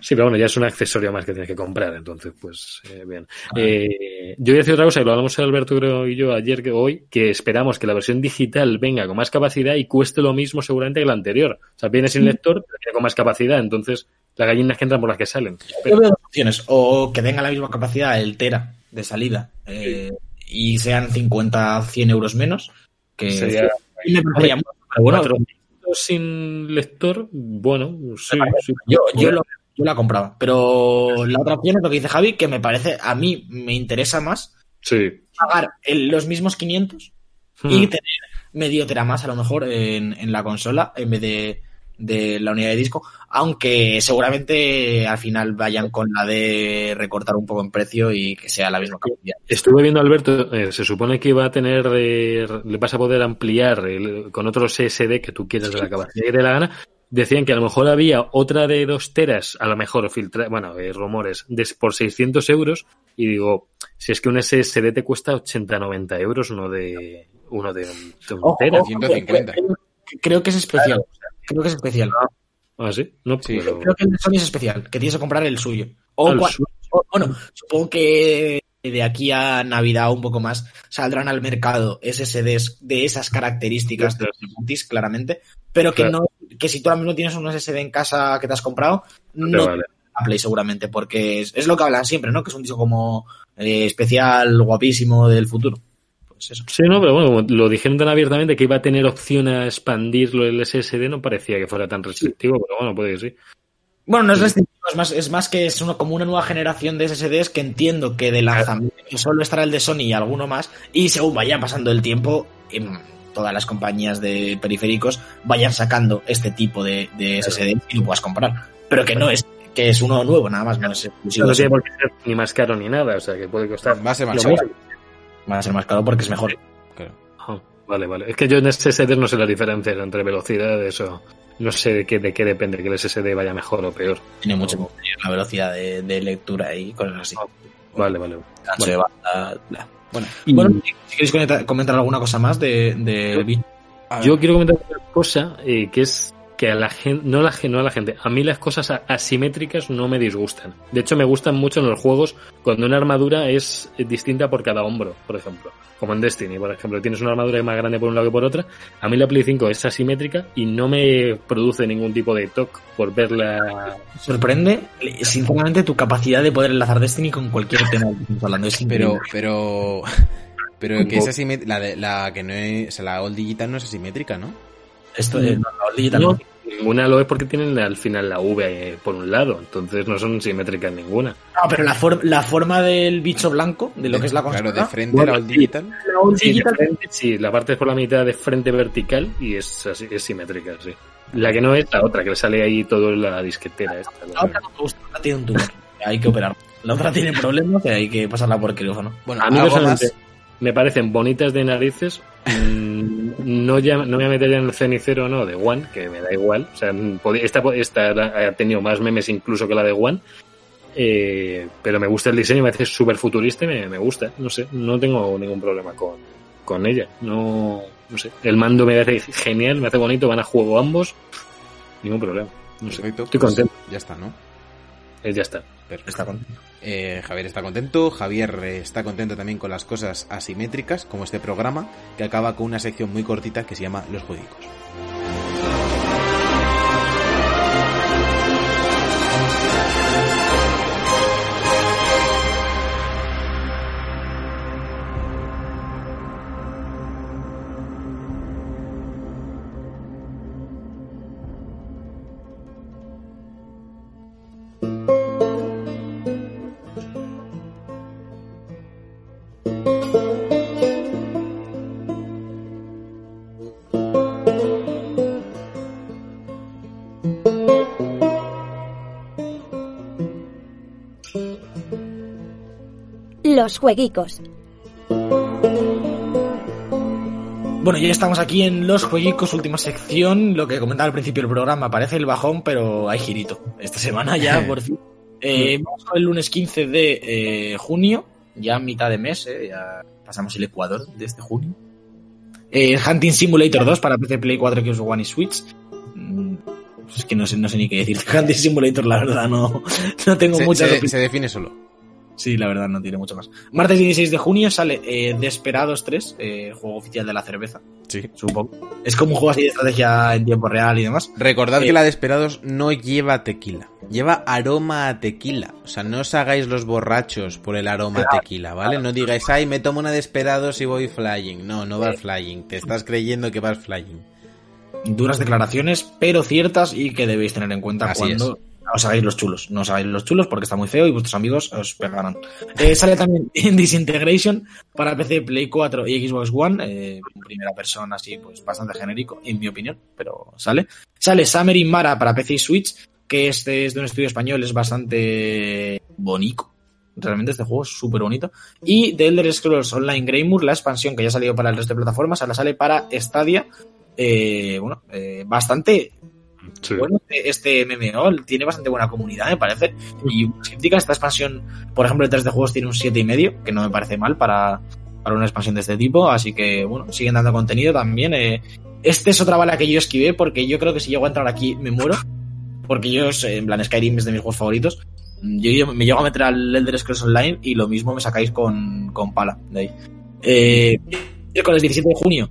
Sí, pero bueno, ya es un accesorio más que tienes que comprar, entonces, pues, eh, bien. Eh, yo voy a decir otra cosa, y lo hablamos Alberto creo, y yo ayer que hoy, que esperamos que la versión digital venga con más capacidad y cueste lo mismo seguramente que la anterior. O sea, viene sin lector, pero viene con más capacidad, entonces las gallinas que entran por las que salen. Yo veo dos opciones, o que tenga la misma capacidad el Tera de salida eh, y sean 50, 100 euros menos, que Sería- y me pero bueno, Cuatro sin lector, bueno, sí, sí. Yo, yo, lo- yo la compraba. Pero la otra opción es lo que dice Javi, que me parece, a mí me interesa más Sí. pagar el- los mismos 500 Hmm. y tener medio tera más a lo mejor en, en la consola en vez de de la unidad de disco, aunque seguramente al final vayan con la de recortar un poco en precio y que sea la misma capacidad. Estuve viendo, Alberto, eh, se supone que va a tener, de, le vas a poder ampliar el- con otros SSD que tú quieras de la capacidad que te dé la gana. Decían que a lo mejor había otra de dos teras, a lo mejor filtra, bueno, eh, rumores, de, por 600 euros. Y digo, si es que un SSD te cuesta 80-90 euros, uno de, uno de, un- de un tera. ojo, 150. Creo, creo que es especial. Creo que es especial. ¿Ah, sí? No, Sí, pero- Creo que el de Sony es especial, que tienes que comprar el suyo. O, Ah, el cua- suyo. o- bueno, supongo que de aquí a Navidad o un poco más saldrán al mercado SSDs de esas características de los multis, claramente, pero que Claro. no, que si tú ahora mismo tienes un SSD en casa que te has comprado, no Te vale. a Play seguramente, porque es, es lo que hablan siempre, ¿no? Que es un disco como eh, especial, guapísimo del futuro. Pues eso. Sí, no, pero bueno, como lo dijeron tan abiertamente que iba a tener opción a expandirlo el SSD, no parecía que fuera tan restrictivo, pero bueno, puede que sí. Bueno, no es restrictivo, es más, es más que es uno, como una nueva generación de SSDs que entiendo que de lanzamiento solo estará el de Sony y alguno más, y según vaya pasando el tiempo, em, todas las compañías de periféricos vayan sacando este tipo de, de SSD y lo puedas comprar. Pero que no es, que es uno nuevo, nada más, no es exclusivo. No tiene por qué ser ni más caro ni nada, o sea que puede costar. Va a ser más caro. Va a ser más caro porque es mejor. Claro. Vale, vale. Es que yo en SSD no sé las diferencias entre velocidades o no sé de qué, de qué depende que el SSD vaya mejor o peor. Tiene mucho que ver la velocidad de, de lectura y cosas así. Vale, vale. Ancho de banda, bla. Bueno, Y Bueno, si queréis comentar, comentar alguna cosa más de, de ver, yo quiero comentar una cosa eh, que es que a la gente, no a la, no a la gente, a mí las cosas asimétricas no me disgustan. De hecho, me gustan mucho en los juegos cuando una armadura es eh, distinta por cada hombro, por ejemplo. Como en Destiny, por ejemplo, tienes una armadura más grande por un lado que por otra. A mí la Play 5 es asimétrica y no me produce ningún tipo de toque por verla. sorprende, sinceramente, tu capacidad de poder enlazar Destiny con cualquier tema que estamos hablando. Es pero, pero, pero que es asimétrica, la, de- la que no es, o sea, la All Digital no es asimétrica, ¿no? Esto de no, no, digital No, no. Ninguna lo es porque tienen al final la V eh, por un lado, entonces no son simétricas ninguna. Ah, pero la, for- la forma del bicho blanco, de lo que es la consola, Claro, de frente Bueno, la All. Digital. la All Sí, digital, frente, sí, la parte es por la mitad de frente vertical y es así, es simétrica, sí. La que no es la otra, que le sale ahí todo la disquetera esta. la otra no me gusta, la otra tiene un tumor, hay que operar. La otra tiene problemas que hay que pasarla por quirófano. Bueno, A mí personalmente más. Me parecen bonitas de narices. mm, No, ya, no me voy a meter ya en el cenicero no de One, que me da igual. O sea, pod- esta, esta ha tenido más memes incluso que la de One. Eh, pero me gusta el diseño, me parece súper futurista y me, me gusta. No sé, no tengo ningún problema con, con ella. No, no sé. El mando me parece genial, me hace bonito, van a juego ambos. Ningún problema. No sé. Perfecto, Estoy pues contento. Ya está, ¿no? Ya está. Eh, Javier está contento, Javier eh, está contento también con las cosas asimétricas, como este programa, que acaba con una sección muy cortita que se llama Los Juegicos. Los jueguicos. Bueno, ya estamos aquí en Los Jueguicos, última sección. Lo que comentaba al principio del programa, parece el bajón, pero hay girito. Esta semana ya, por fin. Eh, vamos con el lunes 15 de eh, junio, ya mitad de mes, eh, ya pasamos el Ecuador de este junio. Eh, Hunting Simulator 2 para PC, Play 4, Xbox One y Switch. Mm, Es que no sé, no sé ni qué decir. Hunting Simulator, la verdad, no, no tengo Se, muchas se define solo. Sí, la verdad, no tiene mucho más. Martes 16 de junio sale eh, Desperados 3, eh, juego oficial de la cerveza, Sí. supongo. Es como un juego así de estrategia en tiempo real y demás. Recordad Eh, que la de Esperados no lleva tequila, lleva aroma a tequila. O sea, no os hagáis los borrachos por el aroma a tequila, ¿vale? No digáis, ay, me tomo una de Esperados y voy flying. No, no vas flying, te estás creyendo que vas flying. Duras declaraciones, pero ciertas y que debéis tener en cuenta Así cuando os hagáis los chulos. No os hagáis los chulos porque está muy feo y vuestros amigos os pegarán. Eh, sale también Disintegration para PC, Play 4 y Xbox One. Eh, primera persona, así, pues bastante genérico, en mi opinión, pero sale. Sale Summer in Mara para PC y Switch, que este es de un estudio español, es bastante bonito. Realmente este juego es súper bonito. Y The Elder Scrolls Online Greymoor, la expansión que ya ha salido para el resto de plataformas, ahora sale para Stadia. Eh, bueno, eh, bastante Bueno este MMO, tiene bastante buena comunidad, me parece. Y significa esta expansión, por ejemplo, el 3 de juegos tiene un 7,5, que no me parece mal para, para una expansión de este tipo. Así que, bueno, siguen dando contenido también. eh. Este es otra bala que yo esquivé, porque yo creo que si llego a entrar aquí me muero. Porque yo, eh, en plan, Skyrim es de mis juegos favoritos. Yo, me llego a meter al Elder Scrolls Online y lo mismo me sacáis con, con pala de ahí. Eh, miércoles 17 de junio.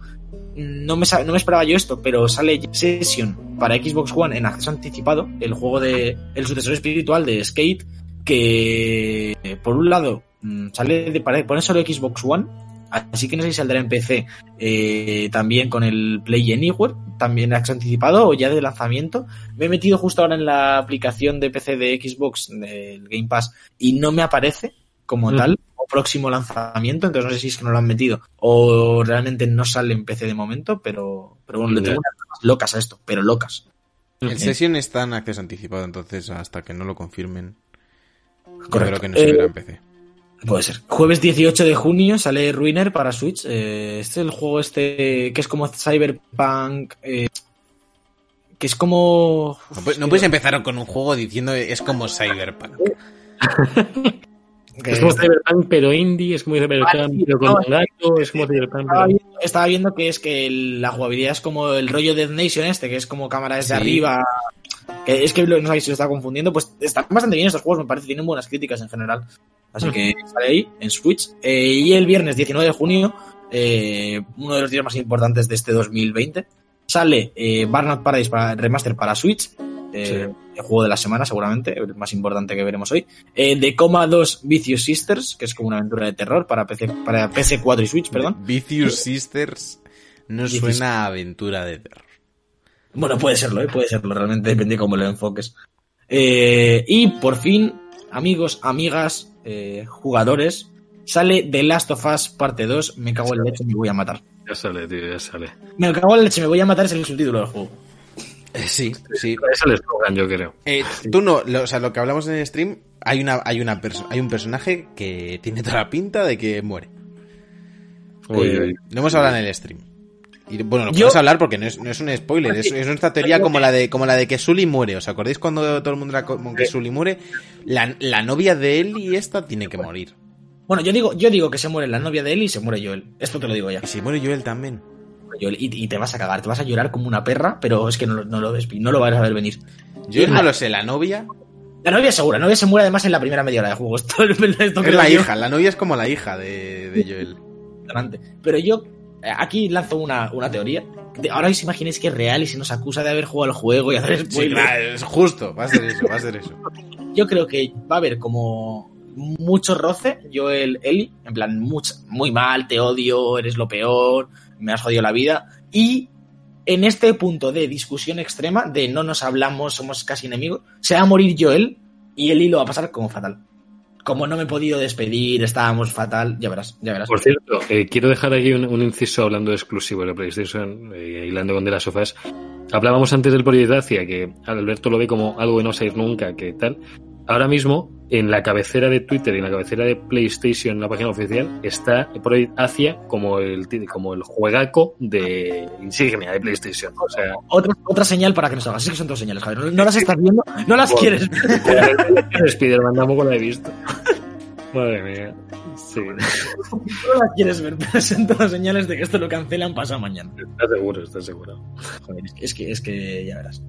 No me, no me esperaba yo esto, pero sale Session para Xbox One en acceso anticipado, el juego de el sucesor espiritual de Skate, que por un lado mm, sale de pare- pone solo Xbox One, así que no sé si saldrá en PC eh, también con el Play Anywhere, también acceso anticipado o ya de lanzamiento. Me he metido justo ahora en la aplicación de PC de Xbox del Game Pass y no me aparece como tal o próximo lanzamiento, entonces no sé si es que no lo han metido o realmente no sale en PC de momento, pero, pero bueno, le tengo unas locas a esto, pero locas. El Session está en acceso anticipado, entonces hasta que no lo confirmen, Correcto. creo que no se Eh, verá en PC. Puede ser. Jueves 18 de junio sale Ruiner para Switch. Eh, este es el juego este que es como Cyberpunk. eh, que es como... No, pu- no puedes empezar con un juego diciendo es como Cyberpunk. que- Es como Cyberpunk, pero indie, es como Cyberpunk, Ah, pero con un gato, es como Cyberpunk. Estaba pero- estaba viendo que es que el- la jugabilidad es como el rollo Dead Nation este, que es como cámara desde Sí. arriba. Que es que no sabéis si lo está confundiendo, pues están bastante bien estos juegos, me parece, tienen buenas críticas en general. Así que sale ahí, en Switch. Eh, y el viernes 19 de junio, eh, uno de los días más importantes de este 2020, sale eh, Burnout Paradise para remaster para Switch. Eh, El juego de la semana, seguramente, el más importante que veremos hoy. Eh, The Coma 2 Vicious Sisters, que es como una aventura de terror para PC, para PS4 y Switch, perdón. Vicious Sisters no Vicious- suena a aventura de terror. Bueno, puede serlo, ¿eh? puede serlo, realmente depende de cómo lo enfoques. Eh, y por fin, amigos, amigas, jugadores, sale The Last of Us parte 2, me cago en la leche, me voy a matar. Ya sale, tío, ya sale. Me cago en la leche, me voy a matar es el subtítulo del juego. Eh, sí, sí. Es el eslogan, yo creo. Eh, tú no, lo- o sea, lo que hablamos en el stream, hay una, hay una perso- hay un personaje que tiene toda la pinta de que muere. Uy, Eh, uy. No hemos hablado en el stream. Y bueno, lo puedes hablar porque no es, no es un spoiler, es, es nuestra teoría como la de como la de que Sully muere. ¿Os acordáis cuando todo el mundo era como que Sully muere? La, la novia de él y esta tiene que morir. Bueno, yo digo, yo digo que se muere la novia de él y se muere Joel. Esto te lo digo ya. Y si muere Joel también. Joel, y, y te vas a cagar, te vas a llorar como una perra, pero es que no, lo- no lo ves, no lo vas a ver venir. Joel no lo sé, la novia La novia segura, la novia se muere además en la primera media hora de juego. Esto, esto es la yo. hija, la novia es como la hija de, de Joel. Pero yo eh, aquí lanzo una, una teoría. Ahora os imaginéis que es real y se nos acusa de haber jugado al juego y hacer Sí, claro, es justo, va a ser eso, va a ser eso. Yo creo que va a haber como mucho roce, yo el Eli, en plan, mucho, muy mal, te odio, eres lo peor, me has jodido la vida. Y en este punto de discusión extrema, de no nos hablamos, somos casi enemigos, se va a morir Joel y Eli lo va a pasar como fatal. Como no me he podido despedir, estábamos fatal, ya verás, ya verás. Por cierto, eh, quiero dejar aquí un, inciso hablando exclusivo de PlayStation, eh, hilando con de las sofás. Hablábamos antes del Project Asia, que Alberto lo ve como algo que no se ir nunca, que tal. Ahora mismo, en la cabecera de Twitter y en la cabecera de PlayStation, la página oficial, está Project Asia como el, como el juegaco de insignia de PlayStation. O sea, Otra, otra señal para que nos hagas. Es que son dos señales, Javier. No, no las estás viendo, no las Bueno. quieres ver. Spider-Man tampoco lo he visto. Madre mía. Sí, No las quieres ver, pero son todas señales de que esto lo cancelan pasado mañana. está seguro, está seguro. Joder, es que, es que ya verás.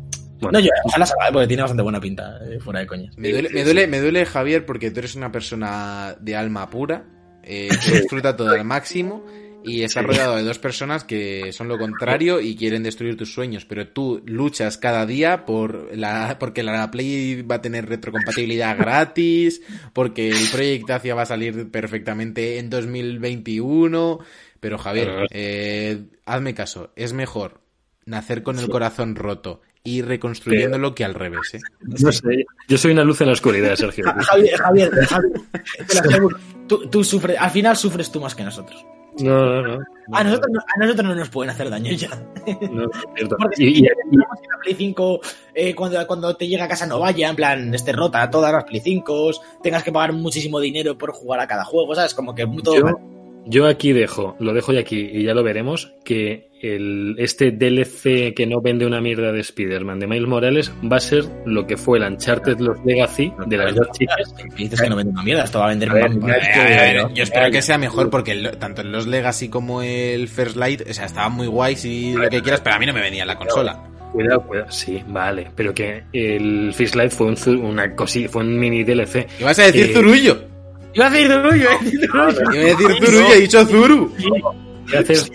Bueno. No, yo, ojalá salga, ¿eh? porque tiene bastante buena pinta, eh, fuera de coñas. Me duele, me duele, me duele, Javier, porque tú eres una persona de alma pura, eh, que disfruta todo al máximo y estás rodeado de dos personas que son lo contrario y quieren destruir tus sueños, pero tú luchas cada día por la, porque la Play va a tener retrocompatibilidad gratis, porque el Project Asia va a salir perfectamente en 2021, pero Javier, eh, hazme caso, es mejor nacer con el corazón roto y reconstruyéndolo que al revés, ¿eh? No sé, yo soy una luz en la oscuridad, Sergio. Javier, Javier, Javier, te la aseguro, tú, tú sufres, al final sufres tú más que nosotros. No, no, no. A nosotros, no- a nosotros no nos pueden hacer daño ya. No, es cierto. Porque Y- si la Play 5, eh, cuando, cuando te llega a casa no vaya, en plan, esté rota todas las Play 5, tengas que pagar muchísimo dinero por jugar a cada juego, ¿sabes? Como que todo Yo, yo aquí dejo, lo dejo ya aquí y ya lo veremos, que el, este DLC que no vende una mierda de Spider-Man de Miles Morales va a ser lo que fue el Uncharted Los Legacy de las dos chicas. Dices que no vende una mierda, esto va a vender A ver, Eh, que- a ver, no, yo espero que sea mejor porque el- tanto en los Legacy como el First Light, o sea, estaban muy guays y lo que quieras, pero a mí no me venía en la consola. Cuidado, cuidado. Sí, vale. Pero que el Fish Light fue un, una cosilla, fue un mini DLC. ¿Y vas a decir Eh, Zurullo? Iba a decir Zurullo, iba a decir Zurullo. Iba a decir Zurullo, he dicho Zuru. ¿Qué haces?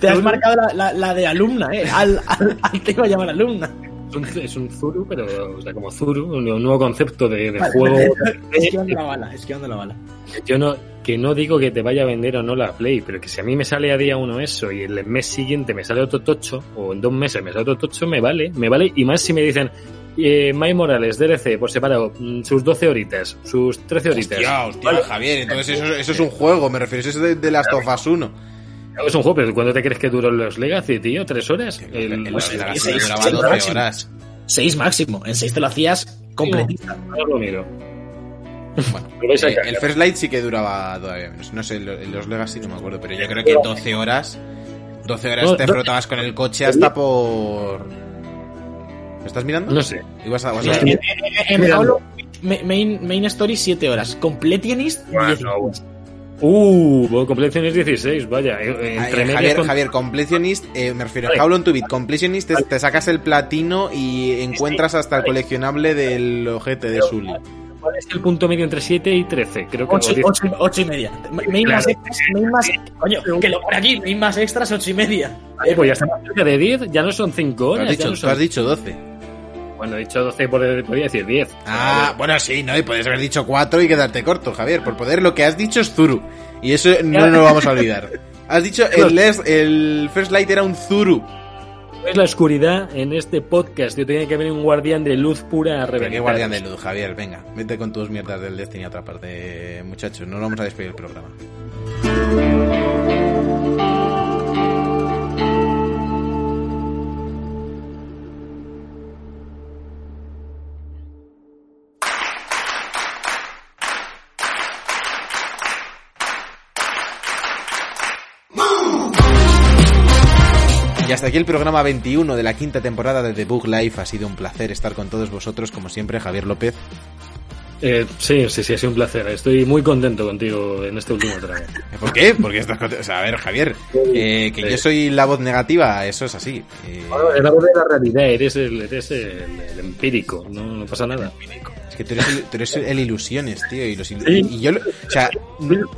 Te has marcado la, la, la de alumna, ¿eh? Al, al, al te iba a llamar alumna. Es un, es un Zuru, pero o sea, como Zuru, un, un nuevo concepto de, de Vale, juego. Esquivando la bala, esquivando la bala. Yo no, que no digo que te vaya a vender o no la Play, pero que si a mí me sale a día uno eso y el mes siguiente me sale otro tocho, o en dos meses me sale otro tocho, me vale, me vale. Y más si me dicen, eh, Miles Morales, DLC, por separado, mm, sus 12 horitas, sus 13 horitas. Hostia, hostia, Javier, entonces eso, eso es un juego, me refiero, eso es de, de Last of Us 1. Es un juego, pero ¿cuándo te crees que duró los Legacy, tío? ¿Tres horas? El, El- duraba sí, 12 máximo. horas. Seis máximo. En seis te lo hacías completista. Ahora lo miro. Bueno, eh, el First Light sí que duraba todavía menos. No sé, los Legacy no me acuerdo, pero yo creo que 12 horas. 12 horas No, te no- frotabas con el coche hasta por. ¿Lo estás mirando? No sé. Ibas a- vas a- Sí. Eh, eh, me ma- main, main Story 7 horas. Completionist 16. Uh, bueno, Completion es 16, vaya. eh, eh, Entre Javier, con- Javier, Completionist, eh, me refiero a Vale. How Long to Beat. Completionist es- te sacas el platino y encuentras hasta el vale. coleccionable del ojete de Sully. ¿Cuál es el punto medio entre 7 y 13? Creo que 8, o 10. y media. Main más extras, main más. Coño, que lo pone aquí. Main más extras, 8 y media. Eh, pues ya estamos cerca de 10, ya no son 5 Tú horas. has ya dicho, no tú son- has dicho 12. Bueno, he dicho 12, por- podría decir 10. Ah, bueno, sí, ¿no? Y puedes haber dicho 4 y quedarte corto, Javier. Por poder, lo que has dicho es Zuru. Y eso no nos lo vamos a olvidar. Has dicho el, el First Light era un Zuru. Es la oscuridad en este podcast. Yo tenía que venir un guardián de luz pura a reventar. qué guardián de luz, Javier. Venga, vete con tus mierdas del Destiny a otra parte, muchachos. No vamos a despedir el programa. Y hasta aquí el programa 21 de la quinta temporada de The Book Life. Ha sido un placer estar con todos vosotros, como siempre, Javier López. Eh, sí, sí, sí, ha sido un placer. Estoy muy contento contigo en este último tramo. ¿Por qué? Porque estás contento. O sea, a ver, Javier, eh, que yo soy la voz negativa, eso es así. Eh, Bueno, es la voz de la realidad, eres el, eres el, el empírico, no, no pasa nada. Es que tú eres, el, tú eres el ilusiones, tío. Y, los il- Sí. y yo, lo- o sea,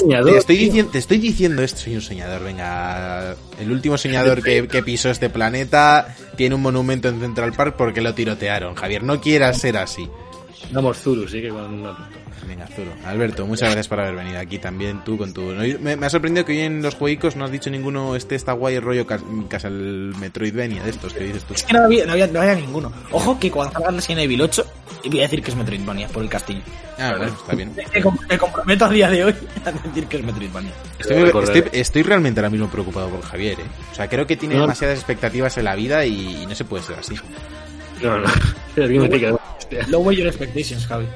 soñador, te estoy, diciendo, te estoy diciendo esto, soy un soñador, venga. El último soñador que, que pisó este planeta tiene un monumento en Central Park porque lo tirotearon. Javier, no quieras ser así. Vamos, Zuru, sí que con una... Venga, Zuro. Alberto, muchas gracias por haber venido aquí también, tú con tu... Me, me ha sorprendido que hoy en los jueguicos no has dicho ninguno, este está guay el rollo cas- Casal Metroidvania de estos que dices tú. Es que no había, no había, no había ninguno. Ojo que cuando salga Resident Evil 8, voy a decir que es Metroidvania por el castillo. Ah, bueno, está bien. Me, com- me comprometo a día de hoy a decir que es Metroidvania. Estoy, Recordaré. estoy- estoy realmente ahora mismo preocupado por Javier, ¿eh? O sea, creo que tiene No. demasiadas expectativas en la vida y, y no se puede ser así. No, no, alguien me pica. Hostia. Lower your expectations, Javi.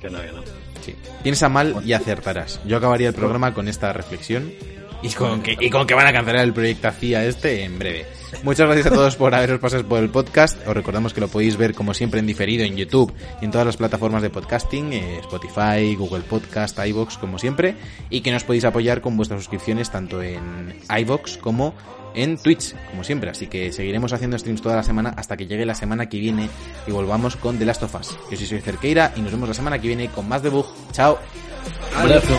Que no, que no. Sí. Piensa mal y acertarás. Yo acabaría el programa con esta reflexión y con que, y con que van a cancelar el proyecto CIA este en breve. Muchas gracias a todos por haberos pasado por el podcast. Os recordamos que lo podéis ver como siempre en diferido en YouTube y en todas las plataformas de podcasting, eh, Spotify, Google Podcast, iVoox, como siempre, y que nos podéis apoyar con vuestras suscripciones tanto en iVoox como en Twitch, como siempre. Así que seguiremos haciendo streams toda la semana hasta que llegue la semana que viene y volvamos con The Last of Us. Yo sí soy Cerqueira y nos vemos la semana que viene con más debug. Chao. Abrazo.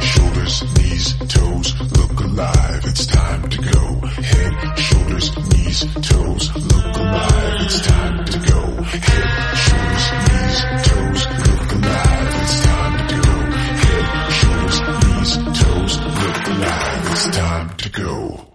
shoulders, knees, toes, look alive, it's time to go. Head, shoulders, knees, toes, look alive, it's time to go. Head, shoulders, knees, toes, look alive, it's time to go. Head, shoulders, knees, toes, look alive, it's time to go.